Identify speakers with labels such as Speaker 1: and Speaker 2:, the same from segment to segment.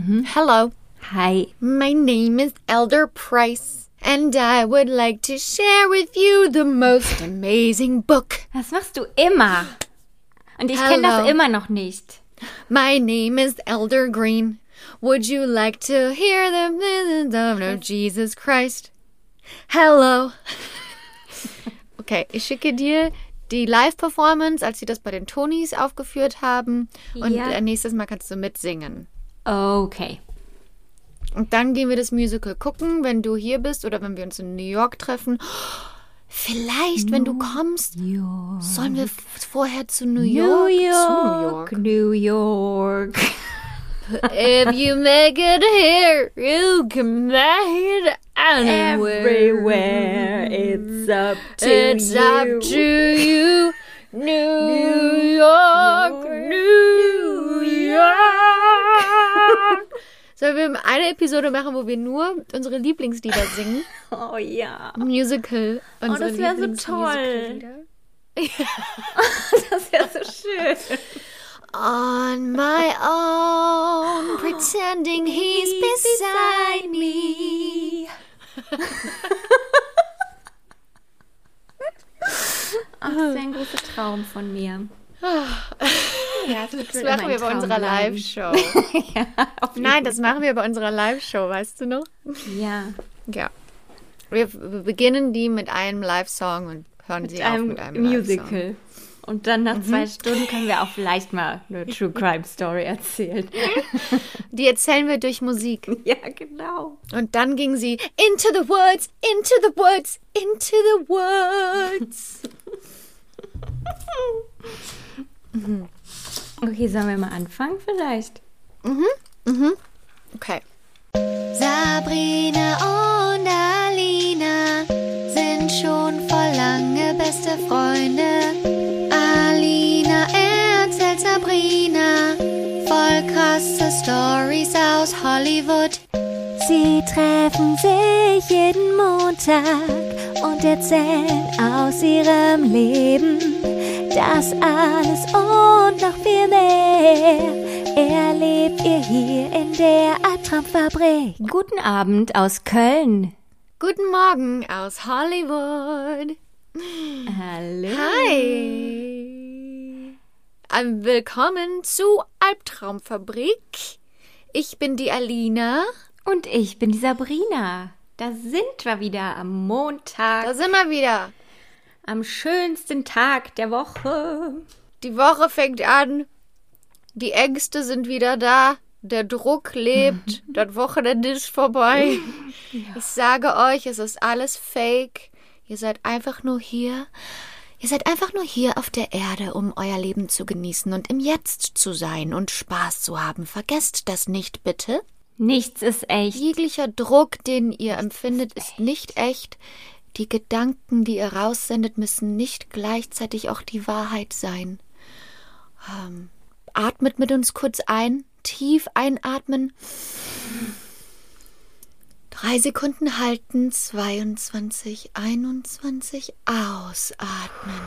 Speaker 1: Hello,
Speaker 2: Hi.
Speaker 1: my name is Elder Price, and I would like to share with you the most amazing book.
Speaker 2: Das machst du immer. Und ich kenne das
Speaker 1: Hello.
Speaker 2: immer noch nicht.
Speaker 1: My name is Elder Green. Would you like to hear the the of Jesus Christ? Hello. Okay, ich schicke dir die Live-Performance, als sie das bei den Tonys aufgeführt haben. Und
Speaker 2: Ja.
Speaker 1: äh, nächstes Mal kannst du mitsingen.
Speaker 2: Okay.
Speaker 1: Und dann gehen wir das Musical gucken, wenn du hier bist oder wenn wir uns in New York treffen. Vielleicht, wenn du kommst, sollen wir vorher zu New York? Zu New York.
Speaker 2: New York.
Speaker 1: If you make it here, you can make it anywhere.
Speaker 2: Everywhere it's up to
Speaker 1: It's
Speaker 2: you.
Speaker 1: up to you, New York, New York. Sollen wir eine Episode machen, wo wir nur unsere Lieblingslieder singen?
Speaker 2: Oh ja.
Speaker 1: Musical. Unsere
Speaker 2: das wär so
Speaker 1: Lieblingsmusicallieder.
Speaker 2: Das wäre so schön.
Speaker 1: On my own, pretending he's beside me.
Speaker 2: Ach, das ist ein großer Traum von mir. Ja, das,
Speaker 1: Das machen wir bei unserer Live-Show. Nein, das machen wir bei unserer Live-Show, weißt du noch?
Speaker 2: Ja.
Speaker 1: Ja. Wir, beginnen die mit einem Live-Song und hören sie
Speaker 2: Mit
Speaker 1: auf
Speaker 2: einem
Speaker 1: mit einem.
Speaker 2: Musical. Und dann nach zwei Stunden können wir auch vielleicht mal eine True Crime Story erzählen.
Speaker 1: Die erzählen wir durch Musik.
Speaker 2: ja, genau.
Speaker 1: Und dann ging sie into the woods, into the woods, into the woods.
Speaker 2: Okay, sollen wir mal anfangen vielleicht?
Speaker 1: Okay.
Speaker 3: Sabrina und Alina sind schon vor lange beste Freunde. Alina erzählt Sabrina voll krasse Stories aus Hollywood. Sie treffen sich jeden Montag und erzählen aus ihrem Leben. Das alles und noch viel mehr erlebt ihr hier in der Albtraumfabrik.
Speaker 2: Guten Abend aus Köln.
Speaker 1: Guten Morgen aus Hollywood.
Speaker 2: Hallo.
Speaker 1: Hi. Ähm, willkommen zu Albtraumfabrik. Ich bin die Alina.
Speaker 2: Und ich bin die Sabrina. Da sind wir wieder am Montag,
Speaker 1: Da sind wir wieder.
Speaker 2: Am schönsten Tag der Woche.
Speaker 1: Die Woche fängt an. Die Ängste sind wieder da. Der Druck lebt. das Wochenende ist vorbei. Ich sage euch, es ist alles fake. Ihr seid einfach nur hier. Ihr seid einfach nur hier auf der Erde, um euer Leben zu genießen und im Jetzt zu sein und Spaß zu haben. Vergesst das nicht, bitte.
Speaker 2: Nichts ist echt.
Speaker 1: Jeglicher Druck, den ihr empfindet, ist nicht echt. Die Gedanken, die ihr raussendet, müssen nicht gleichzeitig auch die Wahrheit sein. Ähm, atmet mit uns kurz ein, tief einatmen. Drei Sekunden halten, 22, 21, ausatmen.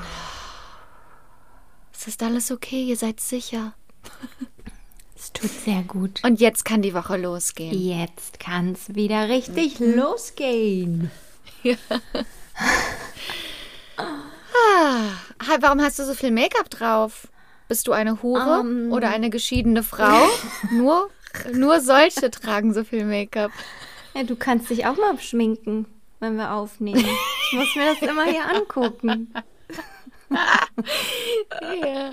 Speaker 1: Es ist alles okay, ihr seid sicher.
Speaker 2: Es tut sehr gut.
Speaker 1: Und jetzt kann die Woche losgehen.
Speaker 2: Jetzt kann's wieder richtig losgehen.
Speaker 1: Ah, hi, warum hast du so viel Make-up drauf? Bist du eine Hure
Speaker 2: Ähm.
Speaker 1: oder eine geschiedene Frau? nur, nur solche tragen so viel Make-up.
Speaker 2: Ja, du kannst dich auch mal schminken, wenn wir aufnehmen. Ich muss mir das immer hier angucken.
Speaker 1: Ja,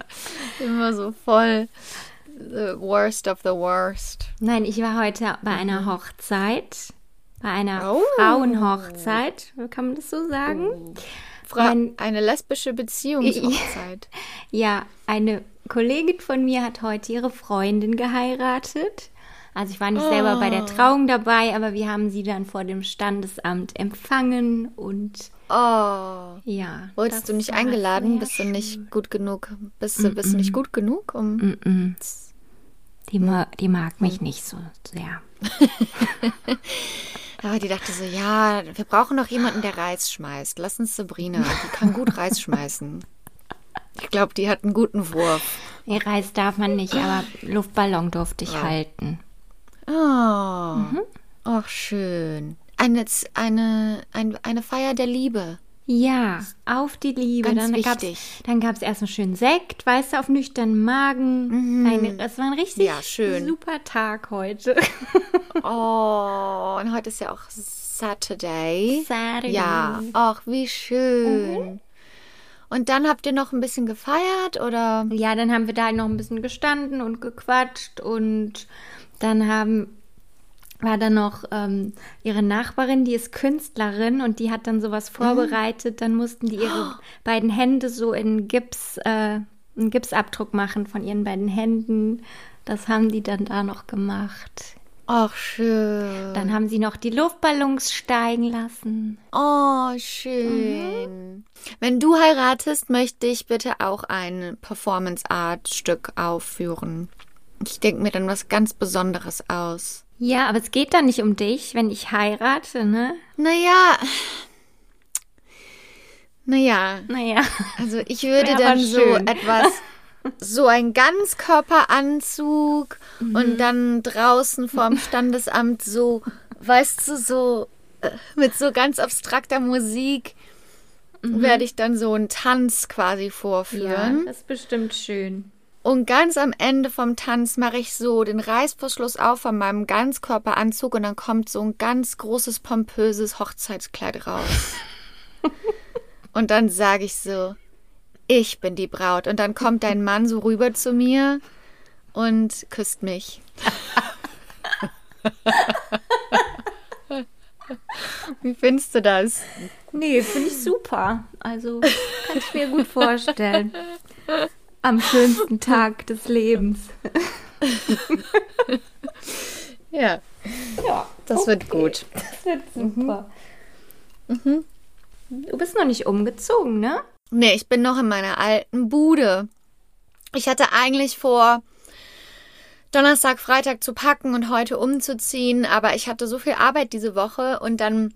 Speaker 1: immer so voll. The worst of the worst.
Speaker 2: Nein, ich war heute bei einer Hochzeit. Bei einer
Speaker 1: Oh.
Speaker 2: Frauenhochzeit, kann man das so sagen?
Speaker 1: Fra
Speaker 2: Mein-
Speaker 1: eine lesbische Beziehungshochzeit.
Speaker 2: Ja, eine Kollegin von mir hat heute ihre Freundin geheiratet. Also ich war nicht selber bei der Trauung dabei, aber wir haben sie dann vor dem Standesamt empfangen und
Speaker 1: Oh.
Speaker 2: ja.
Speaker 1: Wurdest du nicht eingeladen? Bist du
Speaker 2: schön.
Speaker 1: nicht gut genug? Bist du, bist du nicht gut genug? Um
Speaker 2: Die, ma die mag mich nicht so sehr.
Speaker 1: Aber die dachte so, ja, wir brauchen noch jemanden, der Reis schmeißt. Lass uns Sabrina, die kann gut Reis schmeißen. Ich glaube, die hat einen guten Wurf.
Speaker 2: Nee, Reis darf man nicht, aber Luftballon durfte ich halten.
Speaker 1: Oh,
Speaker 2: Mhm.
Speaker 1: ach schön. Eine, eine, ein, eine Feier der Liebe.
Speaker 2: Ja, auf die Liebe.
Speaker 1: Ganz
Speaker 2: dann gab's, gab es erst einen schönen Sekt, weißt du, auf nüchternen Magen. Eine, das war ein richtig
Speaker 1: Mhm. Ja, schön.
Speaker 2: super Tag heute.
Speaker 1: Oh, und heute ist ja auch Saturday.
Speaker 2: Saturday.
Speaker 1: Ja, ach, wie schön. Und dann habt ihr noch ein bisschen gefeiert oder?
Speaker 2: Ja, dann haben wir da noch ein bisschen gestanden und gequatscht und dann haben war dann noch ähm, ihre Nachbarin, die ist Künstlerin und die hat dann sowas vorbereitet. Dann mussten die ihre beiden Hände so in Gips, äh, einen Gipsabdruck machen von ihren beiden Händen. Das haben die dann da noch gemacht.
Speaker 1: Ach, schön.
Speaker 2: Dann haben sie noch die Luftballons steigen lassen.
Speaker 1: Oh, schön. Wenn du heiratest, möchte ich bitte auch ein Performance-Art-Stück aufführen. Ich denke mir dann was ganz Besonderes aus.
Speaker 2: Ja, aber es geht da nicht um dich, wenn ich heirate, ne?
Speaker 1: Naja. Naja.
Speaker 2: Naja.
Speaker 1: Also ich würde
Speaker 2: Wär
Speaker 1: dann so etwas, so ein Ganzkörperanzug
Speaker 2: Mhm.
Speaker 1: und dann draußen vorm Standesamt so, weißt du, so äh, mit so ganz abstrakter Musik werde ich dann so einen Tanz quasi
Speaker 2: Mhm. Ja,
Speaker 1: vorführen.
Speaker 2: das ist bestimmt schön.
Speaker 1: Und ganz am Ende vom Tanz mache ich so den Reißverschluss auf von meinem Ganzkörperanzug und dann kommt so ein ganz großes, pompöses Hochzeitskleid raus. und dann sage ich so, ich bin die Braut. Und dann kommt dein Mann so rüber zu mir und küsst mich. Wie findest du das?
Speaker 2: Nee, finde ich super. Also kann ich mir gut vorstellen. Am schönsten Tag des Lebens.
Speaker 1: Ja,
Speaker 2: Ja,
Speaker 1: das wird gut.
Speaker 2: das wird super. Du bist noch nicht umgezogen, ne?
Speaker 1: Nee, ich bin noch in meiner alten Bude. Ich hatte eigentlich vor, Donnerstag, Freitag zu packen und heute umzuziehen, aber ich hatte so viel Arbeit diese Woche und dann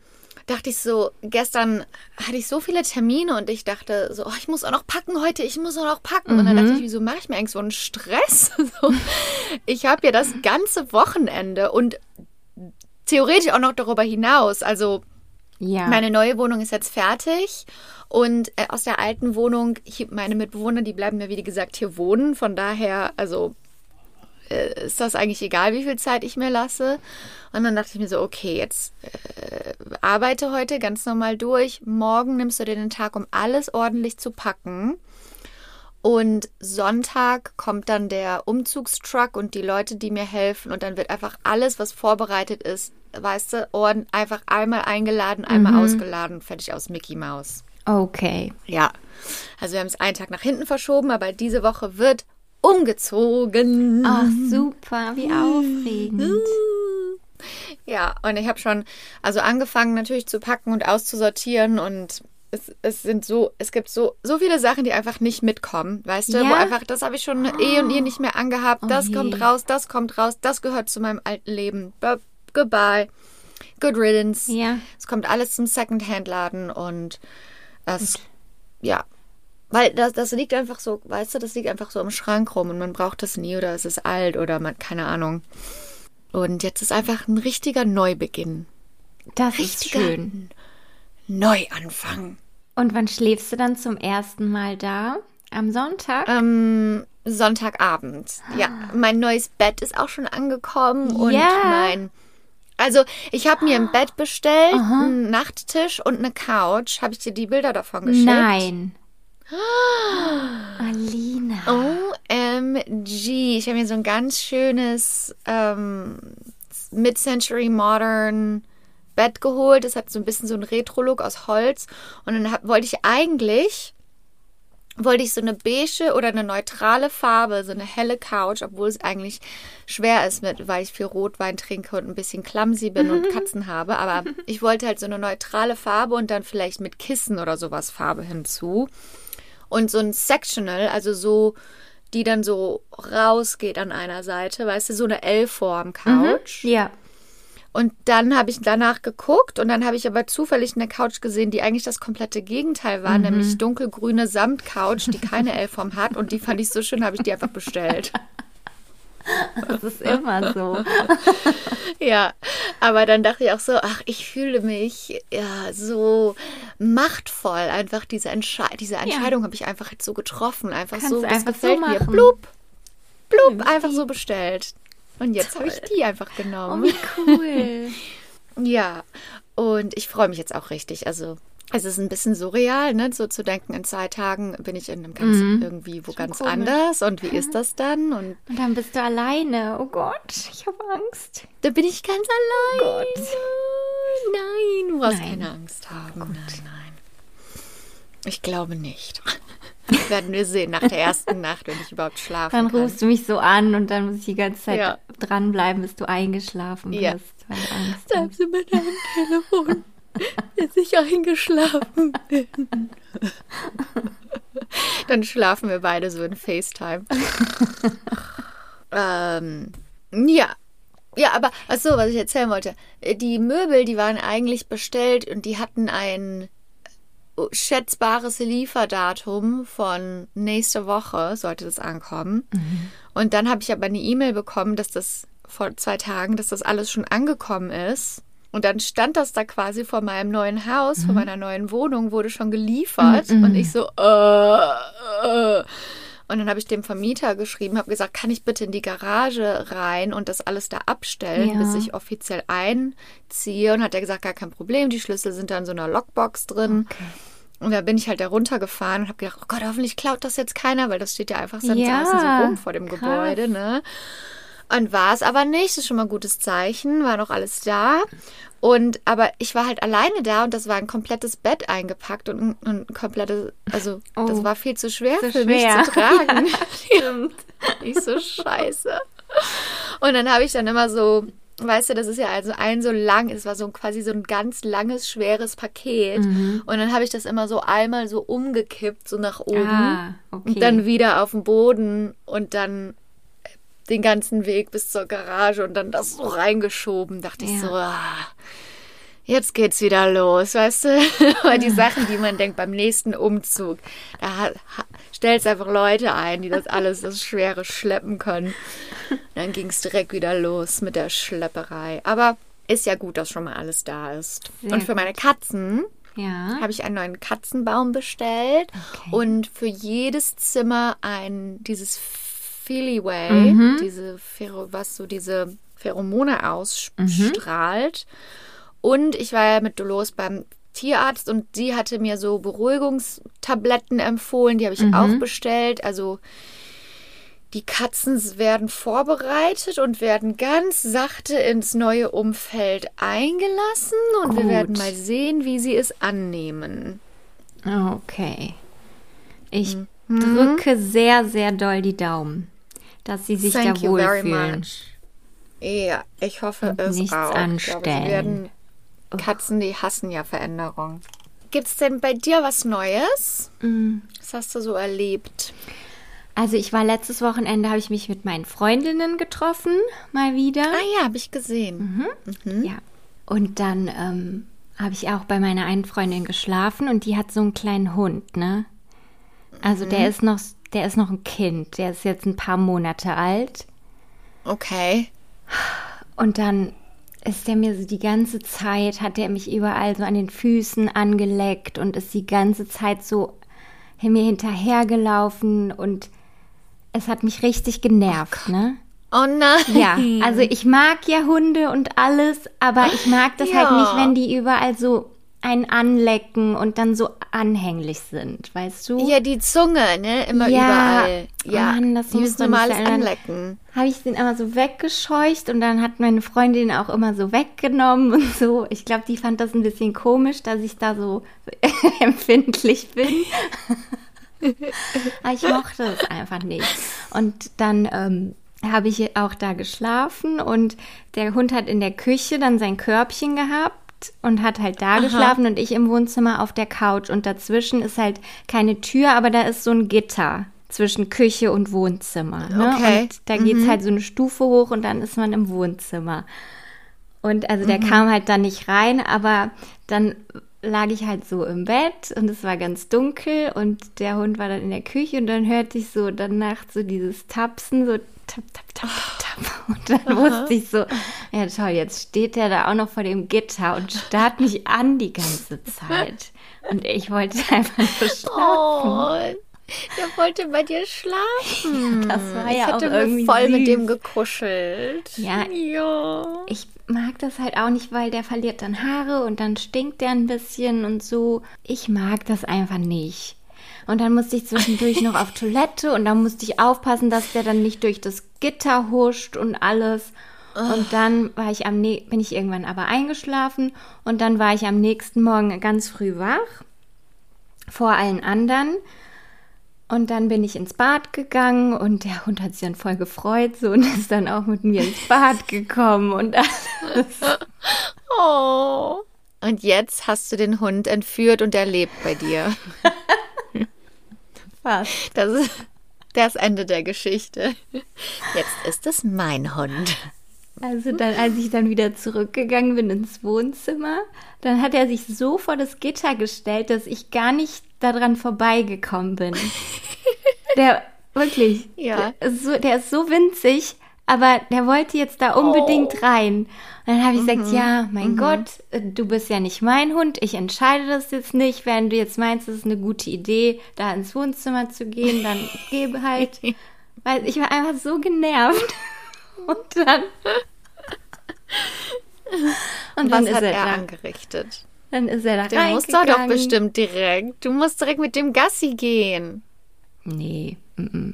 Speaker 1: dachte ich so, gestern hatte ich so viele Termine und ich dachte so, oh, ich muss auch noch packen heute, ich muss auch noch packen. Und dann dachte ich, wieso mache ich mir eigentlich so einen Stress? so, ich habe ja das ganze Wochenende und theoretisch auch noch darüber hinaus. Also
Speaker 2: Ja.
Speaker 1: meine neue Wohnung ist jetzt fertig und äh, aus der alten Wohnung, meine Mitbewohner, die bleiben ja wie gesagt hier wohnen. Von daher, also äh, ist das eigentlich egal, wie viel Zeit ich mir lasse. Und dann dachte ich mir so, okay, jetzt äh, arbeite heute ganz normal durch. Morgen nimmst du dir den Tag, um alles ordentlich zu packen. Und Sonntag kommt dann der Umzugstruck und die Leute, die mir helfen. Und dann wird einfach alles, was vorbereitet ist, weißt du, Orden einfach einmal eingeladen, einmal ausgeladen, fertig aus Mickey Mouse.
Speaker 2: Okay.
Speaker 1: Ja, also wir haben es einen Tag nach hinten verschoben, aber diese Woche wird umgezogen.
Speaker 2: Ach, super. Wie aufregend.
Speaker 1: Ja, und ich habe schon also angefangen natürlich zu packen und auszusortieren und es, es sind so, es gibt so, so viele Sachen, die einfach nicht mitkommen, weißt du, wo
Speaker 2: Ja?
Speaker 1: einfach, das habe ich schon eh und eh nicht mehr angehabt, das
Speaker 2: je.
Speaker 1: kommt raus, das kommt raus, das gehört zu meinem alten Leben. B goodbye. Good riddance.
Speaker 2: Ja.
Speaker 1: Es kommt alles zum Secondhand-Laden und das, ja. Weil das, das liegt einfach so, weißt du, das liegt einfach so im Schrank rum und man braucht das nie oder es ist alt oder man, keine Ahnung. Und jetzt ist einfach ein richtiger Neubeginn.
Speaker 2: Das ist
Speaker 1: Richtiger
Speaker 2: schön.
Speaker 1: Neuanfang.
Speaker 2: Und wann schläfst du dann zum ersten Mal da? Am Sonntag?
Speaker 1: Ähm, Sonntagabend. Ja, mein neues Bett ist auch schon angekommen und
Speaker 2: Ja.
Speaker 1: mein. Also, ich habe mir ein Bett bestellt, einen Nachttisch und eine Couch. Habe ich dir die Bilder davon geschickt?
Speaker 2: Nein. Alina.
Speaker 1: OMG. Ich habe mir so ein ganz schönes ähm, Mid-Century Modern Bett geholt. Das hat so ein bisschen so einen Retro-Look aus Holz. Und dann hab, wollte ich eigentlich wollte ich so eine beige oder eine neutrale Farbe, so eine helle Couch, obwohl es eigentlich schwer ist, mit, weil ich viel Rotwein trinke und ein bisschen clumsy bin und Katzen habe. Aber ich wollte halt so eine neutrale Farbe und dann vielleicht mit Kissen oder sowas Farbe hinzu. Und so ein Sectional, also so, die dann so rausgeht an einer Seite, weißt du, so eine L-Form-Couch.
Speaker 2: Ja.
Speaker 1: Und dann habe ich danach geguckt und dann habe ich aber zufällig eine Couch gesehen, die eigentlich das komplette Gegenteil war, nämlich dunkelgrüne Samtcouch, die keine L-Form hat und die fand ich so schön, habe ich die einfach bestellt.
Speaker 2: Das ist immer so.
Speaker 1: Ja, aber dann dachte ich auch so, ach, ich fühle mich ja so machtvoll. Einfach diese, Entsche diese Entscheidung habe ich einfach jetzt so getroffen. Einfach
Speaker 2: Kannst
Speaker 1: so, das
Speaker 2: einfach so
Speaker 1: gefällt mir. Blub, blub,
Speaker 2: Nimm
Speaker 1: einfach so bestellt. Und jetzt habe ich die einfach
Speaker 2: Oh,
Speaker 1: genommen.
Speaker 2: wie cool.
Speaker 1: Ja, und ich freue mich jetzt auch richtig. Also, es ist ein bisschen surreal, ne? So zu denken, in zwei Tagen bin ich in einem ganz
Speaker 2: Mhm.
Speaker 1: irgendwie wo
Speaker 2: Schon
Speaker 1: ganz
Speaker 2: komisch.
Speaker 1: anders. Und wie ist das dann? Und
Speaker 2: Und dann bist du alleine. Oh Gott, ich habe Angst.
Speaker 1: da bin ich ganz allein.
Speaker 2: Gott.
Speaker 1: Nein, du brauchst
Speaker 2: Nein.
Speaker 1: keine Angst haben. Nein, nein. Ich glaube nicht. Werden wir sehen nach der ersten Nacht, wenn ich überhaupt schlafen
Speaker 2: Dann
Speaker 1: kann.
Speaker 2: rufst du mich so an und dann muss ich die ganze Zeit
Speaker 1: Ja.
Speaker 2: dranbleiben, bis du eingeschlafen bist,
Speaker 1: Ja.
Speaker 2: weil du Angst hast.
Speaker 1: Bleib sie mit am Telefon, bis ich eingeschlafen bin. Dann schlafen wir beide so in FaceTime. ähm, ja. Ja, aber, ach so, was ich erzählen wollte. Die Möbel, die waren eigentlich bestellt und die hatten ein schätzbares Lieferdatum von nächste Woche, sollte das ankommen. Und dann habe ich aber eine E-Mail bekommen, dass das vor zwei Tagen, dass das alles schon angekommen ist. Und dann stand das da quasi vor meinem neuen Haus, vor meiner neuen Wohnung, wurde schon geliefert. Und ich so, äh, äh. Und dann habe ich dem Vermieter geschrieben, habe gesagt, kann ich bitte in die Garage rein und das alles da abstellen,
Speaker 2: Ja.
Speaker 1: bis ich offiziell einziehe. Und hat er gesagt, gar kein Problem, die Schlüssel sind da in so einer Lockbox drin. Und da bin ich halt da runtergefahren und habe gedacht, oh Gott, hoffentlich klaut das jetzt keiner, weil das steht ja einfach sonst
Speaker 2: Ja,
Speaker 1: so rum vor dem
Speaker 2: krass.
Speaker 1: Gebäude, ne? Und war es aber nicht, das ist schon mal ein gutes Zeichen, war noch alles da. Und aber ich war halt alleine da und das war ein komplettes Bett eingepackt und ein, komplettes, also
Speaker 2: Oh.
Speaker 1: das war viel zu schwer
Speaker 2: Zu
Speaker 1: für
Speaker 2: schwer.
Speaker 1: mich zu tragen.
Speaker 2: Stimmt.
Speaker 1: Ich so scheiße. Und dann habe ich dann immer so, weißt du, das ist ja also ein so lang, es war so quasi so ein ganz langes, schweres Paket.
Speaker 2: Mhm.
Speaker 1: Und dann habe ich das immer so einmal so umgekippt, so nach oben.
Speaker 2: Ah, okay.
Speaker 1: Und dann wieder auf den Boden und dann den ganzen Weg bis zur Garage und dann das so reingeschoben. Dachte ich
Speaker 2: Ja.
Speaker 1: so, ah, jetzt geht's wieder los, weißt du? Aber die Sachen, die man denkt beim nächsten Umzug, da stellst einfach Leute ein, die das alles, das Schwere schleppen können. Dann ging's direkt wieder los mit der Schlepperei. Aber ist ja gut, dass schon mal alles da ist.
Speaker 2: Sehr
Speaker 1: und für meine Katzen
Speaker 2: ja.
Speaker 1: habe ich einen neuen Katzenbaum bestellt
Speaker 2: Okay.
Speaker 1: und für jedes Zimmer ein dieses Feelyway, diese Phero, was so diese Pheromone ausstrahlt. Und ich war ja mit Dolores beim Tierarzt und sie hatte mir so Beruhigungstabletten empfohlen, die habe ich auch bestellt. Also die Katzen werden vorbereitet und werden ganz sachte ins neue Umfeld eingelassen und wir
Speaker 2: Gut.
Speaker 1: werden mal sehen, wie sie es annehmen.
Speaker 2: Okay. Ich
Speaker 1: Mhm.
Speaker 2: drücke sehr, sehr doll die Daumen, dass sie sich
Speaker 1: Thank
Speaker 2: da
Speaker 1: you very
Speaker 2: wohlfühlen.
Speaker 1: much. Ja, ich hoffe
Speaker 2: Und
Speaker 1: es
Speaker 2: nichts
Speaker 1: auch. Glaube,
Speaker 2: anstellen.
Speaker 1: sie werden Katzen, die hassen ja Veränderung. Gibt's denn bei dir was Neues?
Speaker 2: Mm.
Speaker 1: Was hast du so erlebt?
Speaker 2: Also ich war letztes Wochenende, habe ich mich mit meinen Freundinnen getroffen, mal wieder.
Speaker 1: Ah ja, habe ich gesehen.
Speaker 2: Ja. Und dann ähm, habe ich auch bei meiner einen Freundin geschlafen und die hat so einen kleinen Hund, ne? Also der ist noch, der ist noch ein Kind, der ist jetzt ein paar Monate alt.
Speaker 1: Okay.
Speaker 2: Und dann ist der mir so die ganze Zeit, hat der mich überall so an den Füßen angeleckt und ist die ganze Zeit so mir hinterhergelaufen und es hat mich richtig genervt, ne?
Speaker 1: Oh nein.
Speaker 2: Ja, also ich mag ja Hunde und alles, aber ich mag das halt
Speaker 1: Ja.
Speaker 2: nicht, wenn die überall so einen anlecken und dann so anhänglich sind, weißt du?
Speaker 1: Ja, die Zunge, ne? Immer
Speaker 2: Ja.
Speaker 1: überall. Ja,
Speaker 2: Mann, das muss
Speaker 1: immer
Speaker 2: nicht
Speaker 1: anlecken.
Speaker 2: Habe ich den immer so weggescheucht und dann hat meine Freundin auch immer so weggenommen und so. Ich glaube, die fand das ein bisschen komisch, dass ich da so empfindlich bin. Aber ich mochte es einfach nicht. Und dann ähm, habe ich auch da geschlafen und der Hund hat in der Küche dann sein Körbchen gehabt und hat halt da geschlafen und ich im Wohnzimmer auf der Couch und dazwischen ist halt keine Tür, aber da ist so ein Gitter zwischen Küche und Wohnzimmer. Ne?
Speaker 1: Okay.
Speaker 2: Und da geht's halt so eine Stufe hoch und dann ist man im Wohnzimmer. Und also
Speaker 1: Mhm.
Speaker 2: der kam halt da nicht rein, aber dann lag ich halt so im Bett und es war ganz dunkel und der Hund war dann in der Küche und dann hörte ich so dann nachts so dieses Tapsen, so tap, tap, tap, tap, tap. Und dann wusste ich so, ja toll, jetzt steht der da auch noch vor dem Gitter und starrt mich an die ganze Zeit. Und ich wollte einfach nur schlafen.
Speaker 1: Oh, der wollte bei dir schlafen.
Speaker 2: Das war
Speaker 1: ich
Speaker 2: ja auch
Speaker 1: hätte mir
Speaker 2: irgendwie
Speaker 1: voll mit
Speaker 2: süß.
Speaker 1: dem gekuschelt.
Speaker 2: Ja.
Speaker 1: ja.
Speaker 2: Ich mag das halt auch nicht, weil der verliert dann Haare und dann stinkt der ein bisschen und so. Ich mag das einfach nicht. Und dann musste ich zwischendurch noch auf Toilette und dann musste ich aufpassen, dass der dann nicht durch das Gitter huscht und alles. Und dann war ich am ne bin ich irgendwann aber eingeschlafen und dann war ich am nächsten Morgen ganz früh wach vor allen anderen. Und dann bin ich ins Bad gegangen und der Hund hat sich dann voll gefreut so und ist dann auch mit mir ins Bad gekommen und alles.
Speaker 1: Oh. Und jetzt hast du den Hund entführt und er lebt bei dir.
Speaker 2: Fast.
Speaker 1: Das ist das Ende der Geschichte. Jetzt ist es mein Hund.
Speaker 2: Also dann, als ich dann wieder zurückgegangen bin ins Wohnzimmer, dann hat er sich so vor das Gitter gestellt, dass ich gar nicht daran vorbeigekommen bin. Der, wirklich,
Speaker 1: Ja.
Speaker 2: der, ist so, der ist so winzig, aber der wollte jetzt da unbedingt rein. Und dann habe ich gesagt, ja, mein Gott, äh, du bist ja nicht mein Hund, ich entscheide das jetzt nicht. Wenn du jetzt meinst, es ist eine gute Idee, da ins Wohnzimmer zu gehen, dann gebe halt. Weil ich war einfach so genervt. Und dann. Und dann
Speaker 1: Was
Speaker 2: ist
Speaker 1: hat
Speaker 2: er,
Speaker 1: er
Speaker 2: da.
Speaker 1: angerichtet?
Speaker 2: Dann ist er da
Speaker 1: Der muss doch doch bestimmt direkt. Du musst direkt mit dem Gassi gehen.
Speaker 2: Nee. Mm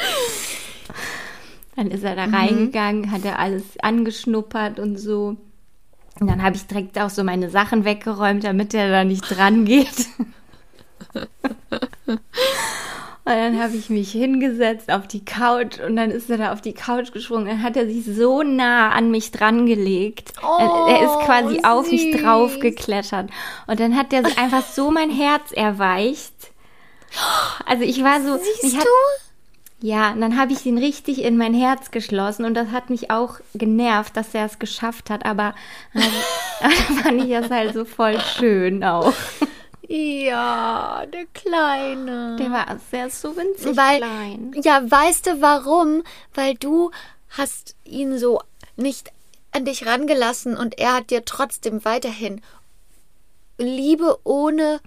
Speaker 2: dann ist er da reingegangen, hat er alles angeschnuppert und so. Und dann habe ich direkt auch so meine Sachen weggeräumt, damit er da nicht dran geht. Und dann habe ich mich hingesetzt auf die Couch und dann ist er da auf die Couch gesprungen. Dann hat er sich so nah an mich dran gelegt.
Speaker 1: Oh,
Speaker 2: er ist quasi auf mich
Speaker 1: süß.
Speaker 2: drauf geklettert. Und dann hat er einfach so mein Herz erweicht. Also ich war so.
Speaker 1: Siehst
Speaker 2: hat,
Speaker 1: du?
Speaker 2: Ja, und dann habe ich ihn richtig in mein Herz geschlossen und das hat mich auch genervt, dass er es geschafft hat. Aber also, da fand ich das halt so voll schön auch.
Speaker 1: Ja, der Kleine.
Speaker 2: Der war sehr so winzig
Speaker 1: Weil,
Speaker 2: klein.
Speaker 1: ja, weißt du warum? Weil du hast ihn so nicht an dich rangelassen und er hat dir trotzdem weiterhin Liebe ohne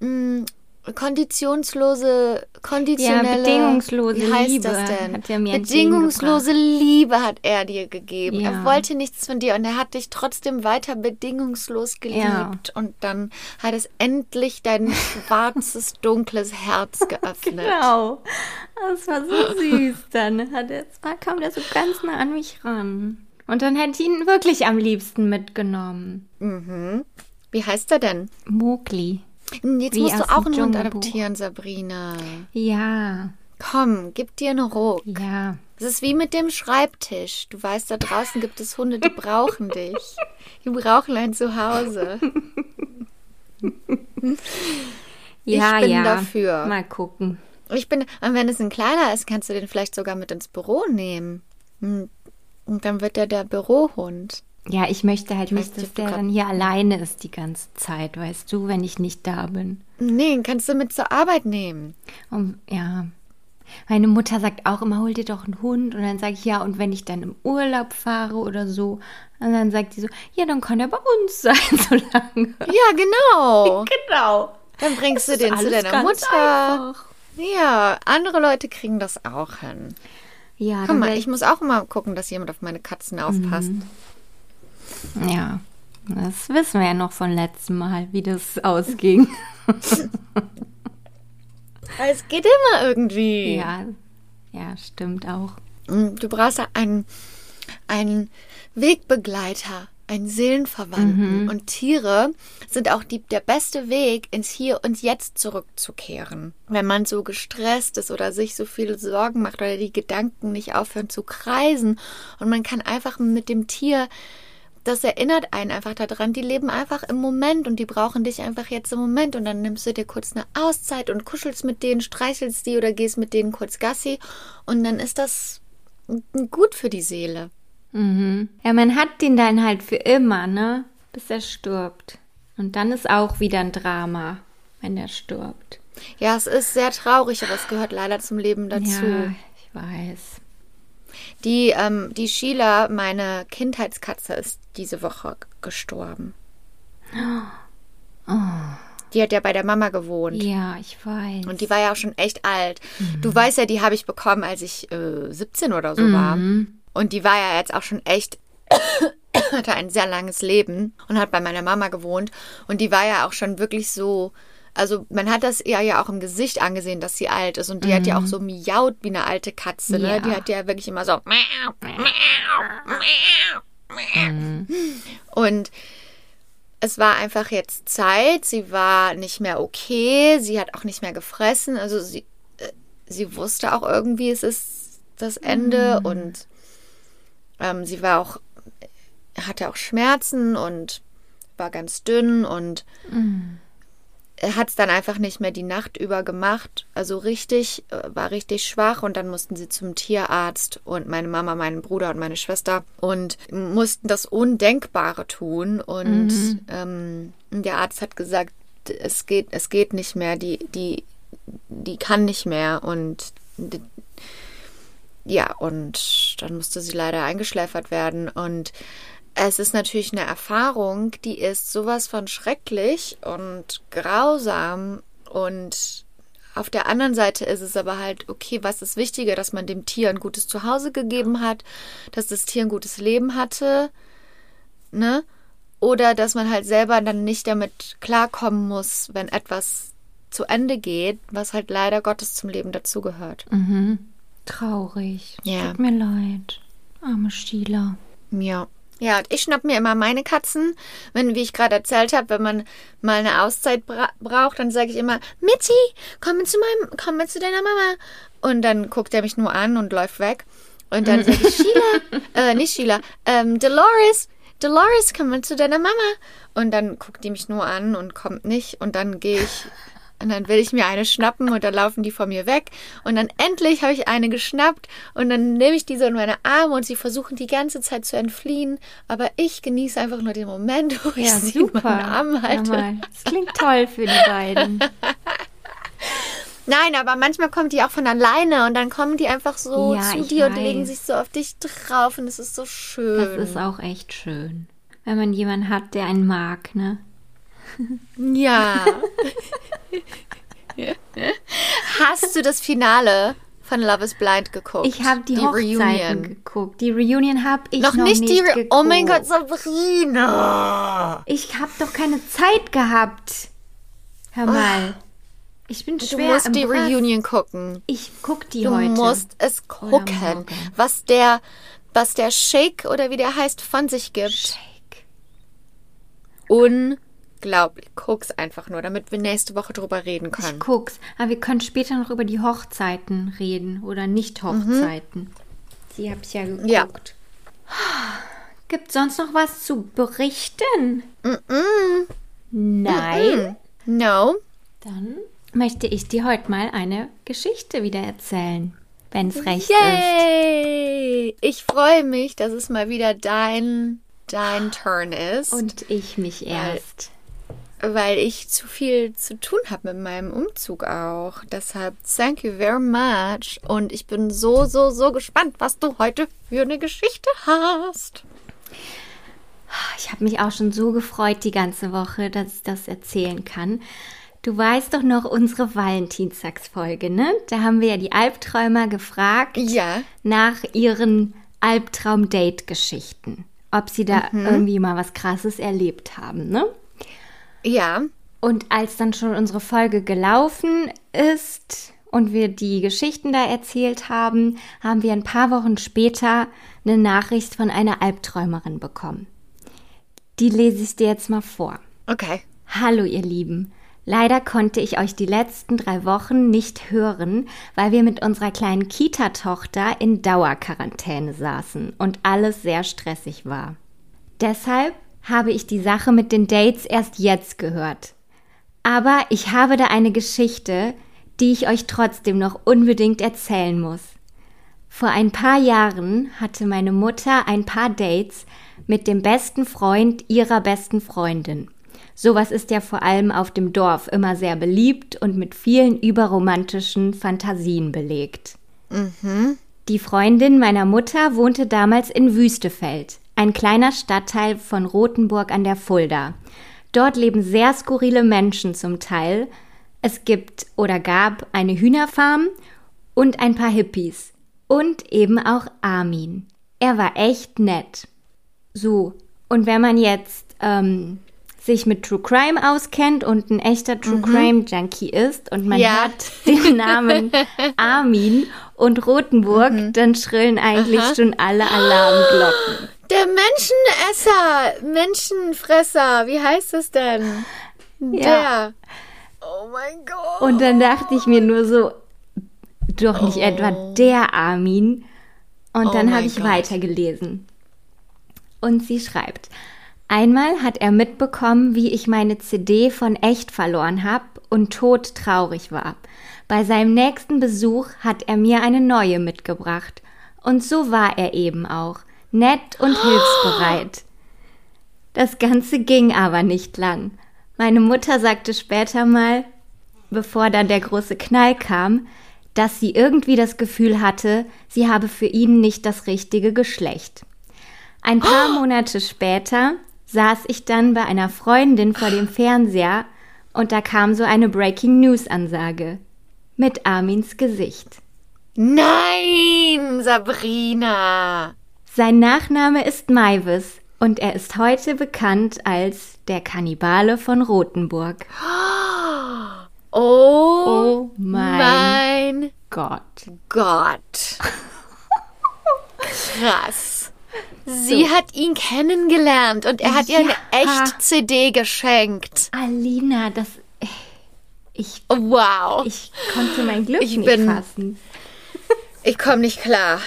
Speaker 1: mh, konditionslose, konditionelle,
Speaker 2: bedingungslose
Speaker 1: wie heißt
Speaker 2: Liebe
Speaker 1: das denn?
Speaker 2: hat er mir
Speaker 1: bedingungslose Liebe hat er dir gegeben.
Speaker 2: Ja.
Speaker 1: Er wollte nichts von dir und er hat dich trotzdem weiter bedingungslos geliebt
Speaker 2: Ja.
Speaker 1: und dann hat es endlich dein schwarzes, dunkles Herz geöffnet.
Speaker 2: Genau. Das war so süß. Dann hat er, zwar kam der so ganz nah an mich ran. Und dann hätte ich ihn wirklich am liebsten mitgenommen.
Speaker 1: Mhm. Wie heißt er denn?
Speaker 2: Mogli.
Speaker 1: Jetzt
Speaker 2: Wie
Speaker 1: musst du auch einen Hund adoptieren, Sabrina.
Speaker 2: Ja,
Speaker 1: Komm, gib dir einen Ruck.
Speaker 2: ja.
Speaker 1: Es ist wie mit dem Schreibtisch. Du weißt, da draußen gibt es Hunde, die brauchen dich. Die brauchen ein Zuhause.
Speaker 2: Ja,
Speaker 1: bin
Speaker 2: ja.
Speaker 1: dafür.
Speaker 2: Mal gucken.
Speaker 1: Ich bin, und wenn es ein kleiner ist, kannst du den vielleicht sogar mit ins Büro nehmen. Hm. Und dann wird er der Bürohund.
Speaker 2: Ja, ich möchte halt
Speaker 1: weiß
Speaker 2: nicht, dass
Speaker 1: du
Speaker 2: der dann hier alleine ist die ganze Zeit, weißt du, wenn ich nicht da bin.
Speaker 1: Nee, den kannst du mit zur Arbeit nehmen.
Speaker 2: Und, ja. Meine Mutter sagt auch immer, hol dir doch einen Hund. Und dann sage ich, ja, und wenn ich dann im Urlaub fahre oder so. Und dann sagt sie so, ja, dann kann er bei uns sein, so lange.
Speaker 1: Ja, genau.
Speaker 2: Genau.
Speaker 1: Dann bringst du
Speaker 2: Das ist
Speaker 1: den zu deiner Mutter.
Speaker 2: einfach.
Speaker 1: Ja, andere Leute kriegen das auch hin.
Speaker 2: Ja,
Speaker 1: Guck mal, ich muss auch immer gucken, dass jemand auf meine Katzen aufpasst.
Speaker 2: Ja, das wissen wir ja noch von letztem Mal, wie das ausging.
Speaker 1: Es geht immer irgendwie.
Speaker 2: ja, ja, stimmt auch.
Speaker 1: Mm, Du brauchst ja einen, einen Wegbegleiter, einen Seelenverwandten. Und Tiere sind auch die, der beste Weg, ins Hier und Jetzt zurückzukehren. Wenn man so gestresst ist oder sich so viele Sorgen macht oder die Gedanken nicht aufhören zu kreisen und man kann einfach mit dem Tier das erinnert einen einfach daran, die leben einfach im Moment und die brauchen dich einfach jetzt im Moment und dann nimmst du dir kurz eine Auszeit und kuschelst mit denen, streichelst die oder gehst mit denen kurz Gassi und dann ist das gut für die Seele.
Speaker 2: Mhm. Ja, man hat den dann halt für immer, ne? Bis er stirbt. Und dann ist auch wieder ein Drama, wenn er stirbt.
Speaker 1: Ja, es ist sehr traurig, aber es gehört leider zum Leben dazu.
Speaker 2: Ja, ich weiß.
Speaker 1: Die, ähm, die Sheila, meine Kindheitskatze, ist diese Woche gestorben. Die hat ja bei der Mama gewohnt.
Speaker 2: Ja, ich weiß.
Speaker 1: Und die war ja auch schon echt alt. Du weißt ja, die habe ich bekommen, als ich äh, 17 oder so war. Und die war ja jetzt auch schon echt, hatte ein sehr langes Leben und hat bei meiner Mama gewohnt. Und die war ja auch schon wirklich so, also man hat das ihr ja auch im Gesicht angesehen, dass sie alt ist. Und die hat ja auch so miaut wie eine alte Katze. Ne?
Speaker 2: Ja.
Speaker 1: Die hat ja wirklich immer so. Und es war einfach jetzt Zeit. Sie war nicht mehr okay. Sie hat auch nicht mehr gefressen. Also sie, äh, sie wusste auch irgendwie, es ist das Ende. Und ähm, sie war auch, hatte auch Schmerzen und war ganz dünn und hat es dann einfach nicht mehr die Nacht über gemacht. Also richtig, äh, war richtig schwach und dann mussten sie zum Tierarzt und meine Mama, meinen Bruder und meine Schwester und mussten das Undenkbare tun. Und ähm, der Arzt hat gesagt, es geht, es geht nicht mehr, die, die, die kann nicht mehr und d- ja, und dann musste sie leider eingeschläfert werden und es ist natürlich eine Erfahrung, die ist sowas von schrecklich und grausam und auf der anderen Seite ist es aber halt, okay, was ist wichtiger, dass man dem Tier ein gutes Zuhause gegeben hat, dass das Tier ein gutes Leben hatte, ne? Oder dass man halt selber dann nicht damit klarkommen muss, wenn etwas zu Ende geht, was halt leider Gottes zum Leben dazugehört.
Speaker 2: Traurig. Es
Speaker 1: Ja.
Speaker 2: Tut mir leid. Arme Sheila.
Speaker 1: Ja. Ja, und ich schnapp mir immer meine Katzen, wenn, wie ich gerade erzählt habe, wenn man mal eine Auszeit bra braucht, dann sage ich immer, Mitzi, komm zu meinem, komm zu deiner Mama. Und dann guckt er mich nur an und läuft weg. Und dann sage ich, Sheila, äh, nicht Sheila, ähm, Dolores, Dolores, komm mit zu deiner Mama. Und dann guckt die mich nur an und kommt nicht. Und dann gehe ich, und dann will ich mir eine schnappen und dann laufen die vor mir weg. Und dann endlich habe ich eine geschnappt und dann nehme ich die so in meine Arme und sie versuchen die ganze Zeit zu entfliehen. Aber ich genieße einfach nur den Moment, wo ich
Speaker 2: Ja,
Speaker 1: sie in
Speaker 2: super.
Speaker 1: meinen Armen halte.
Speaker 2: Ja, das klingt toll für die beiden.
Speaker 1: Nein, aber manchmal kommt die auch von alleine und dann kommen die einfach so
Speaker 2: Ja,
Speaker 1: zu
Speaker 2: ich
Speaker 1: dir und legen sich so auf dich drauf und es ist so schön.
Speaker 2: Das ist auch echt schön. Wenn man jemanden hat, der einen mag, ne?
Speaker 1: Ja. Hast du das Finale von Love is Blind geguckt?
Speaker 2: Ich habe die, Hochzeiten geguckt. Die Reunion habe ich
Speaker 1: Noch,
Speaker 2: noch,
Speaker 1: nicht die. Re
Speaker 2: geguckt.
Speaker 1: oh mein Gott, Sabrina.
Speaker 2: Ich habe doch keine Zeit gehabt. Hör mal. Ich bin
Speaker 1: Du
Speaker 2: schwer
Speaker 1: musst
Speaker 2: im
Speaker 1: die
Speaker 2: Brass.
Speaker 1: Reunion gucken.
Speaker 2: Ich guck die
Speaker 1: Du
Speaker 2: heute.
Speaker 1: musst es gucken. Was der, was der Shake oder wie der heißt von sich gibt.
Speaker 2: Shake.
Speaker 1: Unglaublich. Guck's einfach nur, damit wir nächste Woche drüber reden
Speaker 2: Ich
Speaker 1: können.
Speaker 2: guck's. Aber wir können später noch über die Hochzeiten reden oder Nicht-Hochzeiten. Die habe ich ja geguckt.
Speaker 1: Mhm. Ja.
Speaker 2: Gibt sonst noch was zu berichten? Nein.
Speaker 1: No.
Speaker 2: Dann möchte ich dir heute mal eine Geschichte wieder erzählen, wenn es recht ist.
Speaker 1: Yay! Ich freue mich, dass es mal wieder dein, dein Turn ist.
Speaker 2: Und ich mich erst.
Speaker 1: Weil ich zu viel zu tun habe mit meinem Umzug auch. Deshalb thank you very much. Und ich bin so, so, so gespannt, was du heute für eine Geschichte hast.
Speaker 2: Ich habe mich auch schon so gefreut die ganze Woche, dass ich das erzählen kann. Du weißt doch noch unsere Valentinstagsfolge, ne? Da haben wir ja die Albträumer gefragt
Speaker 1: Ja.
Speaker 2: nach ihren Albtraum-Date-Geschichten. Ob sie da irgendwie mal was Krasses erlebt haben, ne?
Speaker 1: Ja.
Speaker 2: Und als dann schon unsere Folge gelaufen ist und wir die Geschichten da erzählt haben, haben wir ein paar Wochen später eine Nachricht von einer Albträumerin bekommen. Die lese ich dir jetzt mal vor.
Speaker 1: Okay.
Speaker 2: Hallo ihr Lieben. Leider konnte ich euch die letzten drei Wochen nicht hören, weil wir mit unserer kleinen Kita-Tochter in Dauerquarantäne saßen und alles sehr stressig war. Deshalb habe ich die Sache mit den Dates erst jetzt gehört. Aber ich habe da eine Geschichte, die ich euch trotzdem noch unbedingt erzählen muss. Vor ein paar Jahren hatte meine Mutter ein paar Dates mit dem besten Freund ihrer besten Freundin. Sowas ist ja vor allem auf dem Dorf immer sehr beliebt und mit vielen überromantischen Fantasien belegt. Die Freundin meiner Mutter wohnte damals in Wüstefeld, ein kleiner Stadtteil von Rothenburg an der Fulda. Dort leben sehr skurrile Menschen zum Teil. Es gibt oder gab eine Hühnerfarm und ein paar Hippies. Und eben auch Armin. Er war echt nett. So, und wenn man jetzt ähm, sich mit True Crime auskennt und ein echter True Crime Junkie ist und man
Speaker 1: Ja.
Speaker 2: hat den Namen Armin und Rothenburg, dann schrillen eigentlich
Speaker 1: Aha.
Speaker 2: schon alle Alarmglocken.
Speaker 1: Der Menschenesser, Menschenfresser, wie heißt es denn? Der. Oh mein Gott.
Speaker 2: Und dann dachte ich mir nur so, doch nicht etwa der Armin. Und
Speaker 1: Oh
Speaker 2: dann habe ich
Speaker 1: Gott.
Speaker 2: weitergelesen. Und sie schreibt, einmal hat er mitbekommen, wie ich meine CD von echt verloren habe und todtraurig war. Bei seinem nächsten Besuch hat er mir eine neue mitgebracht. Und so war er eben auch, nett und hilfsbereit. Das Ganze ging aber nicht lang. Meine Mutter sagte später mal, bevor dann der große Knall kam, dass sie irgendwie das Gefühl hatte, sie habe für ihn nicht das richtige Geschlecht. Ein paar Monate später saß ich dann bei einer Freundin vor dem Fernseher und da kam so eine Breaking News Ansage mit Armins Gesicht.
Speaker 1: Nein, Sabrina.
Speaker 2: Sein Nachname ist Maivis und er ist heute bekannt als der Kannibale von Rothenburg.
Speaker 1: Oh,
Speaker 2: Oh mein
Speaker 1: mein
Speaker 2: Gott.
Speaker 1: Gott. Krass. Sie hat ihn kennengelernt und er hat ihr eine
Speaker 2: Ja.
Speaker 1: echt CD geschenkt.
Speaker 2: Alina, das. Ich,
Speaker 1: Wow.
Speaker 2: ich konnte mein Glück
Speaker 1: Ich
Speaker 2: nicht
Speaker 1: bin-
Speaker 2: fassen.
Speaker 1: Ich komme nicht klar.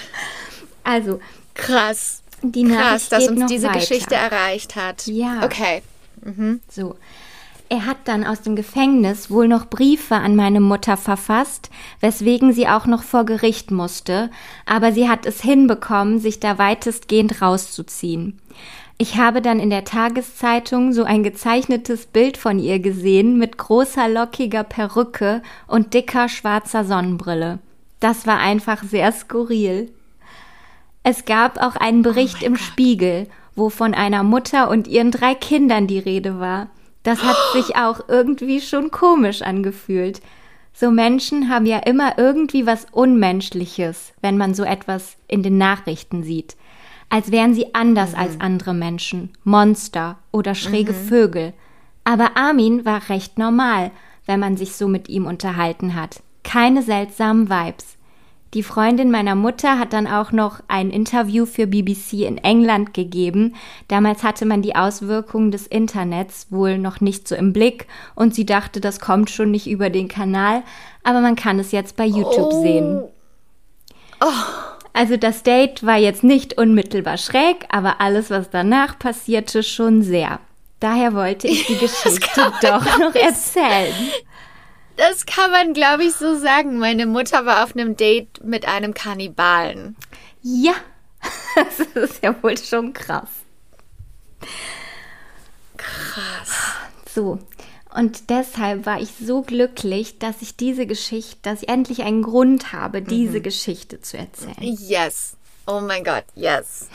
Speaker 2: Also,
Speaker 1: Krass.
Speaker 2: die
Speaker 1: Krass, dass uns diese
Speaker 2: weiter.
Speaker 1: Geschichte erreicht hat.
Speaker 2: Ja.
Speaker 1: Okay.
Speaker 2: So. Er hat dann aus dem Gefängnis wohl noch Briefe an meine Mutter verfasst, weswegen sie auch noch vor Gericht musste, aber sie hat es hinbekommen, sich da weitestgehend rauszuziehen. Ich habe dann in der Tageszeitung so ein gezeichnetes Bild von ihr gesehen mit großer lockiger Perücke und dicker schwarzer Sonnenbrille. Das war einfach sehr skurril. Es gab auch einen Bericht im Spiegel, wo von einer Mutter und ihren drei Kindern die Rede war. Das hat sich auch irgendwie schon komisch angefühlt. So Menschen haben ja immer irgendwie was Unmenschliches, wenn man so etwas in den Nachrichten sieht. Als wären sie anders als andere Menschen, Monster oder schräge Vögel. Aber Armin war recht normal, wenn man sich so mit ihm unterhalten hat. Keine seltsamen Vibes. Die Freundin meiner Mutter hat dann auch noch ein Interview für BBC in England gegeben. Damals hatte man die Auswirkungen des Internets wohl noch nicht so im Blick und sie dachte, das kommt schon nicht über den Kanal, aber man kann es jetzt bei YouTube sehen. Also das Date war jetzt nicht unmittelbar schräg, aber alles, was danach passierte, schon sehr. Daher wollte ich die Geschichte doch noch erzählen.
Speaker 1: Das kann man, glaube ich, so sagen. Meine Mutter war auf einem Date mit einem Kannibalen.
Speaker 2: Ja, das ist ja wohl schon krass.
Speaker 1: Krass.
Speaker 2: So. Und deshalb war ich so glücklich, dass ich diese Geschichte, dass ich endlich einen Grund habe, diese Geschichte zu erzählen.
Speaker 1: Yes. Oh mein Gott, yes.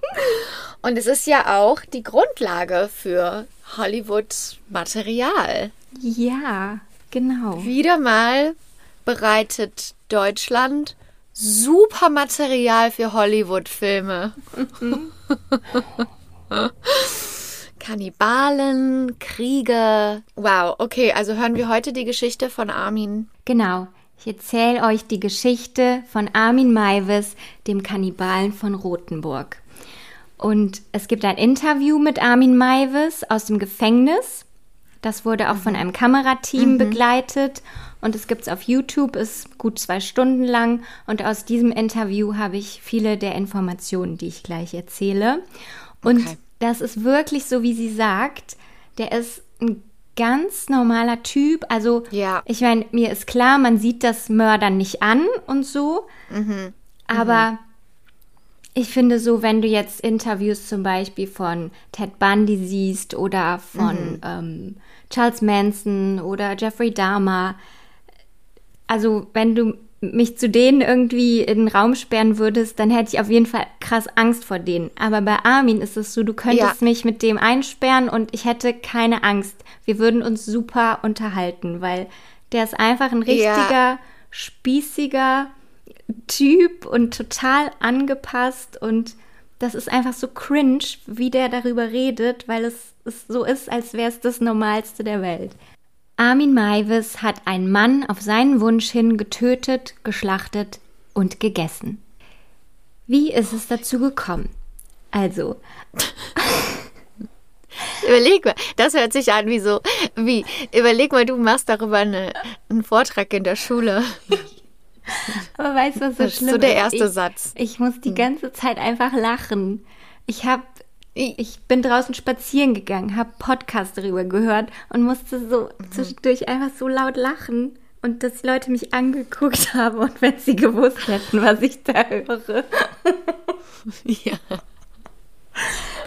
Speaker 1: Und es ist ja auch die Grundlage für Hollywood-Material.
Speaker 2: Ja, genau.
Speaker 1: Wieder mal bereitet Deutschland super Material für Hollywood-Filme. Kannibalen, Kriege. Wow, okay, also hören wir heute die Geschichte von Armin.
Speaker 2: Genau. Ich erzähle euch die Geschichte von Armin Maivis, dem Kannibalen von Rothenburg. Und es gibt ein Interview mit Armin Maivis aus dem Gefängnis. Das wurde auch von einem Kamerateam begleitet und es gibt es auf YouTube, ist gut zwei Stunden lang. Und aus diesem Interview habe ich viele der Informationen, die ich gleich erzähle. Und
Speaker 1: Okay.
Speaker 2: Das ist wirklich so, wie sie sagt. Der ist ein ganz normaler Typ. Also
Speaker 1: Ja.
Speaker 2: ich meine, mir ist klar, man sieht das Mördern nicht an und so. Aber Ich finde so, wenn du jetzt Interviews zum Beispiel von Ted Bundy siehst oder von ähm, Charles Manson oder Jeffrey Dahmer, also wenn du mich zu denen irgendwie in den Raum sperren würdest, dann hätte ich auf jeden Fall krass Angst vor denen. Aber bei Armin ist es so, du könntest
Speaker 1: Ja.
Speaker 2: mich mit dem einsperren und ich hätte keine Angst. Wir würden uns super unterhalten, weil der ist einfach ein
Speaker 1: Ja.
Speaker 2: richtiger, spießiger Typ und total angepasst und das ist einfach so cringe, wie der darüber redet, weil es, es so ist, als wäre es das Normalste der Welt. Armin Maivis hat einen Mann auf seinen Wunsch hin getötet, geschlachtet und gegessen. Wie ist es dazu gekommen? Also,
Speaker 1: Überleg mal, das hört sich an wie so, wie, überleg mal, du machst darüber eine, einen Vortrag in der Schule.
Speaker 2: aber weißt du, was so
Speaker 1: Das ist
Speaker 2: schlimm
Speaker 1: so der
Speaker 2: ist?
Speaker 1: erste
Speaker 2: ich,
Speaker 1: Satz.
Speaker 2: Ich muss die ganze Zeit einfach lachen. Ich habe ich bin draußen spazieren gegangen, habe Podcast darüber gehört und musste so zwischendurch einfach so laut lachen und dass die Leute mich angeguckt haben und wenn sie gewusst hätten, was ich da höre.
Speaker 1: Ja.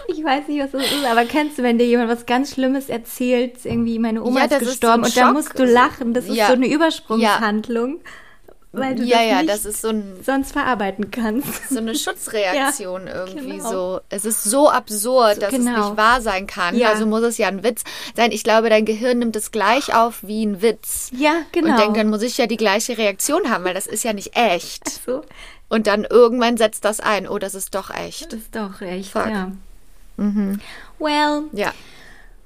Speaker 2: Ich weiß nicht, was das ist, aber kennst du, wenn dir jemand was ganz Schlimmes erzählt, irgendwie meine Oma
Speaker 1: Ja,
Speaker 2: ist
Speaker 1: das ist
Speaker 2: gestorben
Speaker 1: so
Speaker 2: und da musst du lachen. Das ist
Speaker 1: Ja.
Speaker 2: so eine Übersprungshandlung, weil du
Speaker 1: Ja,
Speaker 2: das
Speaker 1: ja,
Speaker 2: nicht
Speaker 1: das ist so, ein,
Speaker 2: sonst verarbeiten kannst.
Speaker 1: so eine Schutzreaktion
Speaker 2: Ja,
Speaker 1: irgendwie
Speaker 2: genau.
Speaker 1: so. Es ist so absurd, dass es
Speaker 2: genau.
Speaker 1: nicht wahr sein kann.
Speaker 2: Ja.
Speaker 1: Also muss es ja ein Witz sein. Ich glaube, dein Gehirn nimmt es gleich auf wie ein Witz.
Speaker 2: Ja, genau.
Speaker 1: Und denkt, dann muss ich ja die gleiche Reaktion haben, weil das ist ja nicht echt.
Speaker 2: so,
Speaker 1: Und dann irgendwann setzt das ein. Oh, das ist doch echt.
Speaker 2: das ist doch echt,
Speaker 1: Fuck.
Speaker 2: ja. Well,
Speaker 1: Ja.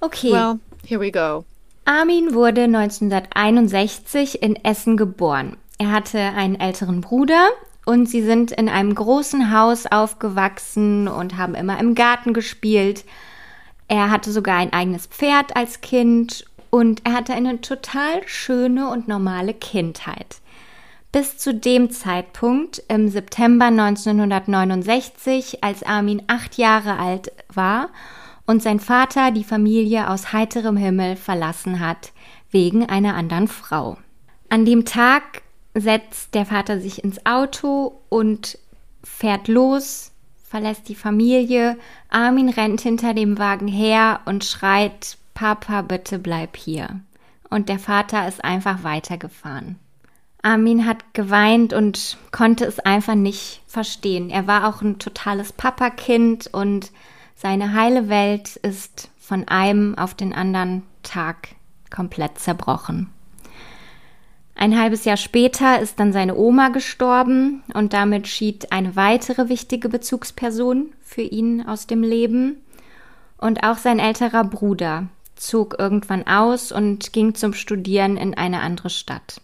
Speaker 2: okay.
Speaker 1: Well, here we go.
Speaker 2: Armin wurde 1961 in Essen geboren. Er hatte einen älteren Bruder und sie sind in einem großen Haus aufgewachsen und haben immer im Garten gespielt. Er hatte sogar ein eigenes Pferd als Kind und er hatte eine total schöne und normale Kindheit. Bis zu dem Zeitpunkt, im September 1969, als Armin acht Jahre alt war und sein Vater die Familie aus heiterem Himmel verlassen hat, wegen einer anderen Frau. An dem Tag setzt der Vater sich ins Auto und fährt los, verlässt die Familie. Armin rennt hinter dem Wagen her und schreit, Papa, bitte bleib hier. Und der Vater ist einfach weitergefahren. Armin hat geweint und konnte es einfach nicht verstehen. Er war auch ein totales Papakind und seine heile Welt ist von einem auf den anderen Tag komplett zerbrochen. Ein halbes Jahr später ist dann seine Oma gestorben und damit schied eine weitere wichtige Bezugsperson für ihn aus dem Leben. Und auch sein älterer Bruder zog irgendwann aus und ging zum Studieren in eine andere Stadt.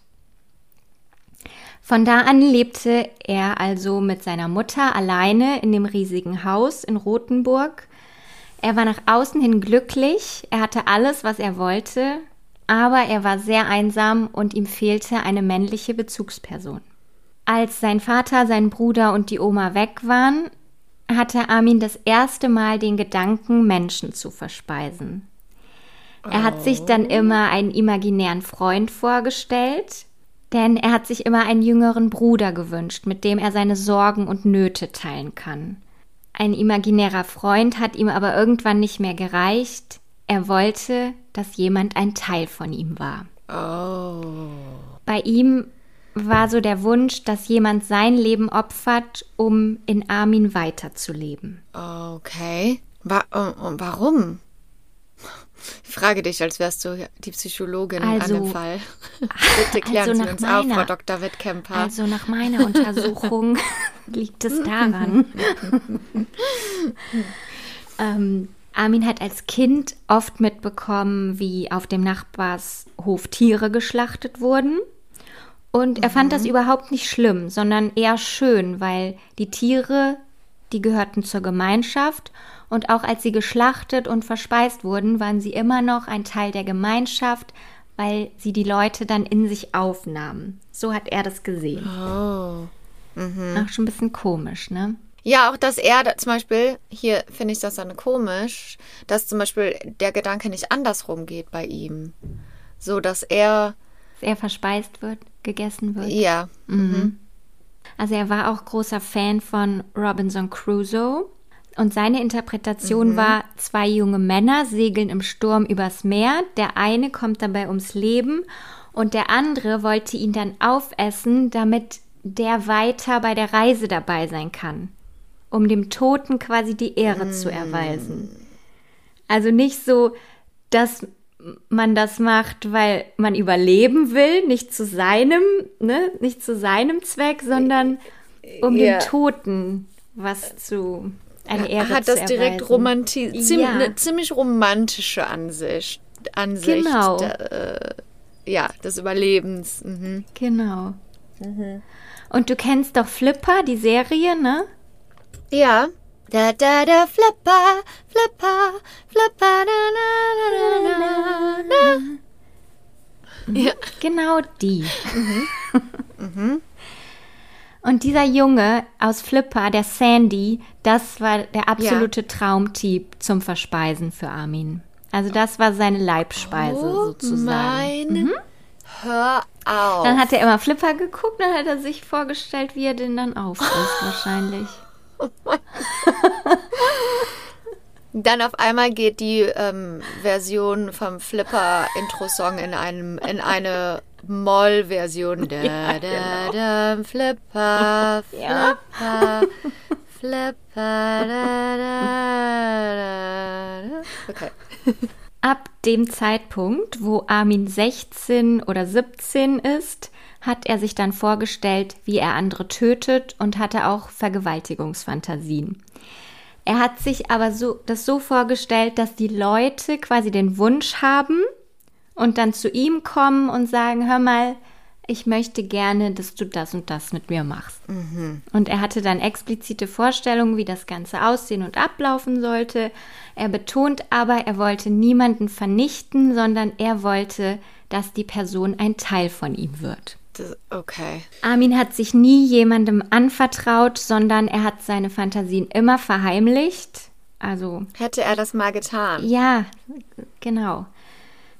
Speaker 2: Von da an lebte er also mit seiner Mutter alleine in dem riesigen Haus in Rothenburg. Er war nach außen hin glücklich, er hatte alles, was er wollte, aber er war sehr einsam und ihm fehlte eine männliche Bezugsperson. Als sein Vater, sein Bruder und die Oma weg waren, hatte Armin das erste Mal den Gedanken, Menschen zu verspeisen. Er hat sich dann immer einen imaginären Freund vorgestellt, denn er hat sich immer einen jüngeren Bruder gewünscht, mit dem er seine Sorgen und Nöte teilen kann. Ein imaginärer Freund hat ihm aber irgendwann nicht mehr gereicht. Er wollte, dass jemand ein Teil von ihm war.
Speaker 1: Oh.
Speaker 2: Bei ihm war so der Wunsch, dass jemand sein Leben opfert, um in Armin weiterzuleben.
Speaker 1: Okay. Wa äh, warum? Ich frage dich, als wärst du die Psychologin
Speaker 2: Also-
Speaker 1: an dem Fall. Bitte klären
Speaker 2: also
Speaker 1: Sie
Speaker 2: nach
Speaker 1: uns auf,
Speaker 2: meiner-
Speaker 1: Frau Dr. Wittkemper.
Speaker 2: Also nach meiner Untersuchung liegt es daran. ähm, Armin hat als Kind oft mitbekommen, wie auf dem Nachbarshof Tiere geschlachtet wurden. Und er fand das überhaupt nicht schlimm, sondern eher schön, weil die Tiere, die gehörten zur Gemeinschaft und auch als sie geschlachtet und verspeist wurden, waren sie immer noch ein Teil der Gemeinschaft, weil sie die Leute dann in sich aufnahmen. So hat er das gesehen.
Speaker 1: oh.
Speaker 2: Ach, schon ein bisschen komisch, ne?
Speaker 1: Ja, auch dass er zum Beispiel, hier finde ich das dann komisch, dass zum Beispiel der Gedanke nicht andersrum geht bei ihm. So, dass er,
Speaker 2: Dass er verspeist wird, gegessen wird.
Speaker 1: ja,
Speaker 2: Also er war auch großer Fan von Robinson Crusoe. Und seine Interpretation war, zwei junge Männer segeln im Sturm übers Meer. Der eine kommt dabei ums Leben und der andere wollte ihn dann aufessen, damit der weiter bei der Reise dabei sein kann. Um dem Toten quasi die Ehre zu erweisen. Also nicht so, dass man das macht, weil man überleben will, nicht zu seinem, ne, nicht zu seinem Zweck, sondern um
Speaker 1: Ja.
Speaker 2: dem Toten was zu eine Ehre
Speaker 1: Hat
Speaker 2: zu
Speaker 1: das direkt
Speaker 2: erweisen.
Speaker 1: romanti ziem
Speaker 2: Ja.
Speaker 1: eine ziemlich romantische Ansicht. Ansicht
Speaker 2: Genau.
Speaker 1: der, äh, ja, des Überlebens. Mhm.
Speaker 2: Genau. Und du kennst doch Flipper, die Serie, ne?
Speaker 1: Ja. Da, da, da, Flipper, Flipper, Flipper, da, da, da, da, da, da. Ja.
Speaker 2: Genau die. Und dieser Junge aus Flipper, der Sandy, das war der absolute Traumtyp zum Verspeisen für Armin. Also das war seine Leibspeise
Speaker 1: Oh
Speaker 2: sozusagen.
Speaker 1: mein. Hör auf.
Speaker 2: Dann hat er immer Flipper geguckt, dann hat er sich vorgestellt, wie er den dann auffrisst wahrscheinlich.
Speaker 1: Dann auf einmal geht die ähm, Version vom Flipper-Intro-Song in, einem, in eine Moll-Version. Da, da, da, Flipper,
Speaker 2: Ja.
Speaker 1: Flipper, Flipper, da, da, da, da. Okay.
Speaker 2: Ab dem Zeitpunkt, wo Armin 16 oder 17 ist, hat er sich dann vorgestellt, wie er andere tötet und hatte auch Vergewaltigungsfantasien. Er hat sich aber so, das so vorgestellt, dass die Leute quasi den Wunsch haben und dann zu ihm kommen und sagen, hör mal, ich möchte gerne, dass du das und das mit mir machst. Und er hatte dann explizite Vorstellungen, wie das Ganze aussehen und ablaufen sollte. Er betont aber, er wollte niemanden vernichten, sondern er wollte, dass die Person ein Teil von ihm wird.
Speaker 1: Das, okay.
Speaker 2: Armin hat sich nie jemandem anvertraut, sondern er hat seine Fantasien immer verheimlicht. Also
Speaker 1: Hätte er das mal getan?
Speaker 2: ja, genau.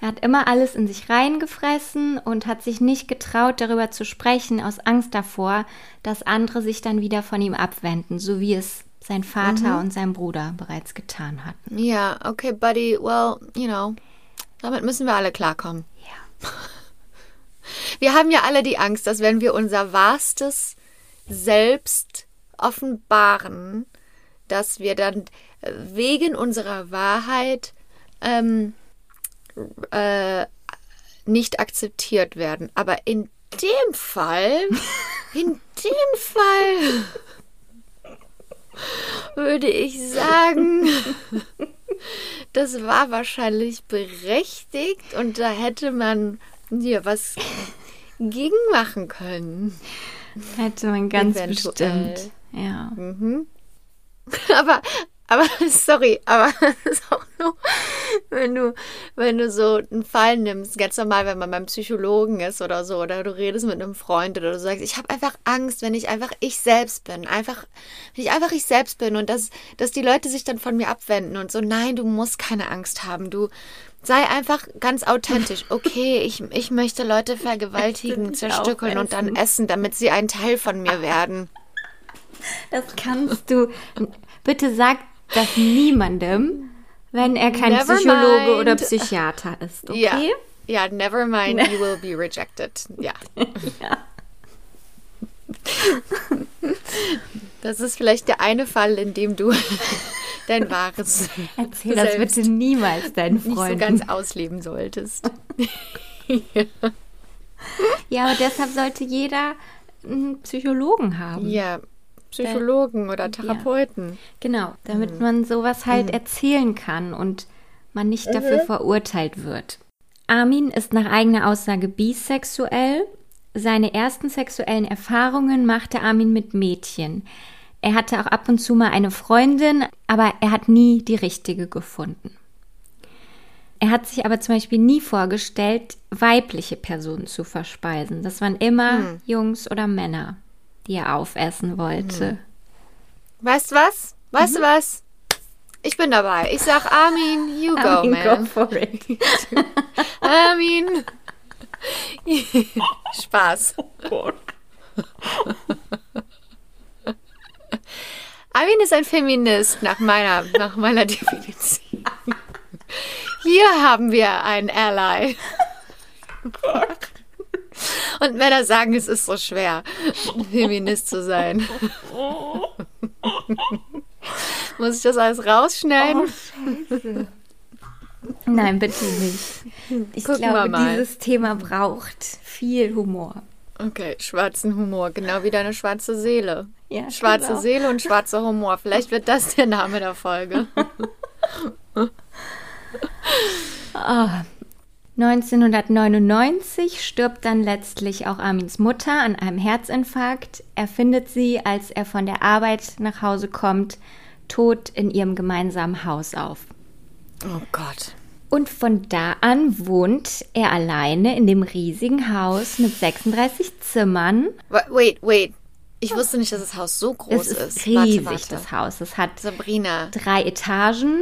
Speaker 2: Er hat immer alles in sich reingefressen und hat sich nicht getraut, darüber zu sprechen, aus Angst davor, dass andere sich dann wieder von ihm abwenden, so wie es sein Vater und sein Bruder bereits getan hatten.
Speaker 1: Ja, okay, Buddy. Well, you know, damit müssen wir alle klarkommen.
Speaker 2: Ja.
Speaker 1: Wir haben ja alle die Angst, dass wenn wir unser wahrstes Selbst offenbaren, dass wir dann äh, wegen unserer Wahrheit ähm, äh, nicht akzeptiert werden. Aber in dem Fall, in dem Fall würde ich sagen, das war wahrscheinlich berechtigt und da hätte man ja was gegen machen können.
Speaker 2: Hätte man ganz
Speaker 1: Eventuell.
Speaker 2: bestimmt. Ja.
Speaker 1: Aber, aber, sorry, aber das ist auch nur, wenn du, wenn du so einen Fall nimmst, ganz normal, wenn man beim Psychologen ist oder so, oder du redest mit einem Freund oder du sagst, ich habe einfach Angst, wenn ich einfach ich selbst bin, einfach, wenn ich einfach ich selbst bin und dass, dass die Leute sich dann von mir abwenden und so, nein, du musst keine Angst haben, du sei einfach ganz authentisch. Okay, ich, ich möchte Leute vergewaltigen, zerstückeln und dann essen, damit sie ein Teil von mir werden.
Speaker 2: Das kannst du. Bitte sag das niemandem, wenn er kein
Speaker 1: Never
Speaker 2: Psychologe
Speaker 1: mind.
Speaker 2: oder Psychiater ist, okay?
Speaker 1: Ja. Ja, never mind, you will be rejected. Ja. Das ist vielleicht der eine Fall, in dem du dein wahres
Speaker 2: Erzähl das bitte niemals deinen
Speaker 1: nicht so
Speaker 2: Freunden.
Speaker 1: ganz ausleben solltest.
Speaker 2: ja, aber deshalb sollte jeder einen Psychologen haben.
Speaker 1: Ja, Psychologen oder Therapeuten.
Speaker 2: Genau, damit
Speaker 1: Mhm.
Speaker 2: man sowas halt erzählen kann und man nicht dafür verurteilt wird. Armin ist nach eigener Aussage bisexuell. Seine ersten sexuellen Erfahrungen machte Armin mit Mädchen. Er hatte auch ab und zu mal eine Freundin, aber er hat nie die richtige gefunden. Er hat sich aber zum Beispiel nie vorgestellt, weibliche Personen zu verspeisen. Das waren immer Jungs oder Männer, die er aufessen wollte.
Speaker 1: Weißt du was? Weißt du was? Ich bin dabei. Ich sag Armin, you go,
Speaker 2: Armin,
Speaker 1: man.
Speaker 2: go for it.
Speaker 1: Armin. Spaß. Armin ist ein Feminist nach meiner, nach meiner Definition. Hier haben wir einen Ally. Und Männer sagen, es ist so schwer, Feminist zu sein. Muss ich das alles rausschneiden?
Speaker 2: Scheiße. Nein, bitte nicht. Ich
Speaker 1: Gucken
Speaker 2: glaube,
Speaker 1: mal.
Speaker 2: dieses Thema braucht viel Humor.
Speaker 1: Okay, schwarzen Humor, genau wie deine schwarze Seele.
Speaker 2: Ja,
Speaker 1: Schwarze. Seele und schwarzer Humor. Vielleicht wird das der Name der Folge.
Speaker 2: Ah. 1999 stirbt dann letztlich auch Armins Mutter an einem Herzinfarkt. Er findet sie, als er von der Arbeit nach Hause kommt, tot in ihrem gemeinsamen Haus auf.
Speaker 1: Oh Gott.
Speaker 2: Und von da an wohnt er alleine in dem riesigen Haus mit 36 Zimmern.
Speaker 1: Wa- Wait, wait. Ich wusste nicht, dass das Haus so groß
Speaker 2: es ist
Speaker 1: ist.
Speaker 2: riesig,
Speaker 1: warte, warte.
Speaker 2: das Haus. Es hat
Speaker 1: Sabrina.
Speaker 2: drei Etagen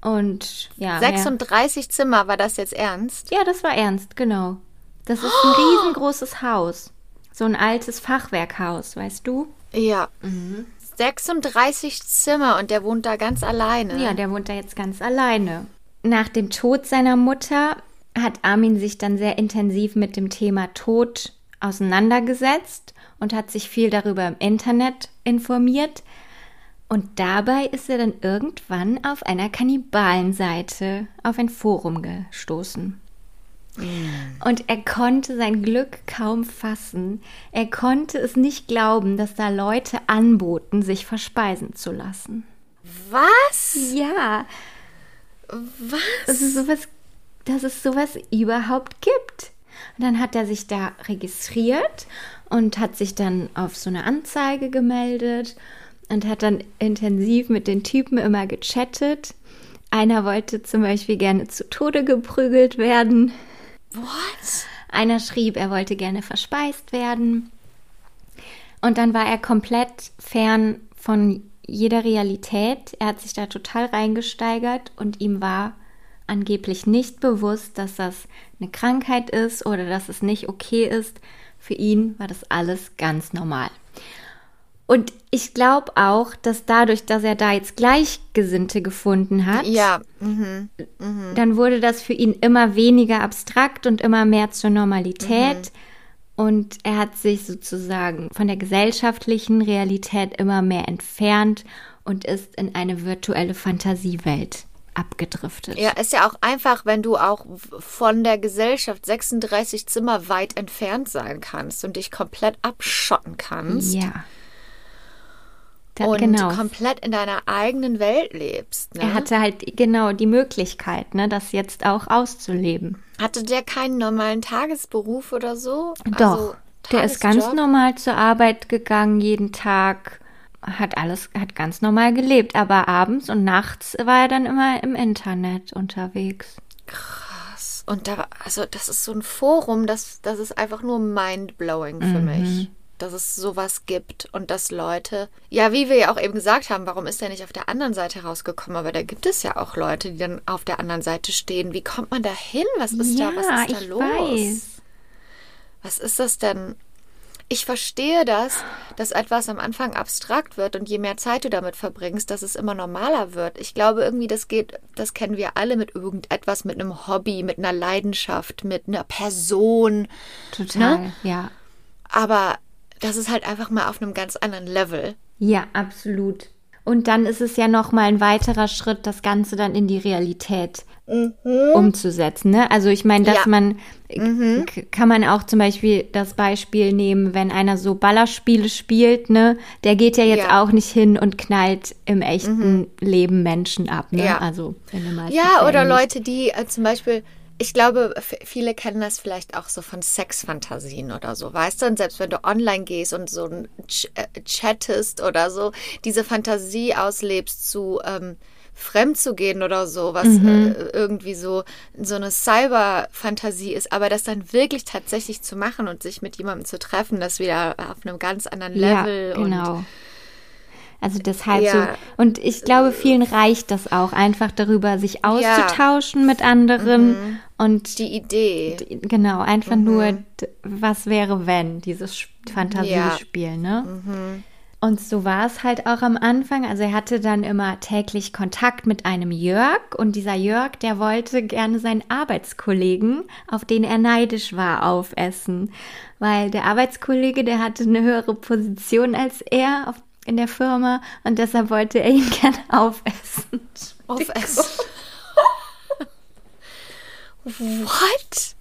Speaker 2: und ja. mehr-
Speaker 1: 36 Zimmer, war das jetzt ernst?
Speaker 2: Ja, das war ernst, genau. Das ist ein riesengroßes Haus. So ein altes Fachwerkhaus, weißt du?
Speaker 1: Ja. 36 Zimmer und der wohnt da ganz alleine.
Speaker 2: Ja, der wohnt da jetzt ganz alleine. Nach dem Tod seiner Mutter hat Armin sich dann sehr intensiv mit dem Thema Tod auseinandergesetzt und hat sich viel darüber im Internet informiert. Und dabei ist er dann irgendwann auf einer Kannibalenseite auf ein Forum gestoßen. Und er konnte sein Glück kaum fassen. Er konnte es nicht glauben, dass da Leute anboten, sich verspeisen zu lassen.
Speaker 1: Was?
Speaker 2: Ja,
Speaker 1: Was?
Speaker 2: dass es sowas, dass es sowas überhaupt gibt. Und dann hat er sich da registriert und hat sich dann auf so eine Anzeige gemeldet und hat dann intensiv mit den Typen immer gechattet. Einer wollte zum Beispiel gerne zu Tode geprügelt werden.
Speaker 1: What?
Speaker 2: Einer schrieb, er wollte gerne verspeist werden. Und dann war er komplett fern von jeder Realität. Er hat sich da total reingesteigert und ihm war angeblich nicht bewusst, dass das eine Krankheit ist oder dass es nicht okay ist. Für ihn war das alles ganz normal. Und ich glaube auch, dass dadurch, dass er da jetzt Gleichgesinnte gefunden hat,
Speaker 1: Ja. Mhm.
Speaker 2: dann wurde das für ihn immer weniger abstrakt und immer mehr zur Normalität. Und er hat sich sozusagen von der gesellschaftlichen Realität immer mehr entfernt und ist in eine virtuelle Fantasiewelt abgedriftet.
Speaker 1: Ja, ist ja auch einfach, wenn du auch von der Gesellschaft 36 Zimmer weit entfernt sein kannst und dich komplett abschotten kannst
Speaker 2: Ja. Da,
Speaker 1: und
Speaker 2: genau.
Speaker 1: komplett in deiner eigenen Welt lebst. Ne?
Speaker 2: Er hatte halt genau die Möglichkeit, ne, das jetzt auch auszuleben.
Speaker 1: Hatte der keinen normalen Tagesberuf oder so?
Speaker 2: Doch,
Speaker 1: Also,
Speaker 2: der ist ganz normal zur Arbeit gegangen, jeden Tag, hat alles, hat ganz normal gelebt, aber abends und nachts war er dann immer im Internet unterwegs.
Speaker 1: Und da, also das ist so ein Forum, das, das ist einfach nur mindblowing für
Speaker 2: Mhm.
Speaker 1: mich, dass es sowas gibt und dass Leute, ja, wie wir ja auch eben gesagt haben, warum ist der nicht auf der anderen Seite rausgekommen? Aber da gibt es ja auch Leute, die dann auf der anderen Seite stehen. Wie kommt man da hin? Was ist da, was ist da los?
Speaker 2: weiß.
Speaker 1: Was ist das denn? Ich verstehe das, dass etwas am Anfang abstrakt wird und je mehr Zeit du damit verbringst, dass es immer normaler wird. Ich glaube irgendwie, das geht, das kennen wir alle mit irgendetwas, mit einem Hobby, mit einer Leidenschaft, mit einer Person.
Speaker 2: Total,
Speaker 1: Ne?
Speaker 2: ja.
Speaker 1: Aber das ist halt einfach mal auf einem ganz anderen Level.
Speaker 2: Ja, absolut. Und dann ist es ja noch mal ein weiterer Schritt, das Ganze dann in die Realität umzusetzen. Ne? Also ich meine, dass
Speaker 1: Ja.
Speaker 2: man k- kann man auch zum Beispiel das Beispiel nehmen, wenn einer so Ballerspiele spielt, ne, der geht ja jetzt
Speaker 1: Ja.
Speaker 2: auch nicht hin und knallt im echten Leben Menschen ab. Ne?
Speaker 1: Ja.
Speaker 2: Also in den meisten
Speaker 1: Ja, oder
Speaker 2: nicht.
Speaker 1: Leute, die äh, zum Beispiel, ich glaube, viele kennen das vielleicht auch so von Sexfantasien oder so, weißt du? Und selbst wenn du online gehst und so ein Ch äh, chattest oder so, diese Fantasie auslebst zu ähm, fremd zu gehen oder so, was
Speaker 2: Mhm.
Speaker 1: äh, irgendwie so so eine Cyber-Fantasie ist, aber das dann wirklich tatsächlich zu machen und sich mit jemandem zu treffen, das wieder auf einem ganz anderen Level
Speaker 2: Ja, genau. Also deshalb
Speaker 1: Ja.
Speaker 2: so. Und ich glaube, vielen reicht das auch, einfach darüber sich auszutauschen mit anderen und
Speaker 1: Die Idee.
Speaker 2: genau, einfach nur, d- was wäre, wenn, dieses Fantasiespiel, ne? Und so war es halt auch am Anfang. Also er hatte dann immer täglich Kontakt mit einem Jörg und dieser Jörg, der wollte gerne seinen Arbeitskollegen, auf den er neidisch war, aufessen. Weil der Arbeitskollege, der hatte eine höhere Position als er auf, in der Firma und deshalb wollte er ihn gerne aufessen.
Speaker 1: Aufessen. What?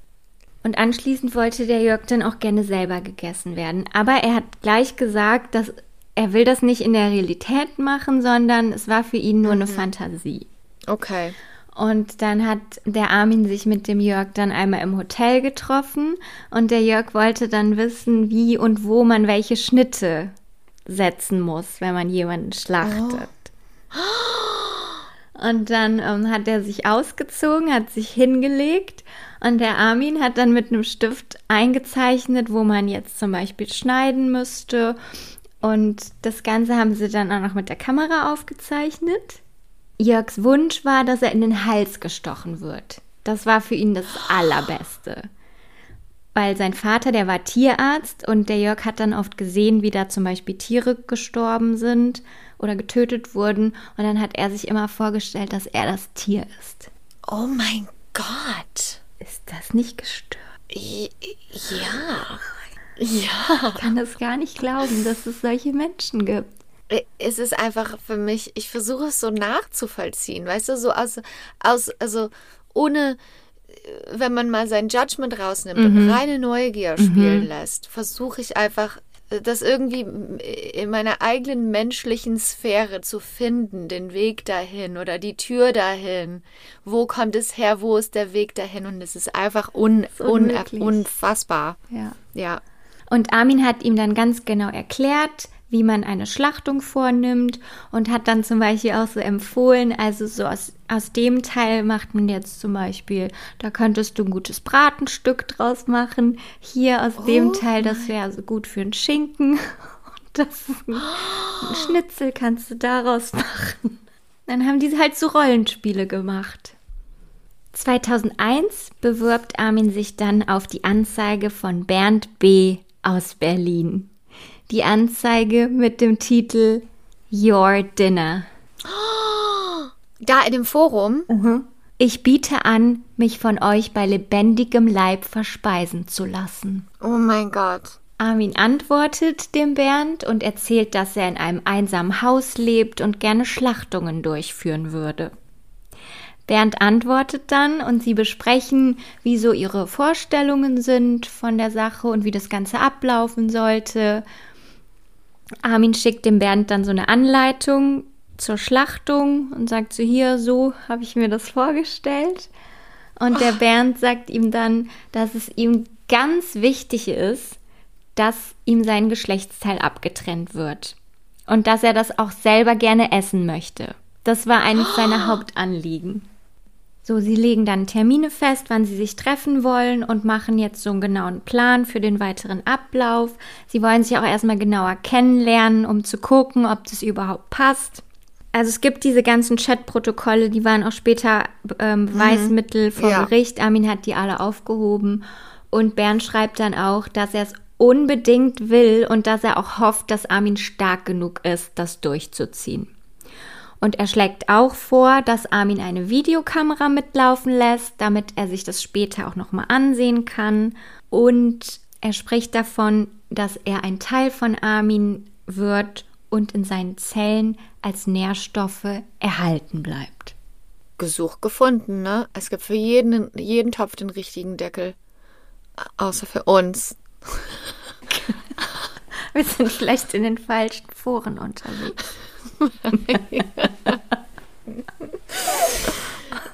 Speaker 2: Und anschließend wollte der Jörg dann auch gerne selber gegessen werden. Aber er hat gleich gesagt, dass er will das nicht in der Realität machen, sondern es war für ihn nur eine Fantasie.
Speaker 1: Okay.
Speaker 2: Und dann hat der Armin sich mit dem Jörg dann einmal im Hotel getroffen und der Jörg wollte dann wissen, wie und wo man welche Schnitte setzen muss, wenn man jemanden schlachtet. Und dann ähm, hat er sich ausgezogen, hat sich hingelegt und der Armin hat dann mit einem Stift eingezeichnet, wo man jetzt zum Beispiel schneiden müsste. Und das Ganze haben sie dann auch noch mit der Kamera aufgezeichnet. Jörgs Wunsch war, dass er in den Hals gestochen wird. Das war für ihn das Allerbeste. Weil sein Vater, der war Tierarzt und der Jörg hat dann oft gesehen, wie da zum Beispiel Tiere gestorben sind oder getötet wurden. Und dann hat er sich immer vorgestellt, dass er das Tier ist.
Speaker 1: Oh mein Gott.
Speaker 2: Ist das nicht gestört?
Speaker 1: Ja. Ja.
Speaker 2: Ich kann das gar nicht glauben, dass es solche Menschen gibt.
Speaker 1: Es ist einfach für mich, ich versuche es so nachzuvollziehen, weißt du, so aus, aus also ohne, wenn man mal sein Judgment rausnimmt und reine Neugier spielen lässt, versuche ich einfach, äh, das irgendwie in meiner eigenen menschlichen Sphäre zu finden, den Weg dahin oder die Tür dahin. Wo kommt es her? Wo ist der Weg dahin? Und es ist einfach un,
Speaker 2: ist
Speaker 1: un, unfassbar.
Speaker 2: Ja.
Speaker 1: Ja.
Speaker 2: Und Armin hat ihm dann ganz genau erklärt, wie man eine Schlachtung vornimmt und hat dann zum Beispiel auch so empfohlen, also so aus, aus dem Teil macht man jetzt zum Beispiel, da könntest du ein gutes Bratenstück draus machen. Hier aus dem Teil, das wäre so gut für einen Schinken. Und das ist ein, ein Schnitzel kannst du daraus machen. Dann haben die halt so Rollenspiele gemacht. 2001 bewirbt Armin sich dann auf die Anzeige von Bernd B. aus Berlin. Die Anzeige mit dem Titel Your Dinner.
Speaker 1: Da in dem Forum,
Speaker 2: Ich biete an, mich von euch bei lebendigem Leib verspeisen zu lassen.
Speaker 1: oh mein Gott.
Speaker 2: Armin antwortet dem Bernd und erzählt, dass er in einem einsamen Haus lebt und gerne Schlachtungen durchführen würde. Bernd antwortet dann und sie besprechen, wie so ihre Vorstellungen sind von der Sache und wie das Ganze ablaufen sollte. Armin schickt dem Bernd dann so eine Anleitung zur Schlachtung und sagt so hier, so habe ich mir das vorgestellt. Und der Bernd sagt ihm dann, dass es ihm ganz wichtig ist, dass ihm sein Geschlechtsteil abgetrennt wird. Und dass er das auch selber gerne essen möchte. Das war eines seiner Hauptanliegen. So, sie legen dann Termine fest, wann sie sich treffen wollen und machen jetzt so einen genauen Plan für den weiteren Ablauf. Sie wollen sich auch erstmal genauer kennenlernen, um zu gucken, ob das überhaupt passt. Also es gibt diese ganzen Chatprotokolle, die waren auch später ähm, Beweismittel vor
Speaker 1: Ja.
Speaker 2: Gericht. Armin hat die alle aufgehoben. Und Bernd schreibt dann auch, dass er es unbedingt will und dass er auch hofft, dass Armin stark genug ist, das durchzuziehen. Und er schlägt auch vor, dass Armin eine Videokamera mitlaufen lässt, damit er sich das später auch nochmal ansehen kann. Und er spricht davon, dass er ein Teil von Armin wird und in seinen Zellen als Nährstoffe erhalten bleibt.
Speaker 1: Gesucht gefunden, ne? Es gibt für jeden, jeden Topf den richtigen Deckel. Außer für uns.
Speaker 2: Wir sind vielleicht in den falschen Foren unterwegs.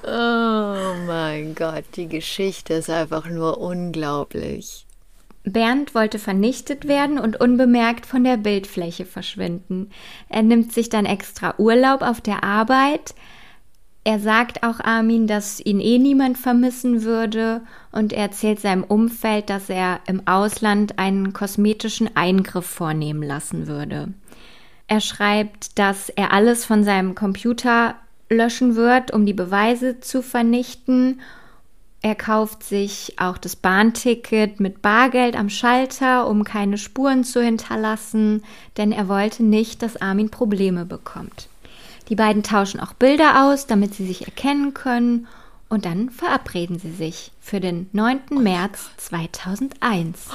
Speaker 1: Oh mein Gott, die Geschichte ist einfach nur unglaublich.
Speaker 2: Bernd wollte vernichtet werden und unbemerkt von der Bildfläche verschwinden. Er nimmt sich dann extra Urlaub auf der Arbeit. Er sagt auch Armin, dass ihn eh niemand vermissen würde und er erzählt seinem Umfeld, dass er im Ausland einen kosmetischen Eingriff vornehmen lassen würde. Er schreibt, dass er alles von seinem Computer löschen wird, um die Beweise zu vernichten. Er kauft sich auch das Bahnticket mit Bargeld am Schalter, um keine Spuren zu hinterlassen, denn er wollte nicht, dass Armin Probleme bekommt. Die beiden tauschen auch Bilder aus, damit sie sich erkennen können und dann verabreden sie sich für den 9. März 2001.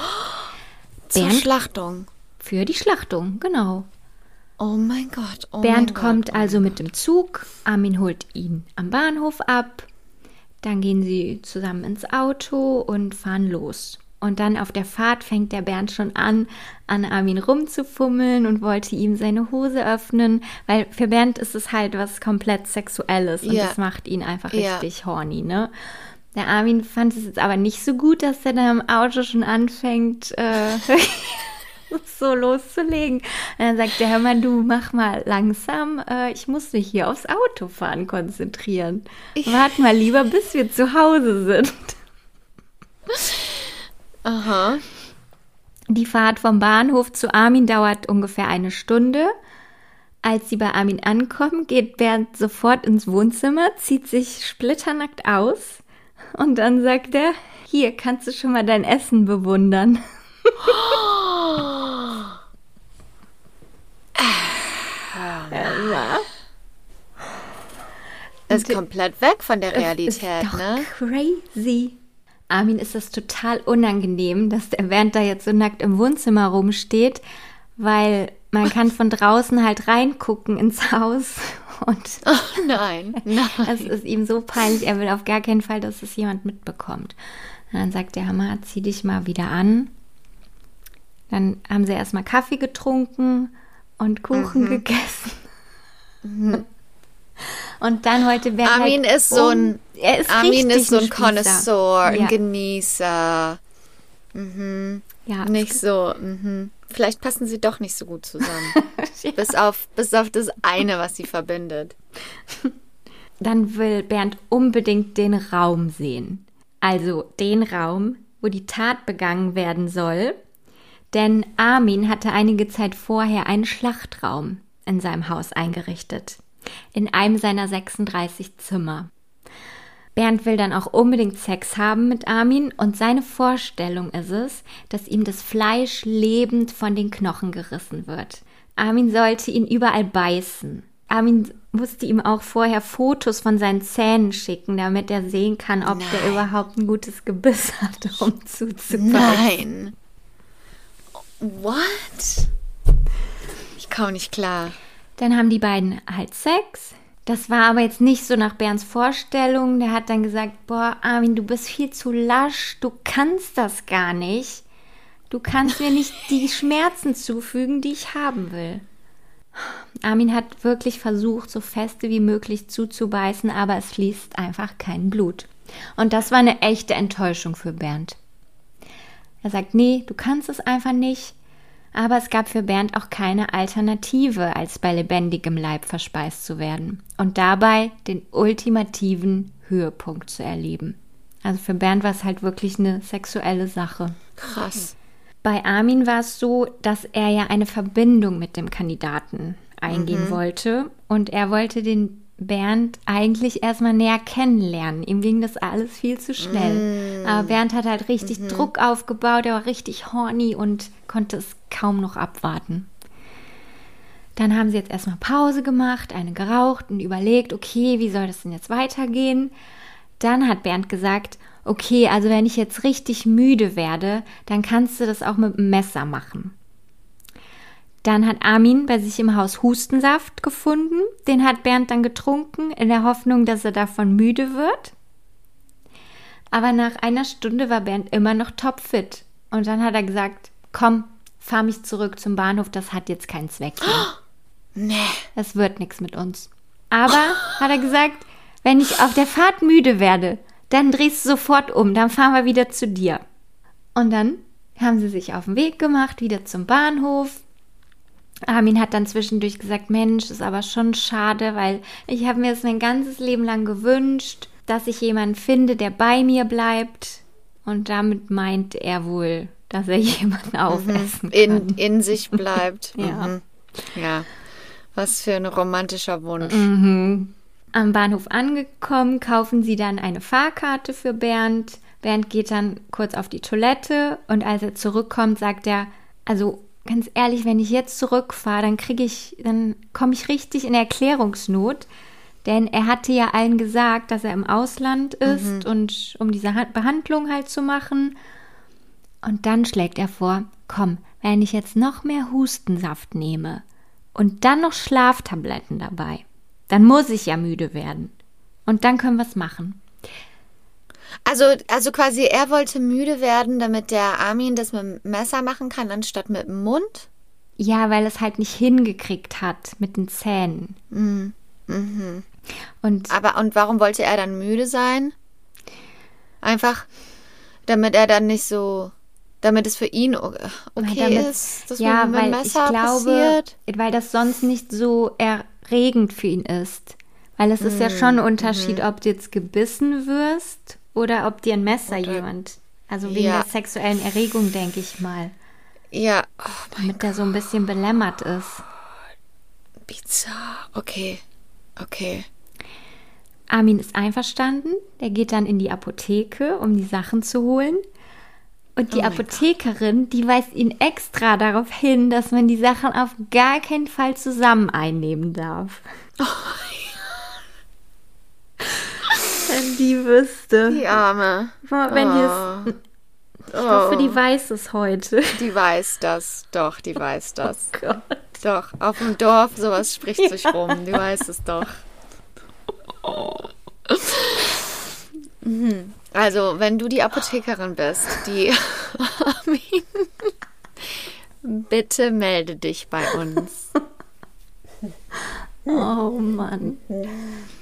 Speaker 1: Zur
Speaker 2: Bernd-
Speaker 1: Schlachtung.
Speaker 2: Für die Schlachtung, genau.
Speaker 1: Oh mein Gott. Oh
Speaker 2: Bernd
Speaker 1: mein
Speaker 2: kommt
Speaker 1: Gott.
Speaker 2: also mit dem Zug, Armin holt ihn am Bahnhof ab, dann gehen sie zusammen ins Auto und fahren los. Und dann auf der Fahrt fängt der Bernd schon an, an Armin rumzufummeln und wollte ihm seine Hose öffnen, weil für Bernd ist es halt was komplett Sexuelles und
Speaker 1: Ja.
Speaker 2: das macht ihn einfach
Speaker 1: Ja.
Speaker 2: richtig horny, ne? Der Armin fand es jetzt aber nicht so gut, dass er dann im Auto schon anfängt, äh, so loszulegen. Und dann sagt der, hör mal, du mach mal langsam, äh, ich muss mich hier aufs Autofahren konzentrieren. Wart mal lieber, bis wir zu Hause sind.
Speaker 1: Aha.
Speaker 2: Die Fahrt vom Bahnhof zu Armin dauert ungefähr eine Stunde. Als sie bei Armin ankommen, geht Bernd sofort ins Wohnzimmer, zieht sich splitternackt aus und dann sagt er, hier kannst du schon mal dein Essen bewundern. Ja.
Speaker 1: Ist komplett weg von der
Speaker 2: ist
Speaker 1: Realität,
Speaker 2: doch
Speaker 1: ne?
Speaker 2: crazy. Armin ist das total unangenehm, dass der Bernd da jetzt so nackt im Wohnzimmer rumsteht, weil man kann von draußen halt reingucken ins Haus und
Speaker 1: Nein. Nein.
Speaker 2: es ist ihm so peinlich, er will auf gar keinen Fall, dass es jemand mitbekommt. Und dann sagt der Hammer, zieh dich mal wieder an. Dann haben sie erstmal Kaffee getrunken und Kuchen
Speaker 1: Mhm.
Speaker 2: gegessen. Und dann wollte Bernd
Speaker 1: Armin
Speaker 2: halt
Speaker 1: ist so ein-
Speaker 2: er ist
Speaker 1: Armin ist so ein. Connoisseur, ein
Speaker 2: Ja.
Speaker 1: Genießer.
Speaker 2: Ja,
Speaker 1: Nicht so. Mhm. Vielleicht passen sie doch nicht so gut zusammen.
Speaker 2: Ja.
Speaker 1: bis, auf, bis auf das eine, was sie verbindet.
Speaker 2: Dann will Bernd unbedingt den Raum sehen. Also den Raum, wo die Tat begangen werden soll. Denn Armin hatte einige Zeit vorher einen Schlachtraum in seinem Haus eingerichtet. In einem seiner 36 Zimmer. Bernd will dann auch unbedingt Sex haben mit Armin und seine Vorstellung ist es, dass ihm das Fleisch lebend von den Knochen gerissen wird. Armin sollte ihn überall beißen. Armin musste ihm auch vorher Fotos von seinen Zähnen schicken, damit er sehen kann, ob der
Speaker 1: Nein.
Speaker 2: überhaupt ein gutes Gebiss hat, um zuzubeißen.
Speaker 1: Nein. What? Ich komme nicht klar.
Speaker 2: Dann haben die beiden halt Sex. Das war aber jetzt nicht so nach Bernds Vorstellung. Der hat dann gesagt, boah, Armin, du bist viel zu lasch. Du kannst das gar nicht. Du kannst mir nicht die Schmerzen zufügen, die ich haben will. Armin hat wirklich versucht, so feste wie möglich zuzubeißen, aber es fließt einfach kein Blut. Und das war eine echte Enttäuschung für Bernd. Er sagt, nee, du kannst es einfach nicht. Aber es gab für Bernd auch keine Alternative, als bei lebendigem Leib verspeist zu werden und dabei den ultimativen Höhepunkt zu erleben. Also für Bernd war es halt wirklich eine sexuelle Sache.
Speaker 1: Krass.
Speaker 2: Bei Armin war es so, dass er ja eine Verbindung mit dem Kandidaten eingehen wollte und er wollte den Bernd eigentlich erstmal näher kennenlernen. Ihm ging das alles viel zu schnell. Aber Bernd hat halt richtig Druck aufgebaut, er war richtig horny und konnte es kaum noch abwarten. Dann haben sie jetzt erstmal Pause gemacht, eine geraucht und überlegt, okay, wie soll das denn jetzt weitergehen? Dann hat Bernd gesagt, okay, also wenn ich jetzt richtig müde werde, dann kannst du das auch mit dem Messer machen. Dann hat Armin bei sich im Haus Hustensaft gefunden. Den hat Bernd dann getrunken, in der Hoffnung, dass er davon müde wird. Aber nach einer Stunde war Bernd immer noch topfit. Und dann hat er gesagt, komm, fahr mich zurück zum Bahnhof, das hat jetzt keinen Zweck mehr.
Speaker 1: Nee.
Speaker 2: Es wird nichts mit uns. Aber, hat er gesagt, wenn ich auf der Fahrt müde werde, dann drehst du sofort um, dann fahren wir wieder zu dir. Und dann haben sie sich auf den Weg gemacht, wieder zum Bahnhof. Armin hat dann zwischendurch gesagt, Mensch, ist aber schon schade, weil ich habe mir das mein ganzes Leben lang gewünscht, dass ich jemanden finde, der bei mir bleibt. Und damit meint er wohl, dass er jemanden aufessen kann.
Speaker 1: In, in sich bleibt.
Speaker 2: Ja.
Speaker 1: Mhm. Ja. Was für ein romantischer Wunsch.
Speaker 2: Am Bahnhof angekommen, kaufen sie dann eine Fahrkarte für Bernd. Bernd geht dann kurz auf die Toilette und als er zurückkommt, sagt er, also ganz ehrlich, wenn ich jetzt zurückfahre, dann kriege ich, dann komme ich richtig in Erklärungsnot. Denn er hatte ja allen gesagt, dass er im Ausland ist und um diese Ha- Behandlung halt zu machen. Und dann schlägt er vor, komm, wenn ich jetzt noch mehr Hustensaft nehme und dann noch Schlaftabletten dabei, dann muss ich ja müde werden. Und dann können wir es machen.
Speaker 1: Also, also quasi, er wollte müde werden, damit der Armin das mit dem Messer machen kann, anstatt mit dem Mund.
Speaker 2: Ja, weil es halt nicht hingekriegt hat mit den Zähnen. Und
Speaker 1: Aber und warum wollte er dann müde sein? Einfach, damit er dann nicht so, damit es für ihn okay
Speaker 2: damit-
Speaker 1: ist, dass
Speaker 2: ja,
Speaker 1: mit dem
Speaker 2: weil
Speaker 1: Messer
Speaker 2: ich glaube,
Speaker 1: passiert.
Speaker 2: weil das sonst nicht so erregend für ihn ist. Weil es ist ja schon
Speaker 1: Mhm.
Speaker 2: ein Unterschied, ob du jetzt gebissen wirst oder ob dir ein Messer jemand. Also wegen
Speaker 1: Ja.
Speaker 2: der sexuellen Erregung, denke ich mal.
Speaker 1: Ja, oh mein
Speaker 2: Damit der so ein bisschen belämmert ist.
Speaker 1: bizarr. Okay, okay.
Speaker 2: Armin ist einverstanden. Der geht dann in die Apotheke, um die Sachen zu holen. Und die
Speaker 1: Oh mein
Speaker 2: Apothekerin, die weist ihn extra darauf hin, dass man die Sachen auf gar keinen Fall zusammen einnehmen darf.
Speaker 1: Oh
Speaker 2: Wenn die wüsste.
Speaker 1: Die Arme.
Speaker 2: Wenn die es, ich hoffe, die weiß es heute.
Speaker 1: Die weiß das. Doch, die weiß das.
Speaker 2: Gott.
Speaker 1: Doch, auf dem Dorf, sowas spricht sich rum. Die weiß es doch. Mhm. Also, wenn du die Apothekerin bist, die Armin, bitte melde dich bei uns.
Speaker 2: Oh Mann.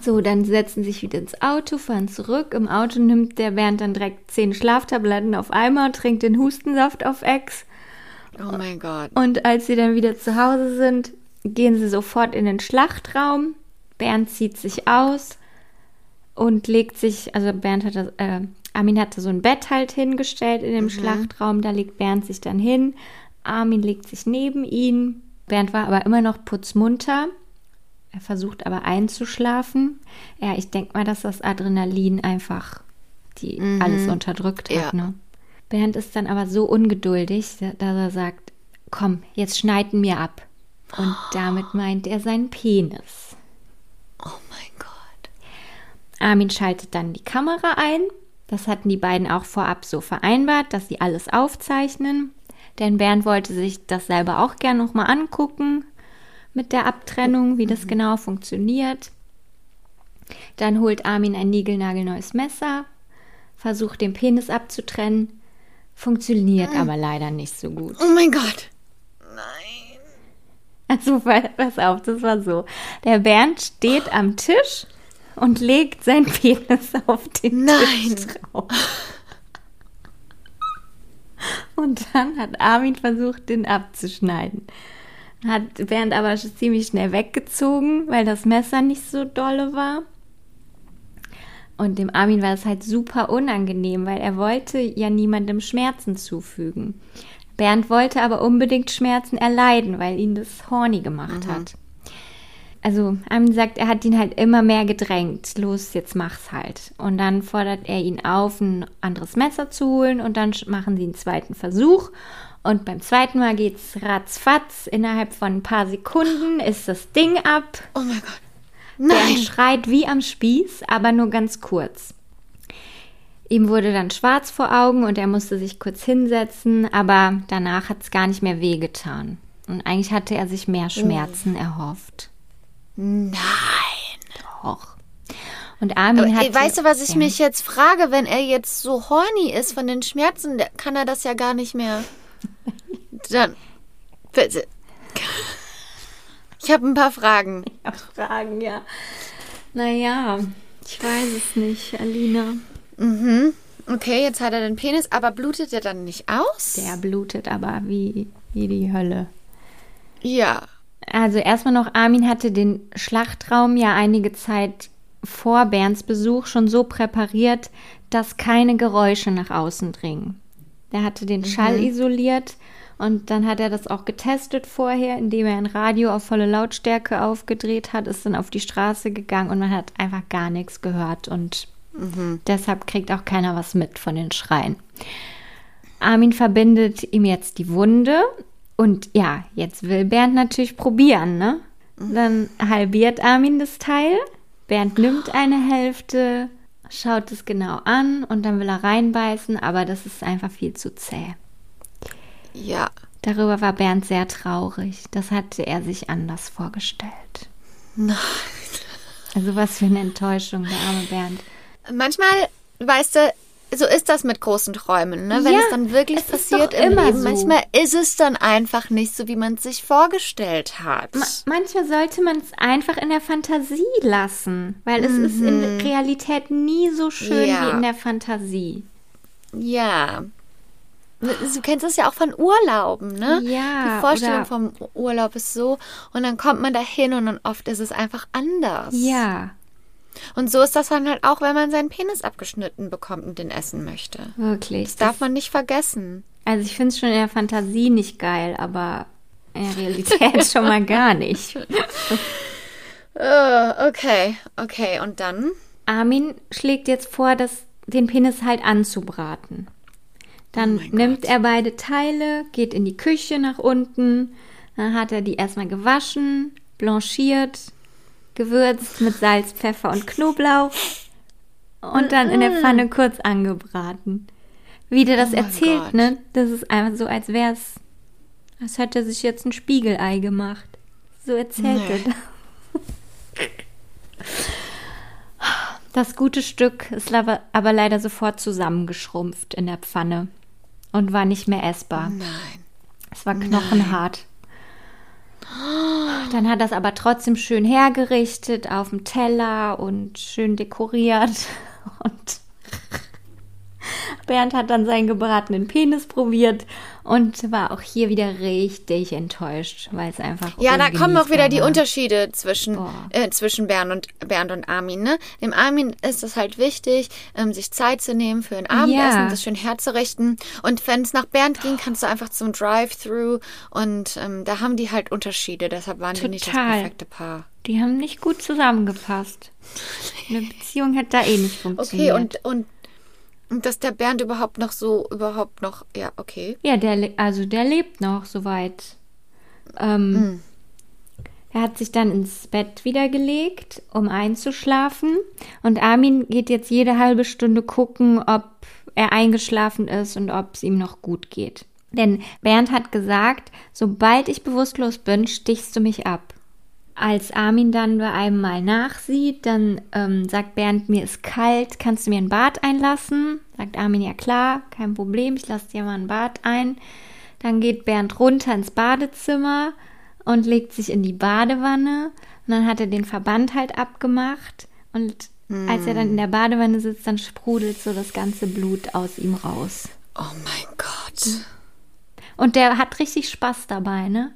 Speaker 2: So, dann setzen sich wieder ins Auto, fahren zurück. Im Auto nimmt der Bernd dann direkt zehn Schlaftabletten auf einmal, trinkt den Hustensaft auf Ex.
Speaker 1: Oh mein Gott.
Speaker 2: Und als sie dann wieder zu Hause sind, gehen sie sofort in den Schlachtraum. Bernd zieht sich aus und legt sich, also Bernd hatte, äh, Armin hatte so ein Bett halt hingestellt in dem Schlachtraum, da legt Bernd sich dann hin. Armin legt sich neben ihn. Bernd war aber immer noch putzmunter. Er versucht aber einzuschlafen. Ja, ich denke mal, dass das Adrenalin einfach die alles unterdrückt hat.
Speaker 1: Ja.
Speaker 2: Ne? Bernd ist dann aber so ungeduldig, da- dass er sagt, komm, jetzt schneiden mir ab. Und damit meint er seinen Penis.
Speaker 1: Oh mein Gott.
Speaker 2: Armin schaltet dann die Kamera ein. Das hatten die beiden auch vorab so vereinbart, dass sie alles aufzeichnen. Denn Bernd wollte sich das selber auch gerne nochmal angucken mit der Abtrennung, wie das genau funktioniert. Dann holt Armin ein niegelnagelneues Messer, versucht den Penis abzutrennen, funktioniert aber leider nicht so gut.
Speaker 1: Oh mein Gott. Nein.
Speaker 2: Also, pa- pass auf, das war so. Der Bernd steht am Tisch und legt sein Penis auf den
Speaker 1: Nein.
Speaker 2: Tisch drauf. Und dann hat Armin versucht, den abzuschneiden. Hat Bernd aber schon ziemlich schnell weggezogen, weil das Messer nicht so dolle war. Und dem Armin war es halt super unangenehm, weil er wollte ja niemandem Schmerzen zufügen. Bernd wollte aber unbedingt Schmerzen erleiden, weil ihn das horny gemacht hat. Also Armin sagt, er hat ihn halt immer mehr gedrängt. Los, jetzt mach's halt. Und dann fordert er ihn auf, ein anderes Messer zu holen und dann machen sie einen zweiten Versuch. Und beim zweiten Mal geht's ratzfatz. Innerhalb von ein paar Sekunden ist das Ding ab.
Speaker 1: Oh mein Gott. Nein.
Speaker 2: schreit wie am Spieß, aber nur ganz kurz. Ihm wurde dann schwarz vor Augen und er musste sich kurz hinsetzen, aber danach hat es gar nicht mehr wehgetan. Und eigentlich hatte er sich mehr Schmerzen erhofft.
Speaker 1: Nein.
Speaker 2: Doch. Und Armin hat.
Speaker 1: weißt du, was ich
Speaker 2: ja.
Speaker 1: mich jetzt frage? Wenn er jetzt so horny ist von den Schmerzen, der- kann er das ja gar nicht mehr. Dann. Bitte. Ich habe ein paar Fragen.
Speaker 2: Ja, Fragen, ja. Naja, ich weiß es nicht, Alina.
Speaker 1: Mhm. Okay, jetzt hat er den Penis, aber blutet er dann nicht aus?
Speaker 2: Der blutet aber wie, wie die Hölle.
Speaker 1: Ja.
Speaker 2: Also erstmal noch, Armin hatte den Schlachtraum ja einige Zeit vor Bernds Besuch schon so präpariert, dass keine Geräusche nach außen dringen. Der hatte den Schall isoliert Und dann hat er das auch getestet vorher, indem er ein Radio auf volle Lautstärke aufgedreht hat, ist dann auf die Straße gegangen und man hat einfach gar nichts gehört. Und deshalb kriegt auch keiner was mit von den Schreien. Armin verbindet ihm jetzt die Wunde und ja, jetzt will Bernd natürlich probieren, ne? Dann halbiert Armin das Teil. Bernd nimmt eine Hälfte, schaut es genau an und dann will er reinbeißen, aber das ist einfach viel zu zäh.
Speaker 1: Ja.
Speaker 2: Darüber war Bernd sehr traurig. Das hatte er sich anders vorgestellt.
Speaker 1: Nein.
Speaker 2: Also was für eine Enttäuschung, der arme Bernd.
Speaker 1: Manchmal, weißt du, so ist das mit großen Träumen, ne? Wenn
Speaker 2: Ja,
Speaker 1: es dann wirklich
Speaker 2: es
Speaker 1: passiert im
Speaker 2: immer
Speaker 1: Leben,
Speaker 2: so.
Speaker 1: manchmal ist es dann einfach nicht so, wie man es sich vorgestellt hat.
Speaker 2: Ma manchmal sollte man es einfach in der Fantasie lassen, weil es ist in Realität nie so schön
Speaker 1: Ja.
Speaker 2: wie in der Fantasie.
Speaker 1: Ja. Du kennst es ja auch von Urlauben, ne?
Speaker 2: Ja,
Speaker 1: Die Vorstellung vom Urlaub ist so und dann kommt man dahin und dann oft ist es einfach anders.
Speaker 2: Ja,
Speaker 1: Und so ist das dann halt auch, wenn man seinen Penis abgeschnitten bekommt und den essen möchte.
Speaker 2: wirklich.
Speaker 1: Das darf man nicht vergessen.
Speaker 2: Also ich finde es schon in der Fantasie nicht geil, aber in der Realität schon mal gar nicht.
Speaker 1: Äh, okay, okay. Und dann?
Speaker 2: Armin schlägt jetzt vor, das, den Penis halt anzubraten. Dann nimmt er beide Teile, geht in die Küche nach unten, dann hat er die erstmal gewaschen, blanchiert, gewürzt mit Salz, Pfeffer und Knoblauch und dann in der Pfanne kurz angebraten. Wie der das
Speaker 1: Oh
Speaker 2: erzählt,
Speaker 1: Gott.
Speaker 2: ne? Das ist einfach so, als wäre es, als hätte er sich jetzt ein Spiegelei gemacht. So erzählt
Speaker 1: Nee.
Speaker 2: er das. Das gute Stück ist aber, aber leider sofort zusammengeschrumpft in der Pfanne und war nicht mehr essbar.
Speaker 1: Nein.
Speaker 2: Es war knochenhart. Dann hat es aber trotzdem schön hergerichtet auf dem Teller und schön dekoriert. Und Bernd hat dann seinen gebratenen Penis probiert und war auch hier wieder richtig enttäuscht, weil es einfach
Speaker 1: Ja, da kommen auch wieder die. Unterschiede zwischen, äh, zwischen Bernd und, Bernd und Armin. Ne? Dem Armin ist es halt wichtig, ähm, sich Zeit zu nehmen für ein Abendessen,
Speaker 2: Ja.
Speaker 1: das schön herzurichten. Und wenn es nach Bernd ging, kannst du einfach zum Drive-Thru. Und ähm, da haben die halt Unterschiede. Deshalb waren die nicht das
Speaker 2: Total.
Speaker 1: perfekte Paar.
Speaker 2: Die haben nicht gut zusammengepasst. Eine Beziehung hätte da eh nicht
Speaker 1: Okay,
Speaker 2: funktioniert.
Speaker 1: und, und, und dass der Bernd überhaupt noch so, überhaupt noch, ja, okay.
Speaker 2: Ja, der, also der lebt noch soweit. Ähm, Er hat sich dann ins Bett wieder gelegt, um einzuschlafen. Und Armin geht jetzt jede halbe Stunde gucken, ob er eingeschlafen ist und ob es ihm noch gut geht. Denn Bernd hat gesagt, sobald ich bewusstlos bin, stichst du mich ab. Als Armin dann bei einem Mal nachsieht, dann ähm, sagt Bernd, mir ist kalt, kannst du mir ein Bad einlassen? Sagt Armin, ja klar, kein Problem, ich lasse dir mal ein Bad ein. Dann geht Bernd runter ins Badezimmer und legt sich in die Badewanne. Und dann hat er den Verband halt abgemacht. Und als er dann in der Badewanne sitzt, dann sprudelt so das ganze Blut aus ihm raus.
Speaker 1: Oh mein Gott.
Speaker 2: Und der hat richtig Spaß dabei, ne?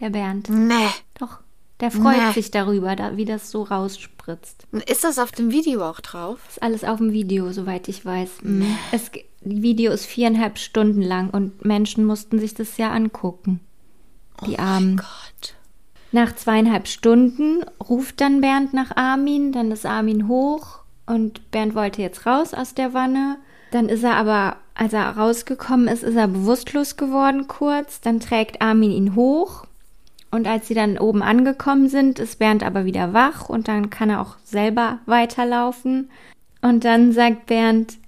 Speaker 2: Der Bernd.
Speaker 1: Nee.
Speaker 2: Doch, der freut
Speaker 1: Nee.
Speaker 2: sich darüber, da, wie das so rausspritzt.
Speaker 1: Ist das auf dem Video auch drauf?
Speaker 2: Ist alles auf dem Video, soweit ich weiß. Mhm. Es, die Video ist viereinhalb Stunden lang und Menschen mussten sich das ja angucken. Die Armen.
Speaker 1: Gott.
Speaker 2: Nach zweieinhalb Stunden ruft dann Bernd nach Armin, dann ist Armin hoch und Bernd wollte jetzt raus aus der Wanne. Dann ist er aber, als er rausgekommen ist, ist er bewusstlos geworden kurz. Dann trägt Armin ihn hoch und als sie dann oben angekommen sind, ist Bernd aber wieder wach und dann kann er auch selber weiterlaufen. Und dann sagt Bernd,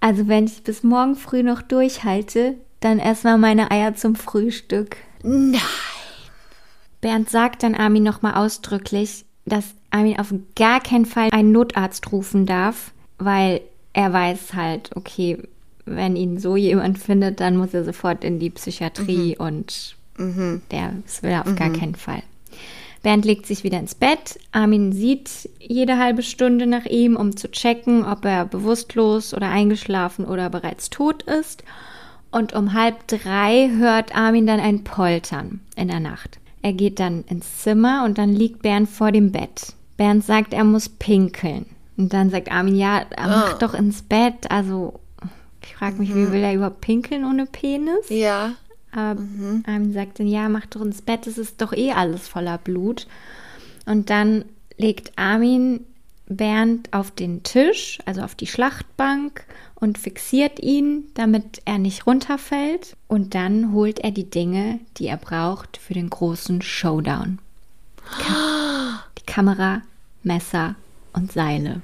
Speaker 2: also wenn ich bis morgen früh noch durchhalte, dann erstmal meine Eier zum Frühstück.
Speaker 1: Nein.
Speaker 2: Bernd sagt dann Armin nochmal ausdrücklich, dass Armin auf gar keinen Fall einen Notarzt rufen darf, weil er weiß halt, okay, wenn ihn so jemand findet, dann muss er sofort in die Psychiatrie und der das will er auf gar keinen Fall. Bernd legt sich wieder ins Bett. Armin sieht jede halbe Stunde nach ihm, um zu checken, ob er bewusstlos oder eingeschlafen oder bereits tot ist. Und um halb drei hört Armin dann ein Poltern in der Nacht. Er geht dann ins Zimmer und dann liegt Bernd vor dem Bett. Bernd sagt, er muss pinkeln. Und dann sagt Armin, ja, mach
Speaker 1: Oh.
Speaker 2: doch ins Bett. Also, ich frage mich, wie will er überhaupt pinkeln ohne Penis?
Speaker 1: Ja.
Speaker 2: Aber Armin sagt dann, ja, mach doch ins Bett, es ist doch eh alles voller Blut. Und dann legt Armin Bernd auf den Tisch, also auf die Schlachtbank und fixiert ihn, damit er nicht runterfällt. Und dann holt er die Dinge, die er braucht für den großen Showdown. Ka die Kamera, Messer und Seile.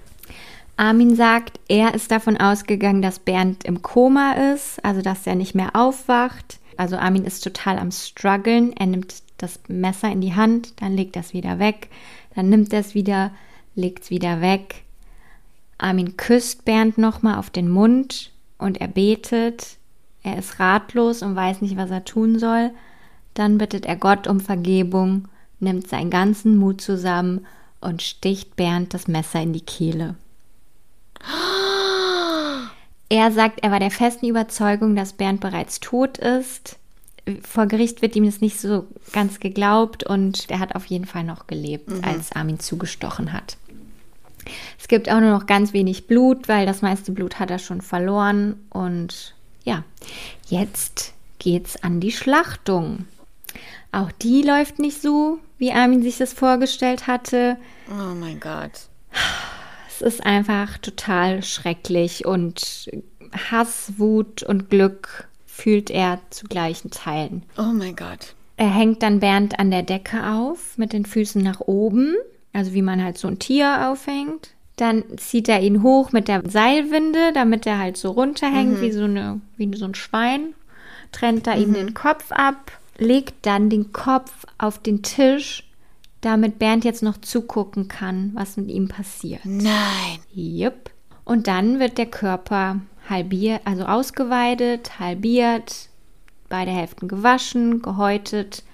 Speaker 2: Armin sagt, er ist davon ausgegangen, dass Bernd im Koma ist, also dass er nicht mehr aufwacht. Also Armin ist total am struggeln. Er nimmt das Messer in die Hand, dann legt es wieder weg, dann nimmt er es wieder, legt es wieder weg. Armin küsst Bernd nochmal auf den Mund und er betet. Er ist ratlos und weiß nicht, was er tun soll. Dann bittet er Gott um Vergebung, nimmt seinen ganzen Mut zusammen und sticht Bernd das Messer in die Kehle. Er sagt, er war der festen Überzeugung, dass Bernd bereits tot ist. Vor Gericht wird ihm das nicht so ganz geglaubt und er hat auf jeden Fall noch gelebt, als Armin zugestochen hat. Es gibt auch nur noch ganz wenig Blut, weil das meiste Blut hat er schon verloren. Und ja, jetzt geht's an die Schlachtung. Auch die läuft nicht so, wie Armin sich das vorgestellt hatte.
Speaker 1: Oh mein Gott.
Speaker 2: Es ist einfach total schrecklich und Hass, Wut und Glück fühlt er zu gleichen Teilen.
Speaker 1: Oh mein Gott.
Speaker 2: Er hängt dann Bernd an der Decke auf mit den Füßen nach oben, also wie man halt so ein Tier aufhängt. Dann zieht er ihn hoch mit der Seilwinde, damit er halt so runterhängt wie so eine wie so ein Schwein. Trennt da ihm den Kopf ab, legt dann den Kopf auf den Tisch, damit Bernd jetzt noch zugucken kann, was mit ihm passiert.
Speaker 1: Nein.
Speaker 2: Jupp. Und dann wird der Körper halbiert, also ausgeweidet, halbiert, beide Hälften gewaschen, gehäutet,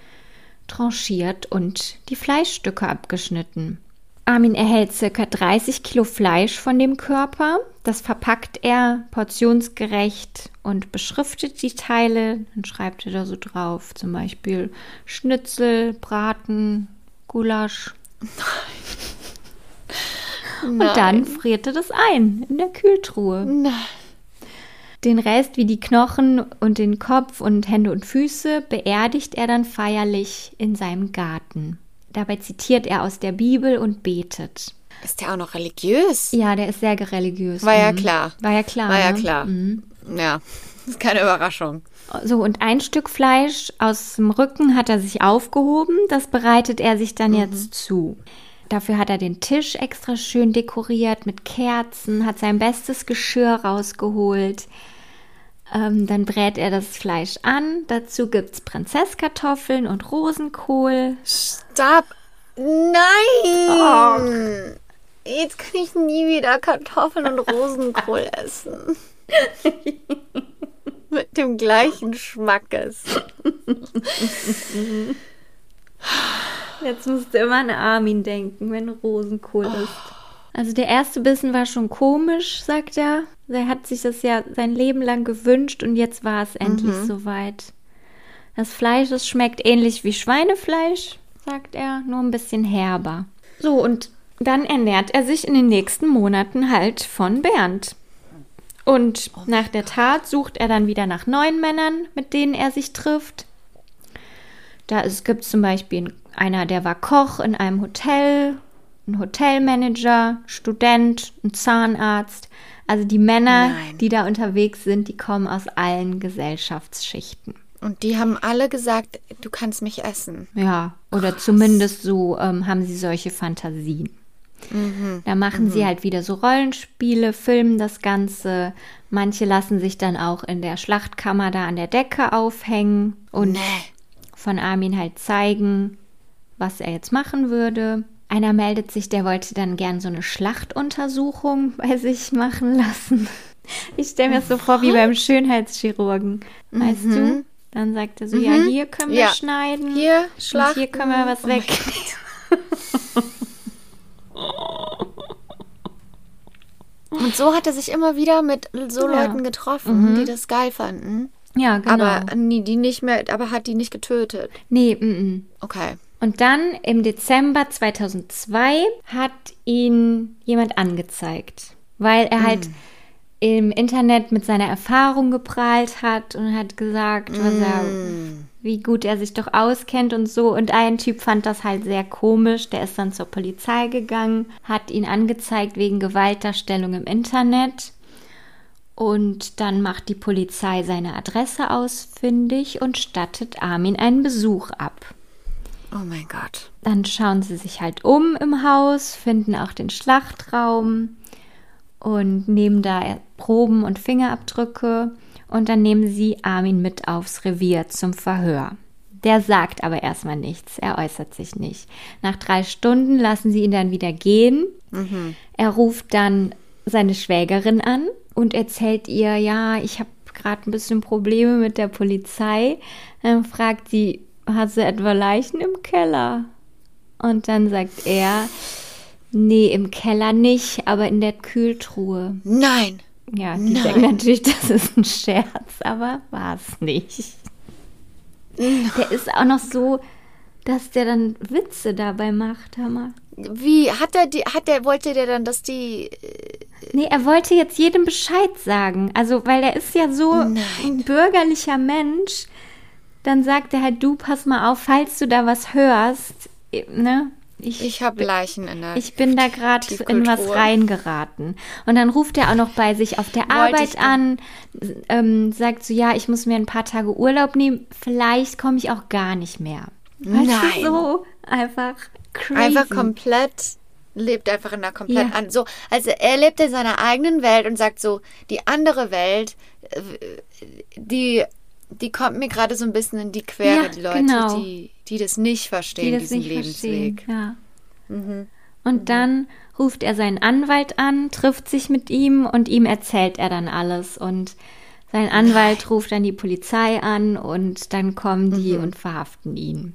Speaker 2: tranchiert und die Fleischstücke abgeschnitten. Armin erhält circa 30 Kilo Fleisch von dem Körper. Das verpackt er portionsgerecht und beschriftet die Teile. Dann schreibt er da so drauf, zum Beispiel Schnitzel, Braten, Gulasch. Und dann friert er das ein in der Kühltruhe.
Speaker 1: Nein.
Speaker 2: Den Rest, wie die Knochen und den Kopf und Hände und Füße, beerdigt er dann feierlich in seinem Garten. Dabei zitiert er aus der Bibel und betet.
Speaker 1: Ist der auch noch religiös?
Speaker 2: Ja, der ist sehr religiös.
Speaker 1: War ja
Speaker 2: Mhm.
Speaker 1: klar.
Speaker 2: War ja klar.
Speaker 1: War ja
Speaker 2: ne?
Speaker 1: klar. Ja. Ist keine Überraschung.
Speaker 2: So, und ein Stück Fleisch aus dem Rücken hat er sich aufgehoben. Das bereitet er sich dann jetzt zu. Dafür hat er den Tisch extra schön dekoriert mit Kerzen, hat sein bestes Geschirr rausgeholt. Ähm, dann brät er das Fleisch an. Dazu gibt es Prinzesskartoffeln und Rosenkohl.
Speaker 1: Stopp. Nein. Jetzt kann ich nie wieder Kartoffeln und Rosenkohl essen. Mit dem gleichen Schmackes.
Speaker 2: Jetzt musst du immer an Armin denken, wenn Rosenkohl ist. Also der erste Bissen war schon komisch, sagt er. Er hat sich das ja sein Leben lang gewünscht und jetzt war es endlich soweit. Das Fleisch, es schmeckt ähnlich wie Schweinefleisch, sagt er, nur ein bisschen herber. So, und dann ernährt er sich in den nächsten Monaten halt von Bernd. Und nach der Tat sucht er dann wieder nach neuen Männern, mit denen er sich trifft. Da es gibt zum Beispiel einer, der war Koch in einem Hotel, ein Hotelmanager, Student, ein Zahnarzt. Also die Männer,
Speaker 1: Nein.
Speaker 2: die da unterwegs sind, die kommen aus allen Gesellschaftsschichten.
Speaker 1: Und die haben alle gesagt, du kannst mich essen.
Speaker 2: Ja, oder zumindest so ähm, haben sie solche Fantasien. Da machen sie halt wieder so Rollenspiele, filmen das Ganze. Manche lassen sich dann auch in der Schlachtkammer da an der Decke aufhängen und
Speaker 1: Nee.
Speaker 2: von Armin halt zeigen, was er jetzt machen würde. Einer meldet sich, der wollte dann gern so eine Schlachtuntersuchung bei sich machen lassen. Ich stelle mir das so vor wie beim Schönheitschirurgen. Weißt du? Dann sagt er so, ja, hier können wir
Speaker 1: Ja.
Speaker 2: schneiden.
Speaker 1: Hier,
Speaker 2: und
Speaker 1: schlachten.
Speaker 2: hier können wir was
Speaker 1: Oh mein
Speaker 2: weg.
Speaker 1: Und so hat er sich immer wieder mit so
Speaker 2: Ja.
Speaker 1: Leuten getroffen, die das geil fanden.
Speaker 2: Ja, genau.
Speaker 1: Aber nie, die nicht mehr, aber hat die nicht getötet.
Speaker 2: nee, mm, mm.
Speaker 1: Okay.
Speaker 2: Und dann im Dezember 2002 hat ihn jemand angezeigt, weil er halt im Internet mit seiner Erfahrung geprahlt hat und hat gesagt, was er, wie gut er sich doch auskennt und so. Und ein Typ fand das halt sehr komisch. Der ist dann zur Polizei gegangen, hat ihn angezeigt wegen Gewaltdarstellung im Internet. Und dann macht die Polizei seine Adresse ausfindig und stattet Armin einen Besuch ab.
Speaker 1: Oh mein Gott.
Speaker 2: Dann schauen sie sich halt um im Haus, finden auch den Schlachtraum und nehmen da Proben und Fingerabdrücke und dann nehmen sie Armin mit aufs Revier zum Verhör. Der sagt aber erstmal nichts, er äußert sich nicht. Nach drei Stunden lassen sie ihn dann wieder gehen. Er ruft dann seine Schwägerin an und erzählt ihr, ja, ich habe gerade ein bisschen Probleme mit der Polizei. Dann fragt sie, hat sie etwa Leichen im Keller? Und dann sagt er, nee, im Keller nicht, aber in der Kühltruhe.
Speaker 1: Nein.
Speaker 2: Ja, die
Speaker 1: Nein.
Speaker 2: denken natürlich, das ist ein Scherz, aber war es nicht. Der ist auch noch so, dass der dann Witze dabei macht, mal.
Speaker 1: Wie hat er die, hat der, wollte der dann, dass die,
Speaker 2: Nee, er wollte jetzt jedem Bescheid sagen. Also, weil er ist ja so
Speaker 1: Nein.
Speaker 2: ein bürgerlicher Mensch. Dann sagt er halt, du, pass mal auf, falls du da was hörst, ne?
Speaker 1: Ich habe Leichen in der.
Speaker 2: Ich bin da gerade in was reingeraten. Und dann ruft er auch noch bei sich auf der
Speaker 1: Wollte
Speaker 2: Arbeit
Speaker 1: ich-
Speaker 2: an, ähm, sagt so, ja, ich muss mir ein paar Tage Urlaub nehmen, vielleicht komme ich auch gar nicht mehr. Weißt
Speaker 1: Nein.
Speaker 2: So einfach crazy.
Speaker 1: einfach komplett, lebt einfach in einer komplett
Speaker 2: Ja.
Speaker 1: an, so, also er lebt in seiner eigenen Welt und sagt so, die andere Welt, äh, die, die kommt mir gerade so ein bisschen in die Quere,
Speaker 2: Ja,
Speaker 1: die Leute,
Speaker 2: genau.
Speaker 1: die, die das nicht verstehen,
Speaker 2: die das
Speaker 1: diesen
Speaker 2: nicht verstehen.
Speaker 1: Lebensweg.
Speaker 2: Ja.
Speaker 1: Mhm.
Speaker 2: Und dann ruft er seinen Anwalt an, trifft sich mit ihm und ihm erzählt er dann alles. Und sein Anwalt ruft dann die Polizei an und dann kommen die
Speaker 1: Mhm.
Speaker 2: und verhaften ihn.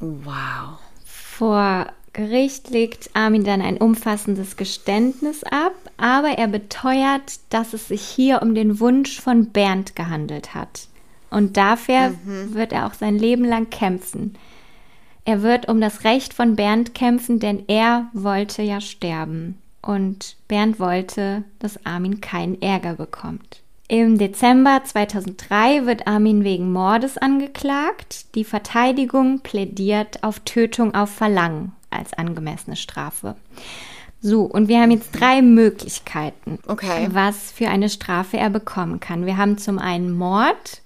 Speaker 1: Wow.
Speaker 2: Vor Gericht legt Armin dann ein umfassendes Geständnis ab, aber er beteuert, dass es sich hier um den Wunsch von Bernd gehandelt hat. Und dafür wird er auch sein Leben lang kämpfen. Er wird um das Recht von Bernd kämpfen, denn er wollte ja sterben. Und Bernd wollte, dass Armin keinen Ärger bekommt. Im Dezember 2003 wird Armin wegen Mordes angeklagt. Die Verteidigung plädiert auf Tötung auf Verlangen als angemessene Strafe. So, und wir haben jetzt drei Möglichkeiten,
Speaker 1: Okay.
Speaker 2: was für eine Strafe er bekommen kann. Wir haben zum einen Mord,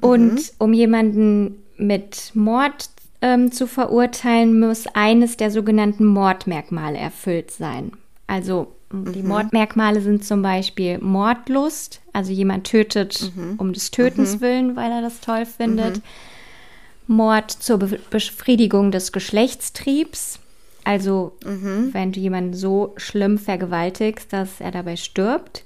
Speaker 2: und um jemanden mit Mord ähm, zu verurteilen, muss eines der sogenannten Mordmerkmale erfüllt sein. Also die Mordmerkmale sind zum Beispiel Mordlust, also jemand tötet um des Tötens willen, weil er das toll findet. Mord zur Be Befriedigung des Geschlechtstriebs. Also wenn du jemanden so schlimm vergewaltigst, dass er dabei stirbt.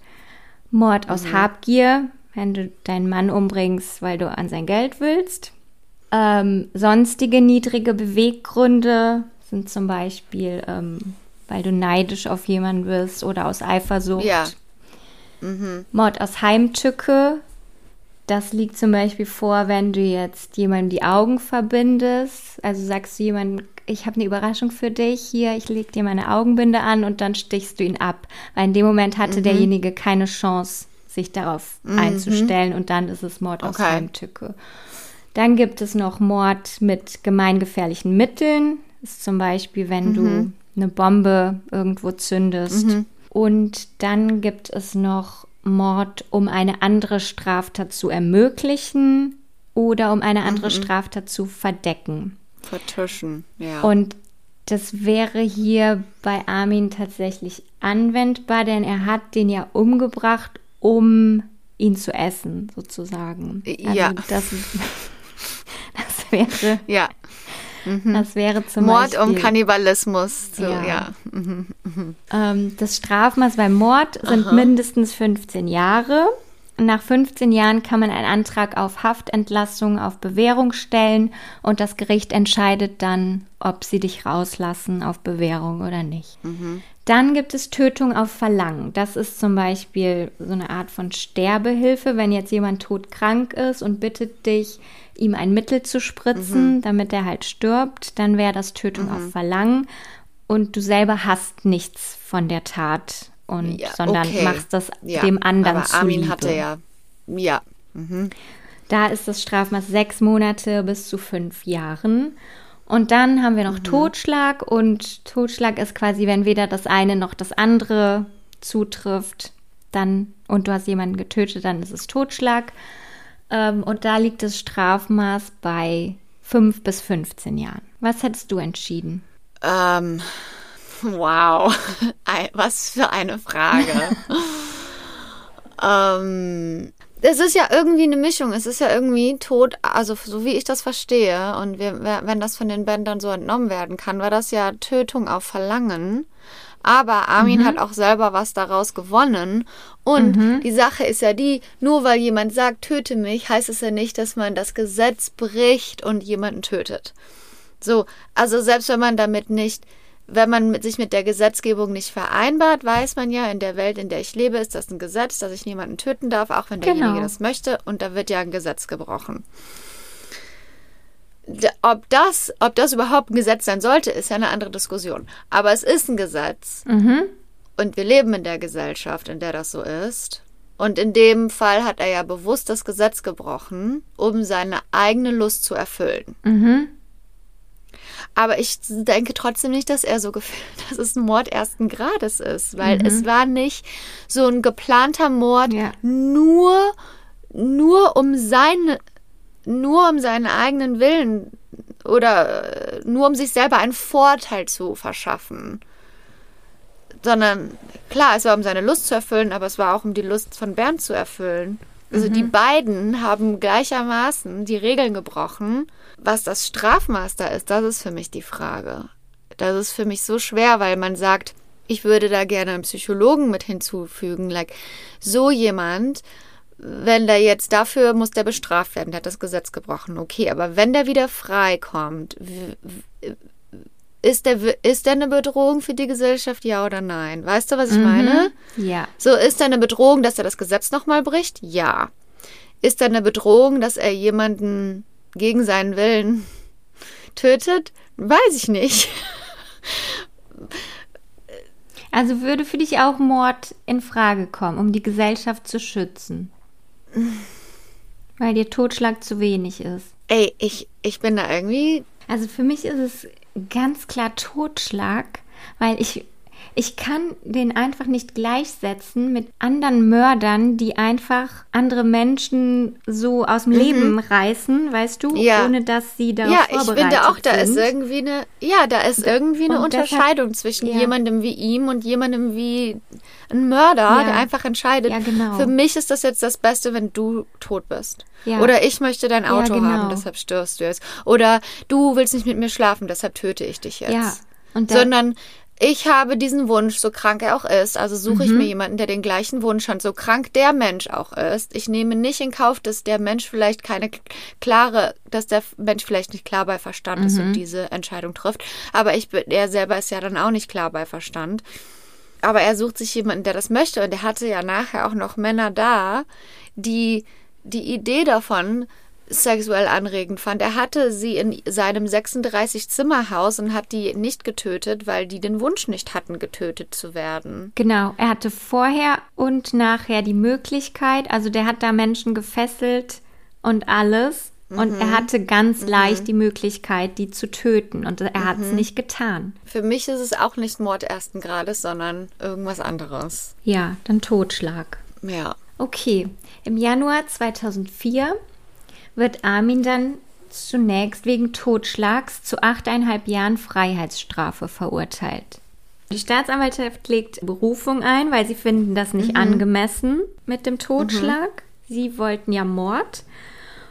Speaker 2: Mord aus Habgier, wenn du deinen Mann umbringst, weil du an sein Geld willst. Ähm, sonstige niedrige Beweggründe sind zum Beispiel, ähm, weil du neidisch auf jemanden bist oder aus Eifersucht.
Speaker 1: Ja.
Speaker 2: Mord aus Heimtücke. Das liegt zum Beispiel vor, wenn du jetzt jemandem die Augen verbindest. Also sagst du jemandem, ich habe eine Überraschung für dich, hier, ich leg dir meine Augenbinde an und dann stichst du ihn ab. Weil in dem Moment hatte derjenige keine Chance, sich darauf einzustellen und dann ist es Mord aus
Speaker 1: Okay.
Speaker 2: Heimtücke. Dann gibt es noch Mord mit gemeingefährlichen Mitteln. Das ist zum Beispiel, wenn du eine Bombe irgendwo zündest. Und dann gibt es noch Mord, um eine andere Straftat zu ermöglichen oder um eine andere Straftat zu verdecken.
Speaker 1: Vertuschen, ja.
Speaker 2: Und das wäre hier bei Armin tatsächlich anwendbar, denn er hat den ja umgebracht, um ihn zu essen, sozusagen. Also
Speaker 1: Ja.
Speaker 2: Das, das wäre,
Speaker 1: ja.
Speaker 2: das wäre zum
Speaker 1: Mord
Speaker 2: Beispiel,
Speaker 1: um Kannibalismus. So,
Speaker 2: Ja.
Speaker 1: ja.
Speaker 2: Ähm, das Strafmaß beim Mord sind mindestens 15 Jahre. Nach 15 Jahren kann man einen Antrag auf Haftentlassung auf Bewährung stellen und das Gericht entscheidet dann, ob sie dich rauslassen auf Bewährung oder nicht. Dann gibt es Tötung auf Verlangen. Das ist zum Beispiel so eine Art von Sterbehilfe, wenn jetzt jemand todkrank ist und bittet dich, ihm ein Mittel zu spritzen, damit er halt stirbt, dann wäre das Tötung auf Verlangen und du selber hast nichts von der Tat und
Speaker 1: Ja,
Speaker 2: sondern
Speaker 1: okay.
Speaker 2: machst das
Speaker 1: Ja,
Speaker 2: dem anderen
Speaker 1: aber Armin
Speaker 2: zuliebe.
Speaker 1: hatte ja, ja,
Speaker 2: Da ist das Strafmaß sechs Monate bis zu fünf Jahren. Und dann haben wir noch Totschlag. Und Totschlag ist quasi, wenn weder das eine noch das andere zutrifft, dann und du hast jemanden getötet, dann ist es Totschlag. Ähm, und da liegt das Strafmaß bei fünf bis 15 Jahren. Was hättest du entschieden?
Speaker 1: Ähm, wow, was für eine Frage. ähm, es ist ja irgendwie eine Mischung. Es ist ja irgendwie tot, also so wie ich das verstehe. Und wir, wenn das von den Bändern so entnommen werden kann, war das ja Tötung auf Verlangen. Aber Armin hat auch selber was daraus gewonnen. Und die Sache ist ja die, nur weil jemand sagt, töte mich, heißt es ja nicht, dass man das Gesetz bricht und jemanden tötet. So, also selbst wenn man damit nicht, wenn man mit sich mit der Gesetzgebung nicht vereinbart, weiß man ja, in der Welt, in der ich lebe, ist das ein Gesetz, dass ich niemanden töten darf, auch wenn derjenige
Speaker 2: Genau.
Speaker 1: das möchte, und da wird ja ein Gesetz gebrochen. Ob das, ob das überhaupt ein Gesetz sein sollte, ist ja eine andere Diskussion. Aber es ist ein Gesetz. Und wir leben in der Gesellschaft, in der das so ist. Und in dem Fall hat er ja bewusst das Gesetz gebrochen, um seine eigene Lust zu erfüllen. Aber ich denke trotzdem nicht, dass er so gefühlt, dass es ein Mord ersten Grades ist, weil es war nicht so ein geplanter Mord,
Speaker 2: Ja.
Speaker 1: nur, nur um seine, nur um seinen eigenen Willen oder äh, nur um sich selber einen Vorteil zu verschaffen. Sondern klar, es war um seine Lust zu erfüllen, aber es war auch um die Lust von Bernd zu erfüllen. Also die beiden haben gleichermaßen die Regeln gebrochen. Was das Strafmaß da ist, das ist für mich die Frage. Das ist für mich so schwer, weil man sagt, ich würde da gerne einen Psychologen mit hinzufügen. Like, so jemand, wenn der jetzt dafür muss der bestraft werden, der hat das Gesetz gebrochen, okay, aber wenn der wieder freikommt, w- w- ist der, ist der eine Bedrohung für die Gesellschaft, ja oder nein? Weißt du, was ich meine?
Speaker 2: Ja.
Speaker 1: So, ist er eine Bedrohung, dass er das Gesetz nochmal bricht? Ja. Ist er eine Bedrohung, dass er jemanden gegen seinen Willen tötet? Weiß ich nicht.
Speaker 2: Also würde für dich auch Mord in Frage kommen, um die Gesellschaft zu schützen? Weil dir Totschlag zu wenig ist.
Speaker 1: Ey, ich, ich bin da irgendwie.
Speaker 2: Also für mich ist es ganz klar Totschlag, weil ich, ich kann den einfach nicht gleichsetzen mit anderen Mördern, die einfach andere Menschen so aus dem Leben reißen, weißt du,
Speaker 1: Mhm. Ja.
Speaker 2: ohne dass sie darauf
Speaker 1: Ja, ich
Speaker 2: vorbereitet
Speaker 1: finde auch, da
Speaker 2: sind.
Speaker 1: ist irgendwie eine. Ja, da ist irgendwie eine
Speaker 2: Und deshalb-
Speaker 1: Unterscheidung zwischen
Speaker 2: ja.
Speaker 1: jemandem wie ihm und jemandem wie ein Mörder,
Speaker 2: Ja.
Speaker 1: der einfach entscheidet.
Speaker 2: Ja, genau.
Speaker 1: Für mich ist das jetzt das Beste, wenn du tot bist.
Speaker 2: Ja.
Speaker 1: Oder ich möchte dein
Speaker 2: Ja,
Speaker 1: Auto
Speaker 2: genau.
Speaker 1: haben, deshalb störst du es. Oder du willst nicht mit mir schlafen, deshalb töte ich dich jetzt.
Speaker 2: Ja,
Speaker 1: Sondern ich habe diesen Wunsch, so krank er auch ist, also suche
Speaker 2: Mhm.
Speaker 1: ich mir jemanden, der den gleichen Wunsch hat, so krank der Mensch auch ist. Ich nehme nicht in Kauf, dass der Mensch vielleicht keine klare, dass der Mensch vielleicht nicht klar bei Verstand ist
Speaker 2: Mhm.
Speaker 1: und diese Entscheidung trifft. Aber ich bin, er selber ist ja dann auch nicht klar bei Verstand. Aber er sucht sich jemanden, der das möchte. Und er hatte ja nachher auch noch Männer da, die die Idee davon sexuell anregend fand. Er hatte sie in seinem 36-Zimmer-Haus und hat die nicht getötet, weil die den Wunsch nicht hatten, getötet zu werden.
Speaker 2: Genau, er hatte vorher und nachher die Möglichkeit, also der hat da Menschen gefesselt und alles. Und
Speaker 1: Mhm.
Speaker 2: er hatte ganz leicht die Möglichkeit, die zu töten. Und er hat
Speaker 1: Mhm.
Speaker 2: es nicht getan.
Speaker 1: Für mich ist es auch nicht Mord ersten Grades, sondern irgendwas anderes.
Speaker 2: Ja, dann Totschlag.
Speaker 1: Ja.
Speaker 2: Okay, im Januar 2004 wird Armin dann zunächst wegen Totschlags zu achteinhalb Jahren Freiheitsstrafe verurteilt. Die Staatsanwaltschaft legt Berufung ein, weil sie finden das nicht angemessen mit dem Totschlag. Sie wollten ja Mord.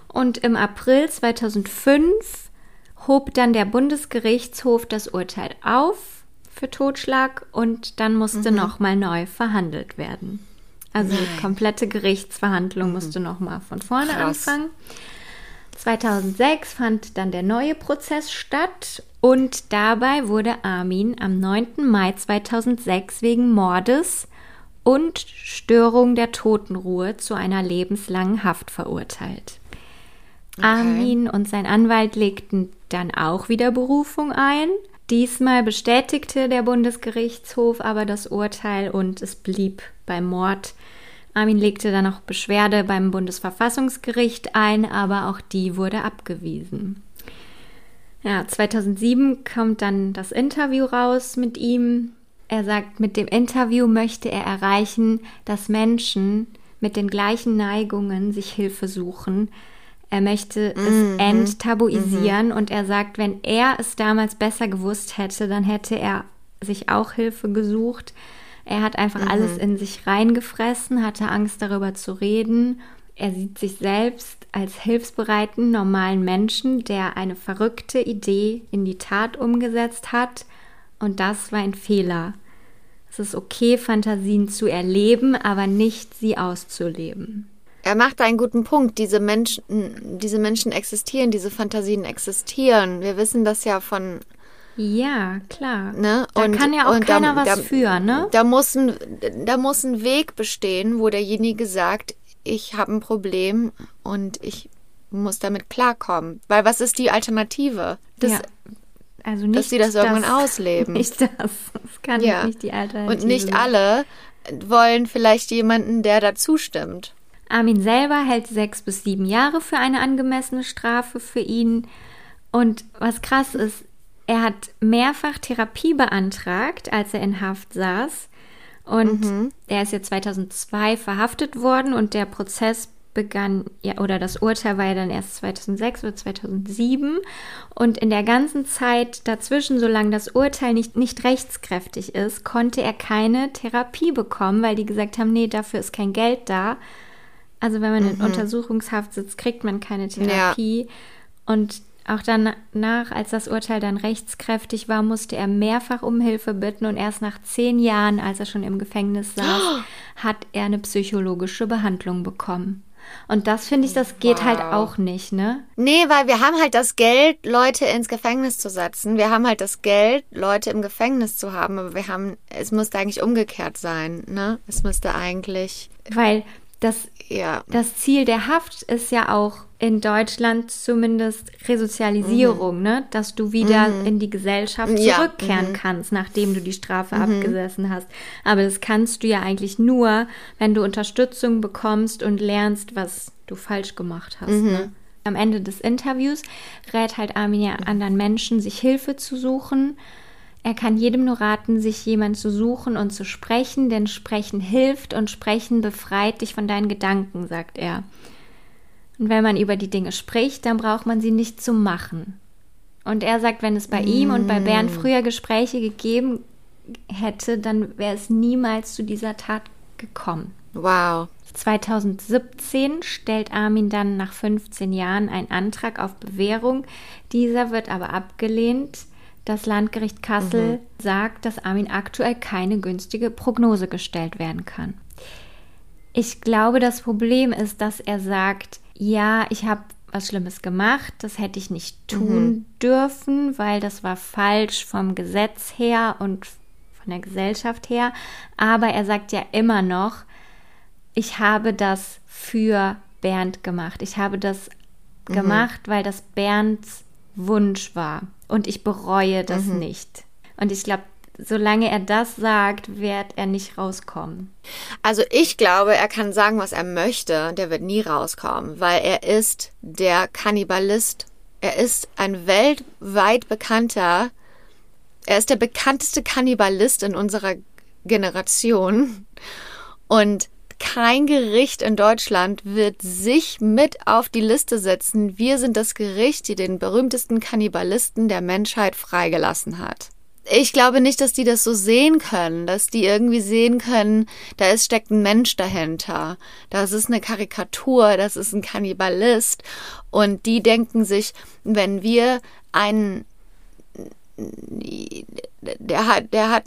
Speaker 2: Und im April 2005 hob dann der Bundesgerichtshof das Urteil auf für Totschlag und dann musste noch mal neu verhandelt werden. Also die komplette Gerichtsverhandlung musste noch mal von vorne
Speaker 1: Krass.
Speaker 2: anfangen. 2006 fand dann der neue Prozess statt und dabei wurde Armin am 9. Mai 2006 wegen Mordes und Störung der Totenruhe zu einer lebenslangen Haft verurteilt. Armin und sein Anwalt legten dann auch wieder Berufung ein Diesmal bestätigte der Bundesgerichtshof aber das Urteil und es blieb beim Mord. Armin legte dann auch Beschwerde beim Bundesverfassungsgericht ein, aber auch die wurde abgewiesen. Ja, 2007 kommt dann das Interview raus mit ihm. Er sagt, mit dem Interview möchte er erreichen, dass Menschen mit den gleichen Neigungen sich Hilfe suchen. Er möchte es mhm. enttabuisieren mhm. und er sagt, wenn er es damals besser gewusst hätte, dann hätte er sich auch Hilfe gesucht. Er hat einfach mhm. alles in sich reingefressen, hatte Angst darüber zu reden. Er sieht sich selbst als hilfsbereiten, normalen Menschen, der eine verrückte Idee in die Tat umgesetzt hat. Und das war ein Fehler. Es ist okay, Fantasien zu erleben, aber nicht sie auszuleben.
Speaker 1: Er macht einen guten Punkt. Diese Menschen, diese Menschen existieren, diese Fantasien existieren. Wir wissen das ja von.
Speaker 2: Ja, klar. Ne? Da und, kann ja auch keiner da, was da, für, ne?
Speaker 1: Da muss, ein, da muss ein Weg bestehen, wo derjenige sagt, ich habe ein Problem und ich muss damit klarkommen. Weil was ist die Alternative? Das, ja. Also nicht, dass sie das irgendwann das, ausleben.
Speaker 2: Nicht das. Das kann ja. nicht die Alternative
Speaker 1: Und nicht alle wollen vielleicht jemanden, der dazu stimmt.
Speaker 2: Armin selber hält sechs bis sieben Jahre für eine angemessene Strafe für ihn. Und was krass ist, er hat mehrfach Therapie beantragt, als er in Haft saß. Und mhm. er ist ja 2002 verhaftet worden und der Prozess begann, ja, oder das Urteil war ja dann erst 2006 oder 2007. Und in der ganzen Zeit dazwischen, solange das Urteil nicht, nicht rechtskräftig ist, konnte er keine Therapie bekommen, weil die gesagt haben, nee, dafür ist kein Geld da. Also wenn man mhm. in Untersuchungshaft sitzt, kriegt man keine Therapie. Ja. Und auch danach, als das Urteil dann rechtskräftig war, musste er mehrfach um Hilfe bitten und erst nach zehn Jahren, als er schon im Gefängnis saß, oh. hat er eine psychologische Behandlung bekommen. Und das finde ich, das geht halt wow. halt auch nicht, ne?
Speaker 1: Nee, weil wir haben halt das Geld, Leute ins Gefängnis zu setzen. Wir haben halt das Geld, Leute im Gefängnis zu haben. Aber wir haben, es müsste eigentlich umgekehrt sein, ne? Es müsste eigentlich.
Speaker 2: Weil das, ja. das Ziel der Haft ist ja auch in Deutschland zumindest Resozialisierung, mhm. ne? dass du wieder mhm. in die Gesellschaft zurückkehren ja. mhm. kannst, nachdem du die Strafe mhm. abgesessen hast. Aber das kannst du ja eigentlich nur, wenn du Unterstützung bekommst und lernst, was du falsch gemacht hast. Mhm. Ne? Am Ende des Interviews rät halt Armin ja anderen Menschen, sich Hilfe zu suchen er kann jedem nur raten, sich jemand zu suchen und zu sprechen, denn Sprechen hilft und Sprechen befreit dich von deinen Gedanken, sagt er. Und wenn man über die Dinge spricht, dann braucht man sie nicht zu machen. Und er sagt, wenn es bei mm. ihm und bei Bernd mm. früher Gespräche gegeben hätte, dann wäre es niemals zu dieser Tat gekommen.
Speaker 1: Wow.
Speaker 2: 2017 stellt Armin dann nach 15 Jahren einen Antrag auf Bewährung. Dieser wird aber abgelehnt. Das Landgericht Kassel mhm. sagt, dass Armin aktuell keine günstige Prognose gestellt werden kann. Ich glaube, das Problem ist, dass er sagt, ja, ich habe was Schlimmes gemacht, das hätte ich nicht tun mhm. dürfen, weil das war falsch vom Gesetz her und von der Gesellschaft her. Aber er sagt ja immer noch, ich habe das für Bernd gemacht. Ich habe das mhm. gemacht, weil das Bernds Wunsch war und ich bereue das mhm. nicht. Und ich glaube, solange er das sagt, wird er nicht rauskommen.
Speaker 1: Also ich glaube, er kann sagen, was er möchte, der wird nie rauskommen, weil er ist der Kannibalist. Er ist ein weltweit bekannter, er ist der bekannteste Kannibalist in unserer Generation. Und kein Gericht in Deutschland wird sich mit auf die Liste setzen. Wir sind das Gericht, die den berühmtesten Kannibalisten der Menschheit freigelassen hat. Ich glaube nicht, dass die das so sehen können, dass die irgendwie sehen können, da ist, steckt ein Mensch dahinter. Das ist eine Karikatur, das ist ein Kannibalist. Und die denken sich, wenn wir einen, der hat, der hat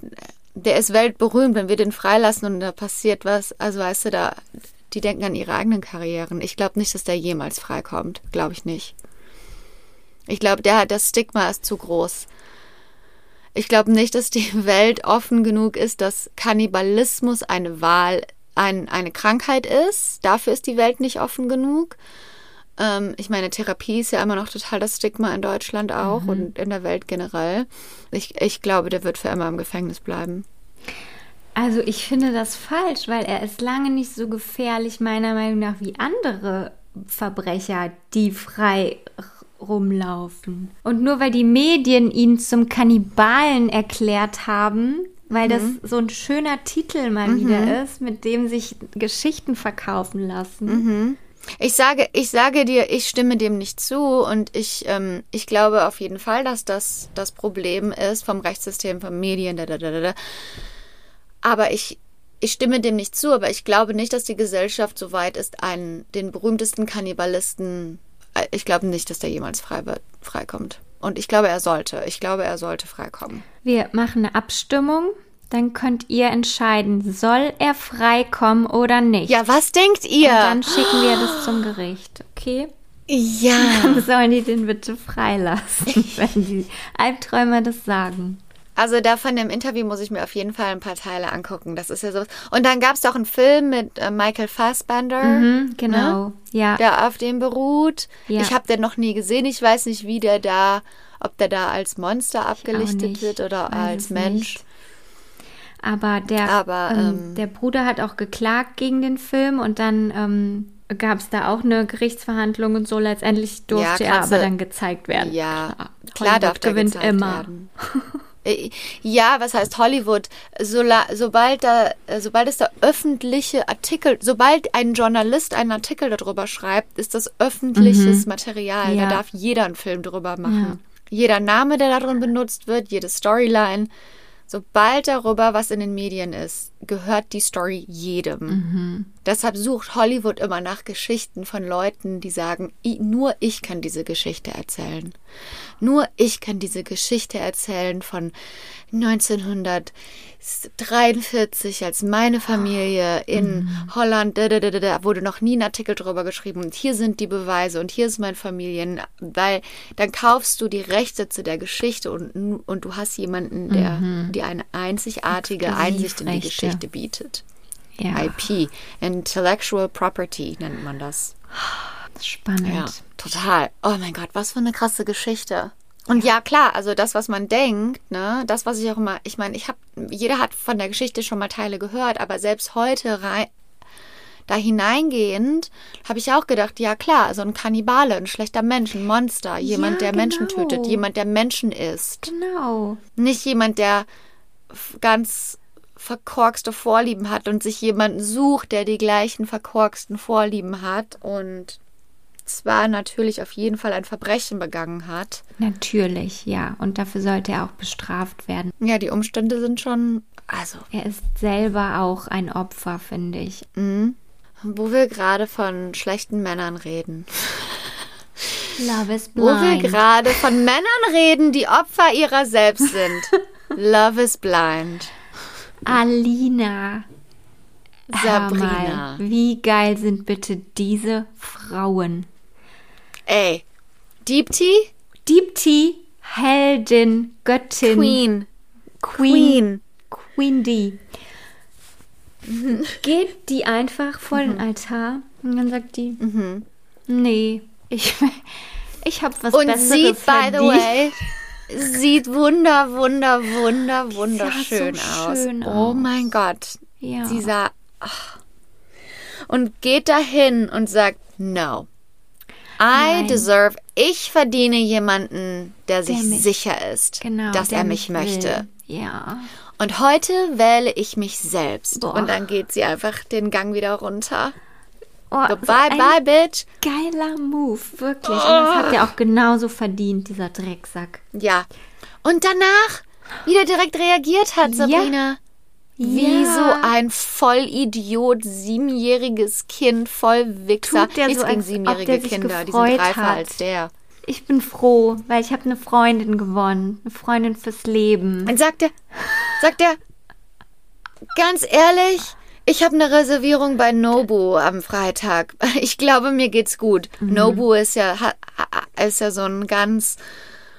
Speaker 1: der ist weltberühmt, wenn wir den freilassen und da passiert was, also weißt du, da, die denken an ihre eigenen Karrieren. Ich glaube nicht, dass der jemals freikommt. Glaube ich nicht. Ich glaube, der hat das Stigma ist zu groß. Ich glaube nicht, dass die Welt offen genug ist, dass Kannibalismus eine Wahl, ein, eine Krankheit ist. Dafür ist die Welt nicht offen genug. Ähm, ich meine, Therapie ist ja immer noch total das Stigma in Deutschland auch
Speaker 2: Mhm.
Speaker 1: und in der Welt generell. Ich, ich glaube, der wird für immer im Gefängnis bleiben.
Speaker 2: Also ich finde das falsch, weil er ist lange nicht so gefährlich, meiner Meinung nach, wie andere Verbrecher, die frei rumlaufen. Und nur weil die Medien ihn zum Kannibalen erklärt haben, weil das so ein schöner Titel mal wieder ist, mit dem sich Geschichten verkaufen lassen.
Speaker 1: Ich sage, ich sage dir, ich stimme dem nicht zu und ich, ähm, ich glaube auf jeden Fall, dass das das Problem ist vom Rechtssystem, von Medien, da, da, da, da. Aber ich, ich stimme dem nicht zu, aber ich glaube nicht, dass die Gesellschaft so weit ist, einen, den berühmtesten Kannibalisten, ich glaube nicht, dass der jemals frei wird, freikommt. Und ich glaube, er sollte. Ich glaube, er sollte freikommen.
Speaker 2: Wir machen eine Abstimmung, dann könnt ihr entscheiden, soll er freikommen oder nicht.
Speaker 1: Ja, was denkt ihr?
Speaker 2: Und dann schicken wir das zum Gericht, okay?
Speaker 1: ja.
Speaker 2: Dann sollen die den bitte freilassen, wenn die Albträumer das sagen.
Speaker 1: Also da von dem Interview muss ich mir auf jeden Fall ein paar Teile angucken. Das ist ja so. Und dann gab es doch einen Film mit äh, Michael Fassbender,
Speaker 2: Mhm, genau, ja.
Speaker 1: der auf dem beruht.
Speaker 2: Ja.
Speaker 1: Ich habe den noch nie gesehen. Ich weiß nicht, wie der da, ob der da als Monster abgelichtet wird oder
Speaker 2: Weiß
Speaker 1: als Mensch.
Speaker 2: nicht. Aber der,
Speaker 1: Aber,
Speaker 2: ähm,
Speaker 1: ähm,
Speaker 2: der Bruder hat auch geklagt gegen den Film und dann ähm, gab es da auch eine Gerichtsverhandlung und so. Letztendlich durfte er
Speaker 1: kannst
Speaker 2: aber dann gezeigt werden.
Speaker 1: Ja, klar
Speaker 2: Hollywood
Speaker 1: darf
Speaker 2: gewinnt immer.
Speaker 1: Werden. Äh, Ja, was heißt Hollywood? Sola, sobald da, äh, sobald es da öffentliche Artikel, sobald ein Journalist einen Artikel darüber schreibt, ist das öffentliches Material.
Speaker 2: Mhm. Ja.
Speaker 1: Da darf jeder einen Film drüber machen. Jeder Name, der darin benutzt wird, jede Storyline. Sobald darüber was in den Medien ist, gehört die Story jedem.
Speaker 2: Mhm.
Speaker 1: Deshalb sucht Hollywood immer nach Geschichten von Leuten, die sagen, "I- nur ich kann diese Geschichte erzählen. Nur ich kann diese Geschichte erzählen von 1943, als meine Familie in Holland, da, da, da, da, wurde noch nie ein Artikel drüber geschrieben und hier sind die Beweise und hier ist mein Familien, weil dann kaufst du die Rechte zu der Geschichte und, und du hast jemanden, der dir eine einzigartige Einsicht in die
Speaker 2: Exklusivrechte.
Speaker 1: Geschichte bietet.
Speaker 2: Ja,
Speaker 1: IP, Intellectual Property nennt man das.
Speaker 2: spannend.
Speaker 1: Ja, total. Oh mein Gott, was für eine krasse Geschichte. Und ja, klar, also das, was man denkt, ne, das, was ich auch immer, ich meine, ich habe, jeder hat von der Geschichte schon mal Teile gehört, aber selbst heute rein, da hineingehend, habe ich auch gedacht, ja klar, so ein Kannibale, ein schlechter Mensch, ein Monster, jemand, der Menschen
Speaker 2: genau.
Speaker 1: tötet, jemand, der Menschen isst.
Speaker 2: Genau.
Speaker 1: Nicht jemand, der ganz verkorkste Vorlieben hat und sich jemanden sucht, der die gleichen verkorksten Vorlieben hat und zwar natürlich auf jeden Fall ein Verbrechen begangen hat.
Speaker 2: Natürlich, ja. Und dafür sollte er auch bestraft werden.
Speaker 1: Ja, die Umstände sind schon, also,
Speaker 2: Er ist selber auch ein Opfer, finde ich.
Speaker 1: wo wir gerade von schlechten Männern reden.
Speaker 2: Love is
Speaker 1: Wo wir
Speaker 2: blind.
Speaker 1: gerade von Männern reden, die Opfer ihrer selbst sind. Love is blind.
Speaker 2: Alina.
Speaker 1: Sabrina.
Speaker 2: mal, wie geil sind bitte diese Frauen?
Speaker 1: Ey, Deep Tea?
Speaker 2: Deepti, Heldin, Göttin,
Speaker 1: Queen.
Speaker 2: Queen, Queen D. Geht die einfach vor
Speaker 1: Mhm.
Speaker 2: den Altar und dann sagt die, nee, ich, ich habe was
Speaker 1: Und
Speaker 2: Besseres
Speaker 1: sieht, by the way, sieht wunder, wunder, wunder, wunderschön
Speaker 2: so
Speaker 1: aus.
Speaker 2: schön
Speaker 1: Oh
Speaker 2: aus.
Speaker 1: mein Gott.
Speaker 2: Ja.
Speaker 1: Sie sah. ach. Und geht dahin und sagt, no. I
Speaker 2: Nein.
Speaker 1: deserve, ich verdiene jemanden, der sich
Speaker 2: mich-
Speaker 1: sicher ist,
Speaker 2: genau,
Speaker 1: dass
Speaker 2: der
Speaker 1: er mich
Speaker 2: will.
Speaker 1: möchte.
Speaker 2: Ja.
Speaker 1: Und heute wähle ich mich selbst.
Speaker 2: Boah.
Speaker 1: Und dann geht sie einfach den Gang wieder runter.
Speaker 2: Oh,
Speaker 1: So,
Speaker 2: so
Speaker 1: bye,
Speaker 2: ein
Speaker 1: bye, bitch.
Speaker 2: Geiler Move, wirklich. Und das hat er auch genauso verdient, dieser Drecksack.
Speaker 1: Ja. Und danach wieder direkt reagiert hat, Sabrina. Wie
Speaker 2: Ja.
Speaker 1: so ein Vollidiot, siebenjähriges Kind, voll Wichser.
Speaker 2: Tut der
Speaker 1: Nichts
Speaker 2: so,
Speaker 1: gegen siebenjährige Kinder, die sind reifer
Speaker 2: hat.
Speaker 1: als der.
Speaker 2: Ich bin froh, weil ich habe eine Freundin gewonnen. Eine Freundin fürs Leben.
Speaker 1: Und sagt er, sagt er, ganz ehrlich, ich habe eine Reservierung bei Nobu am Freitag. Ich glaube, mir geht's gut.
Speaker 2: Mhm.
Speaker 1: Nobu ist ja, ist ja so ein ganz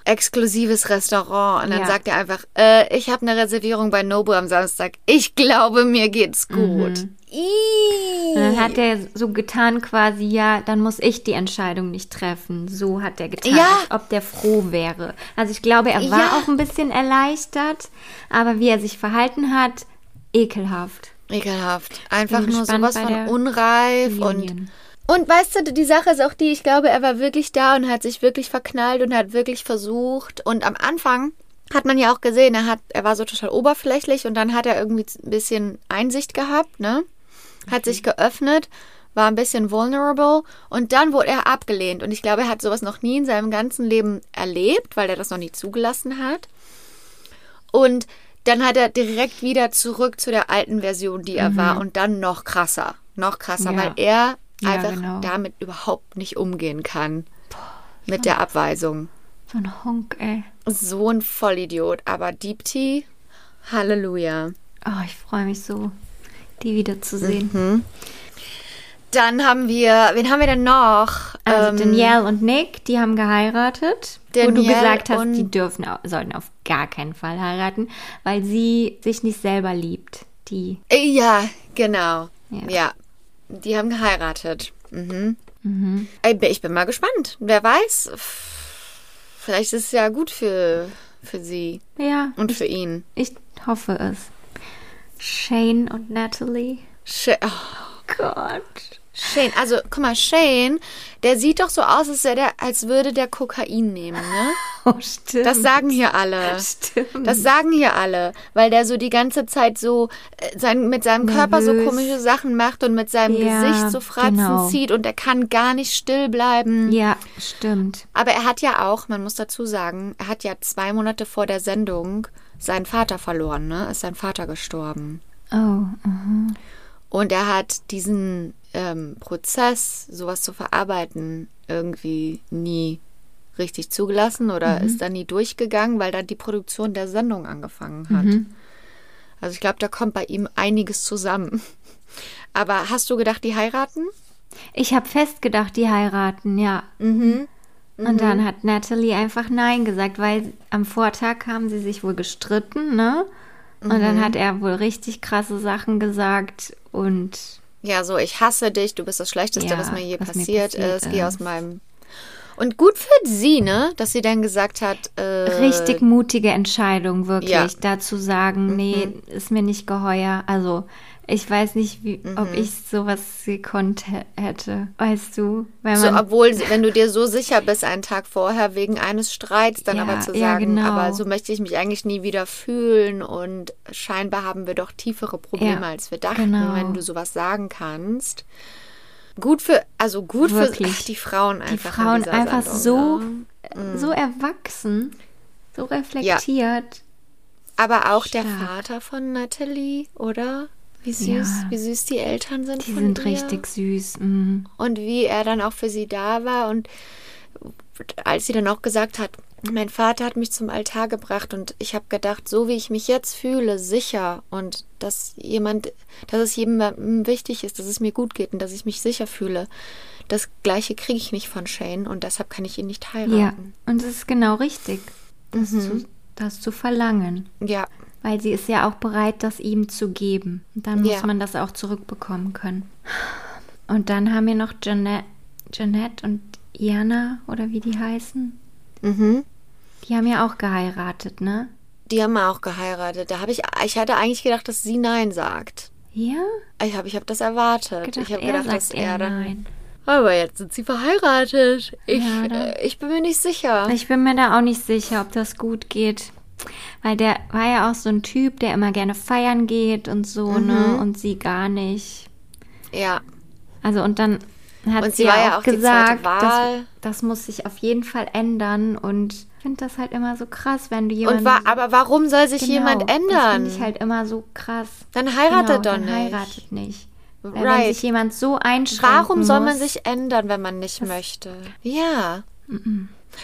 Speaker 1: exklusives Restaurant. Und dann
Speaker 2: Ja.
Speaker 1: sagt er einfach, äh, ich habe eine Reservierung bei Nobu am Samstag. Ich glaube, mir geht's gut. Ih.
Speaker 2: Und dann hat er so getan quasi, ja, dann muss ich die Entscheidung nicht treffen. So hat er getan,
Speaker 1: Ja.
Speaker 2: als ob der froh wäre. Also ich glaube, er war
Speaker 1: Ja.
Speaker 2: auch ein bisschen erleichtert, aber wie er sich verhalten hat, ekelhaft.
Speaker 1: Ekelhaft. Einfach nur sowas von unreif und
Speaker 2: Reunion.
Speaker 1: Und weißt du, die Sache ist auch die, ich glaube, er war wirklich da und hat sich wirklich verknallt und hat wirklich versucht. Und am Anfang hat man ja auch gesehen, er hat, er war so total oberflächlich und dann hat er irgendwie ein bisschen Einsicht gehabt, ne? Hat sich geöffnet, war ein bisschen vulnerable und dann wurde er abgelehnt. Und ich glaube, er hat sowas noch nie in seinem ganzen Leben erlebt, weil er das noch nie zugelassen hat. Und dann hat er direkt wieder zurück zu der alten Version, die er war und dann noch krasser. Noch krasser,
Speaker 2: Mhm. Ja.
Speaker 1: weil er
Speaker 2: Ja,
Speaker 1: einfach
Speaker 2: genau.
Speaker 1: damit überhaupt nicht umgehen kann. Mit der Abweisung.
Speaker 2: So ein Honk, ey.
Speaker 1: So ein Vollidiot. Aber Deepti, Halleluja.
Speaker 2: Oh, ich freue mich so, die wiederzusehen.
Speaker 1: Mhm. Dann haben wir, wen haben wir denn noch?
Speaker 2: Also
Speaker 1: Ähm,
Speaker 2: Danielle und Nick, die haben geheiratet. wo du
Speaker 1: Danielle
Speaker 2: gesagt hast, die dürfen, sollten auf gar keinen Fall heiraten, weil sie sich nicht selber liebt. Die.
Speaker 1: äh, Ja, genau.
Speaker 2: Ja.
Speaker 1: Ja. Die haben geheiratet. Mhm. Ey, Ich bin mal gespannt. Wer weiß. Vielleicht ist es ja gut für, für sie
Speaker 2: Ja,
Speaker 1: und für ihn.
Speaker 2: ich hoffe es. Shane und Natalie.
Speaker 1: Sh oh,
Speaker 2: Gott.
Speaker 1: Shane, also guck mal, Shane, der sieht doch so aus, als, der, als würde der Kokain nehmen, ne?
Speaker 2: Oh, stimmt.
Speaker 1: Das sagen hier alle.
Speaker 2: Stimmt.
Speaker 1: Das sagen hier alle, weil der so die ganze Zeit so äh, sein, mit seinem Körper so
Speaker 2: Nervös.
Speaker 1: komische Sachen macht und mit seinem
Speaker 2: Ja,
Speaker 1: Gesicht so Fratzen
Speaker 2: genau.
Speaker 1: zieht und er kann gar nicht still bleiben.
Speaker 2: ja, stimmt.
Speaker 1: Aber er hat ja auch, man muss dazu sagen, er hat ja zwei Monate vor der Sendung seinen Vater verloren, ne? Ist sein Vater gestorben.
Speaker 2: Oh, mhm.
Speaker 1: Und er hat diesen ähm, Prozess, sowas zu verarbeiten, irgendwie nie richtig zugelassen oder ist da nie durchgegangen, weil dann die Produktion der Sendung angefangen hat. Also ich glaube, da kommt bei ihm einiges zusammen. Aber hast du gedacht, die heiraten?
Speaker 2: Ich habe fest gedacht, die heiraten, ja. Und dann hat Natalie einfach Nein gesagt, weil am Vortag haben sie sich wohl gestritten, ne? Und dann hat er wohl richtig krasse Sachen gesagt und
Speaker 1: Ja, so, ich hasse dich, du bist das Schlechteste,
Speaker 2: Ja,
Speaker 1: was mir je
Speaker 2: was mir
Speaker 1: passiert,
Speaker 2: passiert
Speaker 1: ist. Geh
Speaker 2: ist.
Speaker 1: aus meinem. Und gut für sie, ne? Dass sie dann gesagt hat, äh,
Speaker 2: richtig mutige Entscheidung, wirklich.
Speaker 1: ja.
Speaker 2: Da zu sagen, nee, ist mir nicht geheuer. Also, ich weiß nicht, wie,
Speaker 1: Mhm.
Speaker 2: ob ich sowas gekonnt hä- hätte. Weißt du? Wenn
Speaker 1: So, obwohl, wenn du dir so sicher bist, einen Tag vorher wegen eines Streits, dann
Speaker 2: Ja,
Speaker 1: aber zu
Speaker 2: ja,
Speaker 1: sagen,
Speaker 2: genau.
Speaker 1: aber so möchte ich mich eigentlich nie wieder fühlen und scheinbar haben wir doch tiefere Probleme,
Speaker 2: Ja,
Speaker 1: als wir dachten,
Speaker 2: genau.
Speaker 1: wenn du sowas sagen kannst. Gut für, also gut
Speaker 2: Wirklich.
Speaker 1: für ach, die Frauen
Speaker 2: die
Speaker 1: einfach. in
Speaker 2: Frauen einfach
Speaker 1: Sendung,
Speaker 2: so,
Speaker 1: ne?
Speaker 2: so erwachsen, so reflektiert.
Speaker 1: Aber auch der
Speaker 2: Stark.
Speaker 1: Vater von Natalie, oder? Wie süß,
Speaker 2: Ja.
Speaker 1: wie süß die Eltern sind
Speaker 2: Die sind
Speaker 1: ihr.
Speaker 2: richtig süß. Mm.
Speaker 1: und wie er dann auch für sie da war und als sie dann auch gesagt hat, mein Vater hat mich zum Altar gebracht und ich habe gedacht, so wie ich mich jetzt fühle, sicher und dass jemand, dass es jemandem wichtig ist, dass es mir gut geht und dass ich mich sicher fühle. Das gleiche kriege ich nicht von Shane und deshalb kann ich ihn nicht
Speaker 2: Ja,
Speaker 1: heiraten.
Speaker 2: und es ist genau richtig, das,
Speaker 1: Mhm.
Speaker 2: zu, das zu verlangen.
Speaker 1: Ja,
Speaker 2: Weil sie ist ja auch bereit, das ihm zu geben. Und dann muss
Speaker 1: Ja.
Speaker 2: man das auch zurückbekommen können. Und dann haben wir noch Jeanette, Jeanette und Iana, oder wie die heißen.
Speaker 1: mhm.
Speaker 2: Die haben ja auch geheiratet, ne?
Speaker 1: Die haben auch geheiratet. Da habe ich, ich hatte eigentlich gedacht, dass sie Nein sagt.
Speaker 2: Ja?
Speaker 1: Ich habe ich hab das erwartet.
Speaker 2: Gedacht,
Speaker 1: ich habe gedacht, dass er dann.
Speaker 2: nein.
Speaker 1: Aber jetzt sind sie verheiratet. Ich,
Speaker 2: Ja,
Speaker 1: äh, ich bin mir nicht sicher.
Speaker 2: Ich bin mir da auch nicht sicher, ob das gut geht. Weil der war ja auch so ein Typ, der immer gerne feiern geht und so,
Speaker 1: Mhm.
Speaker 2: ne? Und sie gar nicht.
Speaker 1: Ja,
Speaker 2: Also und dann hat
Speaker 1: Und
Speaker 2: sie ja
Speaker 1: ja
Speaker 2: auch
Speaker 1: auch
Speaker 2: gesagt, das, das muss sich auf jeden Fall ändern. Und ich finde das halt immer so krass, wenn du jemanden...
Speaker 1: Und wa aber warum soll sich
Speaker 2: Genau,
Speaker 1: jemand
Speaker 2: Das
Speaker 1: ändern?
Speaker 2: finde ich halt immer so krass.
Speaker 1: Dann heiratet
Speaker 2: genau,
Speaker 1: doch
Speaker 2: dann
Speaker 1: nicht.
Speaker 2: heiratet nicht. Weil Wenn
Speaker 1: Right.
Speaker 2: sich jemand so einschränkt
Speaker 1: Warum soll man
Speaker 2: muss,
Speaker 1: sich ändern, wenn man nicht möchte? Ja.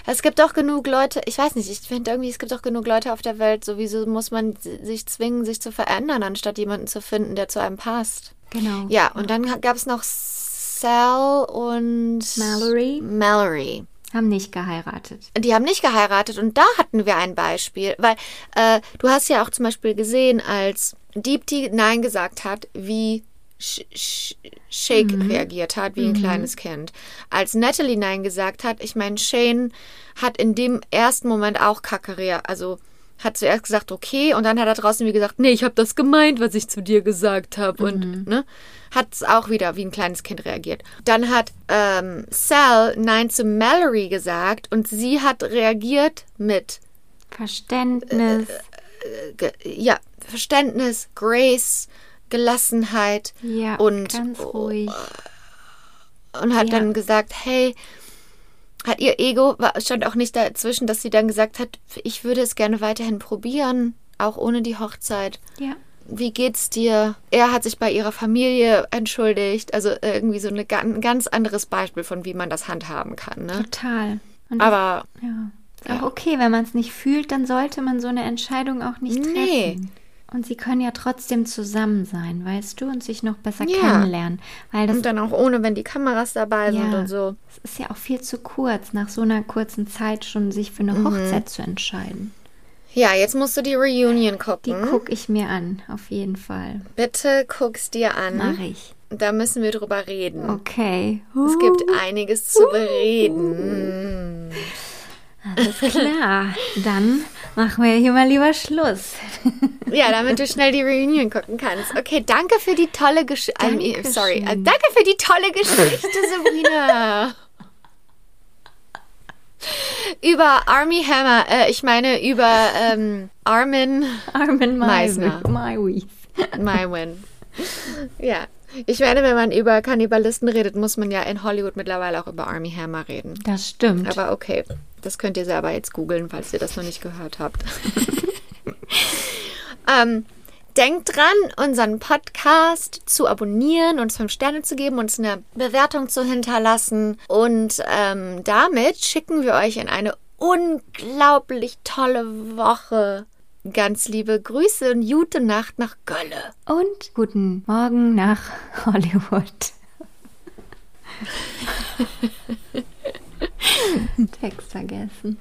Speaker 1: Es gibt doch genug Leute, ich weiß nicht, ich finde irgendwie, es gibt doch genug Leute auf der Welt, sowieso muss man si- sich zwingen, sich zu verändern, anstatt jemanden zu finden, der zu einem passt.
Speaker 2: Genau.
Speaker 1: Ja, und dann gab es noch Sal und
Speaker 2: Mallory.
Speaker 1: Mallory.
Speaker 2: Haben nicht geheiratet.
Speaker 1: Die haben nicht geheiratet und da hatten wir ein Beispiel, weil äh, du hast ja auch zum Beispiel gesehen, als Deepti Nein gesagt hat, wie Sh Sh Shake reagiert hat, wie ein kleines Kind. Als Natalie Nein gesagt hat, ich meine, Shane hat in dem ersten Moment auch Kacke also hat zuerst gesagt, okay, und dann hat er draußen wie gesagt, nee, ich habe das gemeint, was ich zu dir gesagt habe. Und ne, hat es auch wieder wie ein kleines Kind reagiert. Dann hat ähm, Sal Nein zu Mallory gesagt und sie hat reagiert mit
Speaker 2: Verständnis.
Speaker 1: ge- ja, Verständnis, Grace, Gelassenheit
Speaker 2: ja,
Speaker 1: und,
Speaker 2: ruhig.
Speaker 1: und hat
Speaker 2: Ja.
Speaker 1: dann gesagt, hey, hat ihr Ego, war, stand auch nicht dazwischen, dass sie dann gesagt hat, ich würde es gerne weiterhin probieren, auch ohne die Hochzeit.
Speaker 2: Ja.
Speaker 1: Wie geht's dir? Er hat sich bei ihrer Familie entschuldigt. Also irgendwie so eine, ein ganz anderes Beispiel von, wie man das handhaben kann. Ne?
Speaker 2: Total. Und
Speaker 1: Aber
Speaker 2: ja. Ist auch okay, wenn man es nicht fühlt, dann sollte man so eine Entscheidung auch nicht treffen.
Speaker 1: Nee.
Speaker 2: Und sie können ja trotzdem zusammen sein, weißt du, und sich noch besser
Speaker 1: Ja.
Speaker 2: kennenlernen. Weil das
Speaker 1: und dann auch ohne, wenn die Kameras dabei sind
Speaker 2: Ja.
Speaker 1: und so.
Speaker 2: Es ist ja auch viel zu kurz, nach so einer kurzen Zeit schon sich für eine
Speaker 1: Mhm.
Speaker 2: Hochzeit zu entscheiden.
Speaker 1: Ja, jetzt musst du die Reunion
Speaker 2: Die
Speaker 1: gucken.
Speaker 2: gucke ich mir an, auf jeden Fall.
Speaker 1: Bitte guck's dir an.
Speaker 2: Mache ich.
Speaker 1: Da müssen wir drüber reden.
Speaker 2: Okay.
Speaker 1: Es gibt einiges zu bereden.
Speaker 2: Alles klar. Dann machen wir hier mal lieber Schluss.
Speaker 1: Ja, damit du schnell die Reunion gucken kannst. Okay, danke für die tolle Geschichte.
Speaker 2: Dankeschön.
Speaker 1: sorry, äh, danke für die tolle Geschichte, Sabrina. über Army Hammer, äh, ich meine über ähm, Armin
Speaker 2: Armin
Speaker 1: Meisner.
Speaker 2: Maiwi.
Speaker 1: Mywin. Ja. Ich meine, wenn man über Kannibalisten redet, muss man ja in Hollywood mittlerweile auch über Army Hammer reden.
Speaker 2: Das stimmt.
Speaker 1: Aber okay, das könnt ihr selber jetzt googeln, falls ihr das noch nicht gehört habt. ähm, denkt dran, unseren Podcast zu abonnieren, uns fünf Sterne zu geben, uns eine Bewertung zu hinterlassen. Und ähm, damit schicken wir euch in eine unglaublich tolle Woche. Ganz liebe Grüße und gute Nacht nach Gölle.
Speaker 2: Und guten Morgen nach Hollywood. Text vergessen.